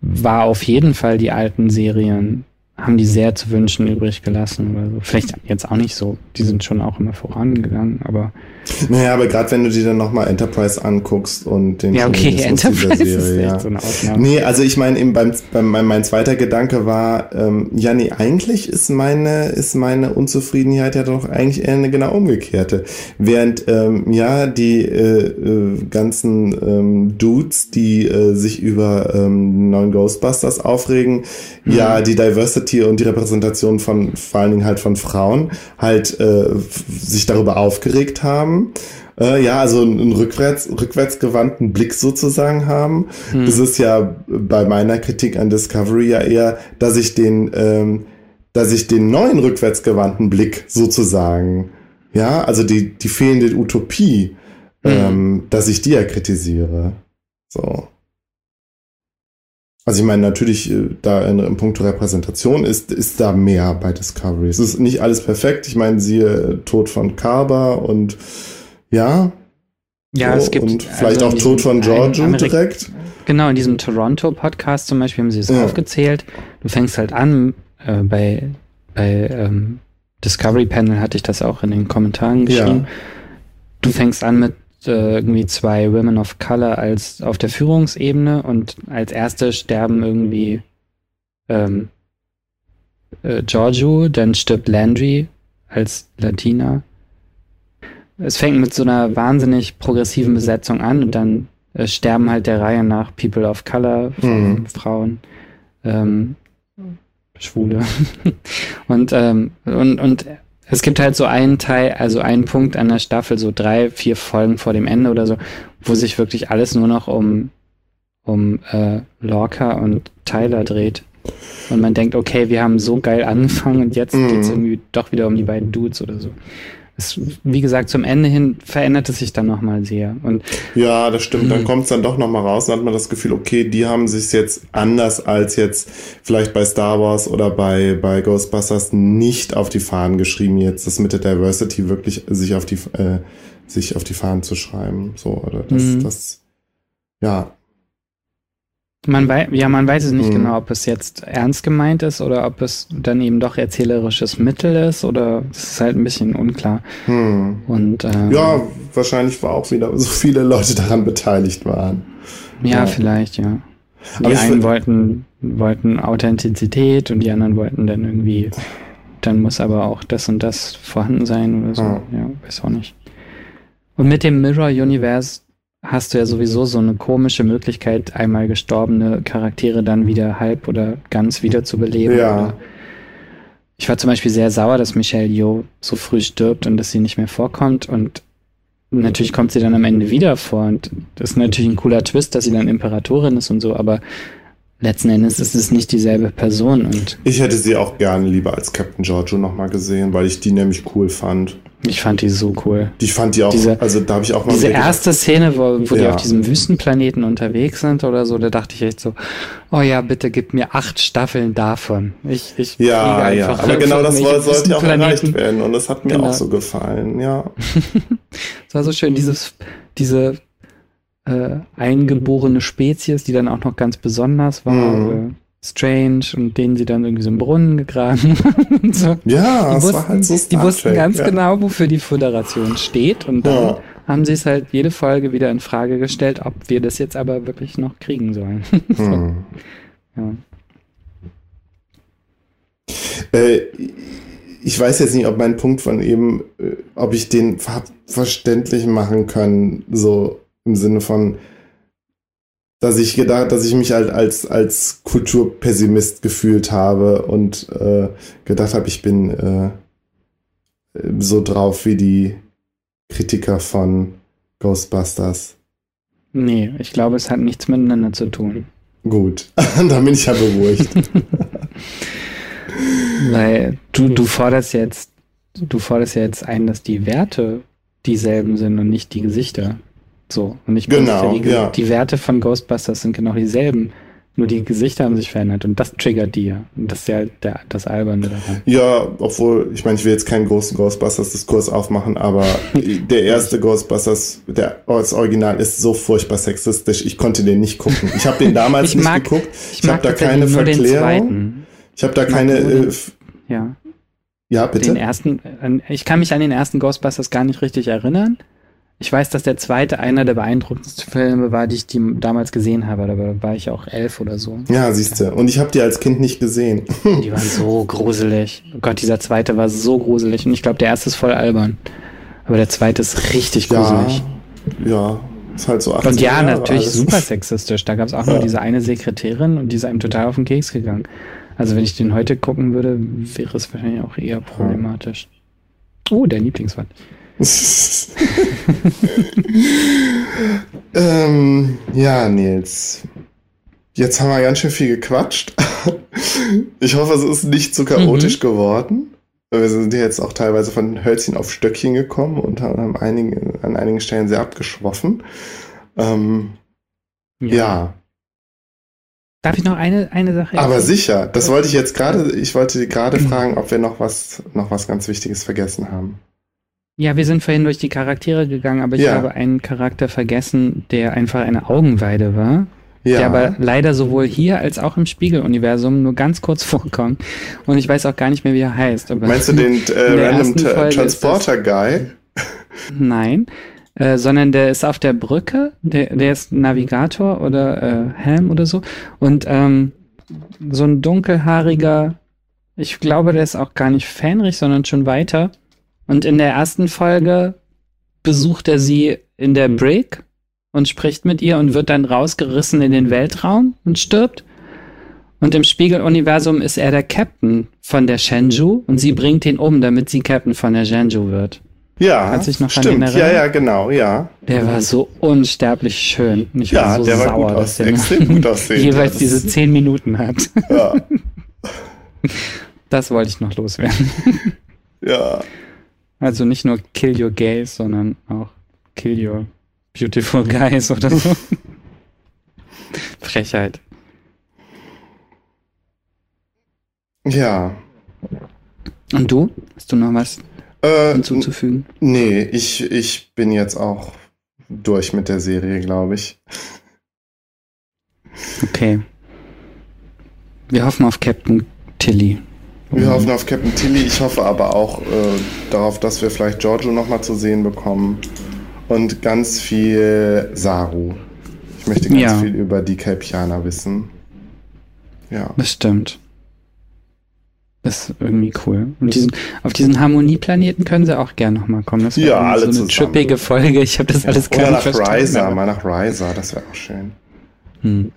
war auf jeden Fall die alten Serien haben die sehr zu wünschen übrig gelassen oder so. Vielleicht jetzt auch nicht so. Die sind schon auch immer vorangegangen, aber. Naja, aber gerade wenn du dir dann nochmal Enterprise anguckst und den Ja, okay, Enterprise Serie, ist echt ja. so eine Ausnahme. Nee, also ich meine, eben beim, beim, mein zweiter Gedanke war, ähm, ja, nee, eigentlich ist meine, ist meine Unzufriedenheit ja doch eigentlich eher eine genau umgekehrte. Während, ähm, ja, die äh, äh, ganzen ähm, Dudes, die äh, sich über ähm, neuen Ghostbusters aufregen, mhm. ja, die Diversity Diversity und die Repräsentation von vor allen Dingen halt von Frauen halt äh, sich darüber aufgeregt haben. Äh, ja, also einen rückwärts, rückwärtsgewandten Blick sozusagen haben. Hm. Das ist ja bei meiner Kritik an Discovery ja eher, dass ich den, ähm, dass ich den neuen rückwärtsgewandten Blick sozusagen, ja, also die, die fehlende Utopie, hm. ähm, dass ich die ja kritisiere. So. Also ich meine, natürlich, äh, da in, in puncto Repräsentation ist, ist da mehr bei Discovery. Es ist nicht alles perfekt. Ich meine, siehe Tod von Carver und ja. Ja, so, es gibt. Und vielleicht also auch Tod von Giorgio direkt. Genau, in diesem Toronto-Podcast zum Beispiel haben sie es ja. aufgezählt. Du fängst halt an, äh, bei, bei ähm, Discovery Panel hatte ich das auch in den Kommentaren geschrieben. Ja. Du fängst an mit äh, irgendwie zwei Women of Color als auf der Führungsebene und als erste sterben irgendwie ähm, äh, Giorgio, dann stirbt Landry als Latina. Es fängt mit so einer wahnsinnig progressiven Besetzung an und dann äh, sterben halt der Reihe nach People of Color, mhm. Frauen, ähm, Schwule. und, ähm, und, und es gibt halt so einen Teil, also einen Punkt an der Staffel, so drei, vier Folgen vor dem Ende oder so, wo sich wirklich alles nur noch um, um äh, Lorca und Tyler dreht. Und man denkt, okay, wir haben so geil angefangen und jetzt mhm. geht's irgendwie doch wieder um die beiden Dudes oder so es, wie gesagt, zum Ende hin verändert es sich dann nochmal sehr. Und, ja, das stimmt. Dann kommt es dann doch nochmal raus und hat man das Gefühl, okay, die haben sich jetzt anders als jetzt vielleicht bei Star Wars oder bei, bei Ghostbusters nicht auf die Fahnen geschrieben, jetzt das mit der Diversity wirklich sich auf die, äh, sich auf die Fahnen zu schreiben. So, oder das, mhm. das, ja, man weiß, ja, man weiß es nicht mhm. genau, ob es jetzt ernst gemeint ist oder ob es dann eben doch erzählerisches Mittel ist oder es ist halt ein bisschen unklar. Mhm. Und ähm, ja, wahrscheinlich war auch wieder so viele Leute daran beteiligt waren. Ja, ja. vielleicht, ja. Die Aber einen wollten, wollten Authentizität und die anderen wollten dann irgendwie, dann muss aber auch das und das vorhanden sein oder so. Ja, ja weiß auch nicht. Und mit dem Mirror Universe hast du ja sowieso so eine komische Möglichkeit, einmal gestorbene Charaktere dann wieder halb oder ganz wieder zu beleben. Ja. Ich war zum Beispiel sehr sauer, dass Michelle Yeoh so früh stirbt und dass sie nicht mehr vorkommt und natürlich kommt sie dann am Ende wieder vor und das ist natürlich ein cooler Twist, dass sie dann Imperatorin ist und so, aber letzten Endes ist es nicht dieselbe Person und ich hätte sie auch gerne lieber als Captain Giorgio nochmal gesehen, weil ich die nämlich cool fand. Ich fand die so cool. Die fand die auch, diese, also da habe ich auch mal. Diese erste. Szene, wo, wo ja. die auf diesem Wüstenplaneten unterwegs sind oder so, da dachte ich echt so, oh ja, bitte gib mir acht Staffeln davon. Ich, ich ja, ja, aber genau das sollte auch erreicht werden und das hat mir genau. auch so gefallen, ja. Es war so schön, dieses, diese äh, eingeborene Spezies, die dann auch noch ganz besonders war. Mhm. Strange und denen sie dann irgendwie so einen Brunnen gegraben so. Ja, die wussten, halt so die wussten ganz ja. genau, wofür die Föderation steht und dann ja. haben sie es halt jede Folge wieder in Frage gestellt, ob wir das jetzt aber wirklich noch kriegen sollen. so. hm. ja. äh, ich weiß jetzt nicht, ob mein Punkt von eben, äh, ob ich den verständlich machen kann, so im Sinne von, dass ich gedacht, dass ich mich halt als, als Kulturpessimist gefühlt habe und äh, gedacht habe, ich bin äh, so drauf wie die Kritiker von Ghostbusters. Nee, ich glaube, es hat nichts miteinander zu tun. Gut, dann bin ich ja beruhigt. Weil du, du forderst jetzt, du forderst ja jetzt ein, dass die Werte dieselben sind und nicht die Gesichter. So. Und ich genau, die, ja. die Werte von Ghostbusters sind genau dieselben. Nur die Gesichter haben sich verändert und das triggert die ja. Und das ist ja der, das Alberne daran. Ja, obwohl, ich meine, ich will jetzt keinen großen Ghostbusters-Diskurs aufmachen, aber der erste Ghostbusters, der das Original ist so furchtbar sexistisch, ich konnte den nicht gucken. Ich habe den damals nicht mag, geguckt. Ich, ich habe da keine Verklärung. Ich habe da ich keine. Äh, ja. Ja, bitte. Den ersten, ich kann mich an den ersten Ghostbusters gar nicht richtig erinnern. Ich weiß, dass der zweite einer der beeindruckendsten Filme war, die ich die damals gesehen habe. Da war ich auch elf oder so. Ja, siehst du. Und ich habe die als Kind nicht gesehen. Die waren so gruselig. Oh Gott, dieser zweite war so gruselig. Und ich glaube, der erste ist voll albern. Aber der zweite ist richtig gruselig. Ja, ja. Ist halt so 18 Und ja, Jahre natürlich alles. super sexistisch. Da gab es auch ja. nur diese eine Sekretärin und die ist einem total auf den Keks gegangen. Also wenn ich den heute gucken würde, wäre es wahrscheinlich auch eher problematisch. Oh, der Lieblingswand. ähm, ja, Nils. Jetzt haben wir ganz schön viel gequatscht. ich hoffe, es ist nicht zu chaotisch mhm. geworden. Wir sind jetzt auch teilweise von Hölzchen auf Stöckchen gekommen und haben einige, an einigen Stellen sehr abgeschwoffen. Ähm, ja. ja. Darf ich noch eine, eine Sache? Aber sicher, das wollte ich jetzt gerade, ich wollte gerade fragen, ob wir noch was, noch was ganz Wichtiges vergessen haben. Ja, wir sind vorhin durch die Charaktere gegangen, aber ich Ja. habe einen Charakter vergessen, der einfach eine Augenweide war. Ja. Der aber leider sowohl hier als auch im Spiegeluniversum nur ganz kurz vorkommt. Und ich weiß auch gar nicht mehr, wie er heißt. Meinst du den äh, Random Folge Transporter Guy? Nein. Äh, sondern der ist auf der Brücke, der, der ist Navigator oder äh, Helm oder so. Und ähm, so ein dunkelhaariger, ich glaube, der ist auch gar nicht Fähnrich, sondern schon weiter. Und in der ersten Folge besucht er sie in der Brig und spricht mit ihr und wird dann rausgerissen in den Weltraum und stirbt. Und im Spiegeluniversum ist er der Captain von der Shenzhou und sie bringt ihn um, damit sie Captain von der Shenzhou wird. Ja, du dich noch stimmt. Ja, ja, genau, ja. Der war so unsterblich schön. Und ich Ja, war so der war sauer, gut dass aus, der extrem gut aussehend. jeweils Ja, diese das- zehn Minuten hat. Ja, Das wollte ich noch loswerden. ja. Also nicht nur Kill Your Gays, sondern auch Kill Your Beautiful Guys oder so. Frechheit. Ja. Und du? Hast du noch was Äh, hinzuzufügen? nee, ich, ich bin jetzt auch durch mit der Serie, glaube ich. Okay. Wir hoffen auf Captain Tilly. Wir hoffen auf Captain Tilly. Ich hoffe aber auch äh, darauf, dass wir vielleicht Giorgio nochmal zu sehen bekommen. Und ganz viel Saru. Ich möchte ganz Ja. viel über die Kelpianer wissen. Ja. Das stimmt. Das ist irgendwie cool. Und diesen, auf diesen Harmonieplaneten können sie auch gern nochmal kommen. Das Ja, alle so eine zusammen. trippige Folge. Ich habe das alles gar Oder nicht nach verstanden. Aber- mal nach Ryza, das wäre auch schön. Hm.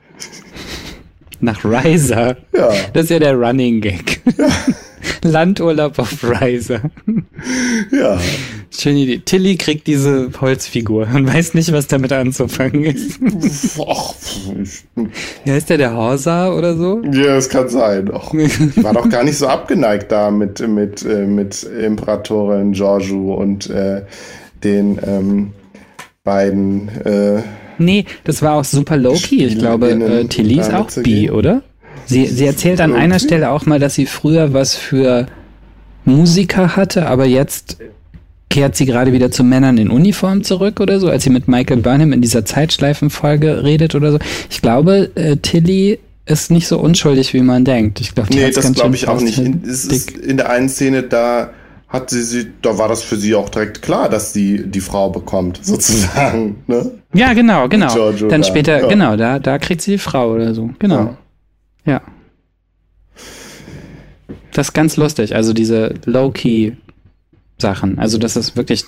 Nach Riser. Ja. Das ist ja der Running Gag. Landurlaub auf Riser. Ja. Schöne Idee. Tilly kriegt diese Holzfigur und weiß nicht, was damit anzufangen ist. Ach, ja, ist der der Horsa oder so? Ja, es kann sein. Och, ich war doch gar nicht so abgeneigt da mit, mit, äh, mit Imperatorin Giorgio und äh, den ähm, beiden. Äh, nee, das war auch super low-key. Ich glaube, äh, Tilly ist auch bi, oder? Sie, sie erzählt an einer Stelle auch mal, dass sie früher was für Musiker hatte, aber jetzt kehrt sie gerade wieder zu Männern in Uniform zurück oder so, als sie mit Michael Burnham in dieser Zeitschleifenfolge redet oder so. Ich glaube, äh, Tilly ist nicht so unschuldig, wie man denkt. Ich glaube, nee, das glaube ich auch nicht. In, in der einen Szene, da hat sie, sie, da war das für sie auch direkt klar, dass sie die Frau bekommt, sozusagen. Ne? Ja, genau, genau. Giorgio Dann später, ja. genau, da, da kriegt sie die Frau oder so. Genau. Ja. ja. Das ist ganz lustig. Also diese Low-Key Sachen. Also das ist wirklich,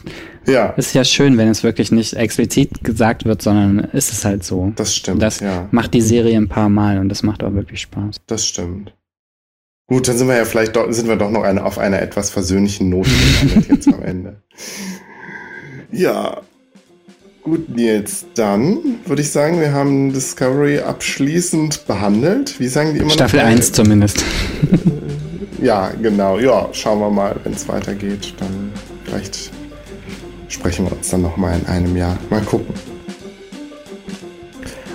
ja. ist ja schön, wenn es wirklich nicht explizit gesagt wird, sondern ist es halt so. Das stimmt. Das ja. macht die Serie ein paar Mal und das macht auch wirklich Spaß. Das stimmt. Gut, dann sind wir ja vielleicht doch, sind wir doch noch eine, auf einer etwas versöhnlichen Note jetzt am Ende. Ja. Gut, Nils, dann würde ich sagen, wir haben Discovery abschließend behandelt. Wie sagen die immer Staffel noch? Staffel 1 zumindest. Ja, genau. Ja, schauen wir mal, wenn es weitergeht. Dann vielleicht sprechen wir uns dann nochmal in einem Jahr. Mal gucken.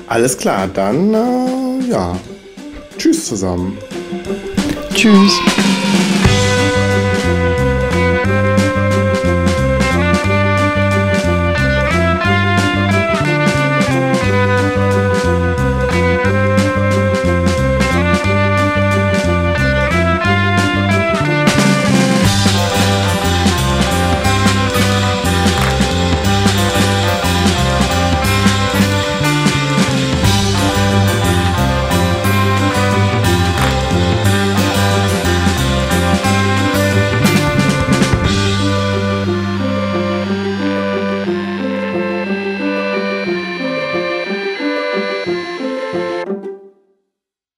Alles klar, dann äh, ja. Tschüss zusammen. Tschüss.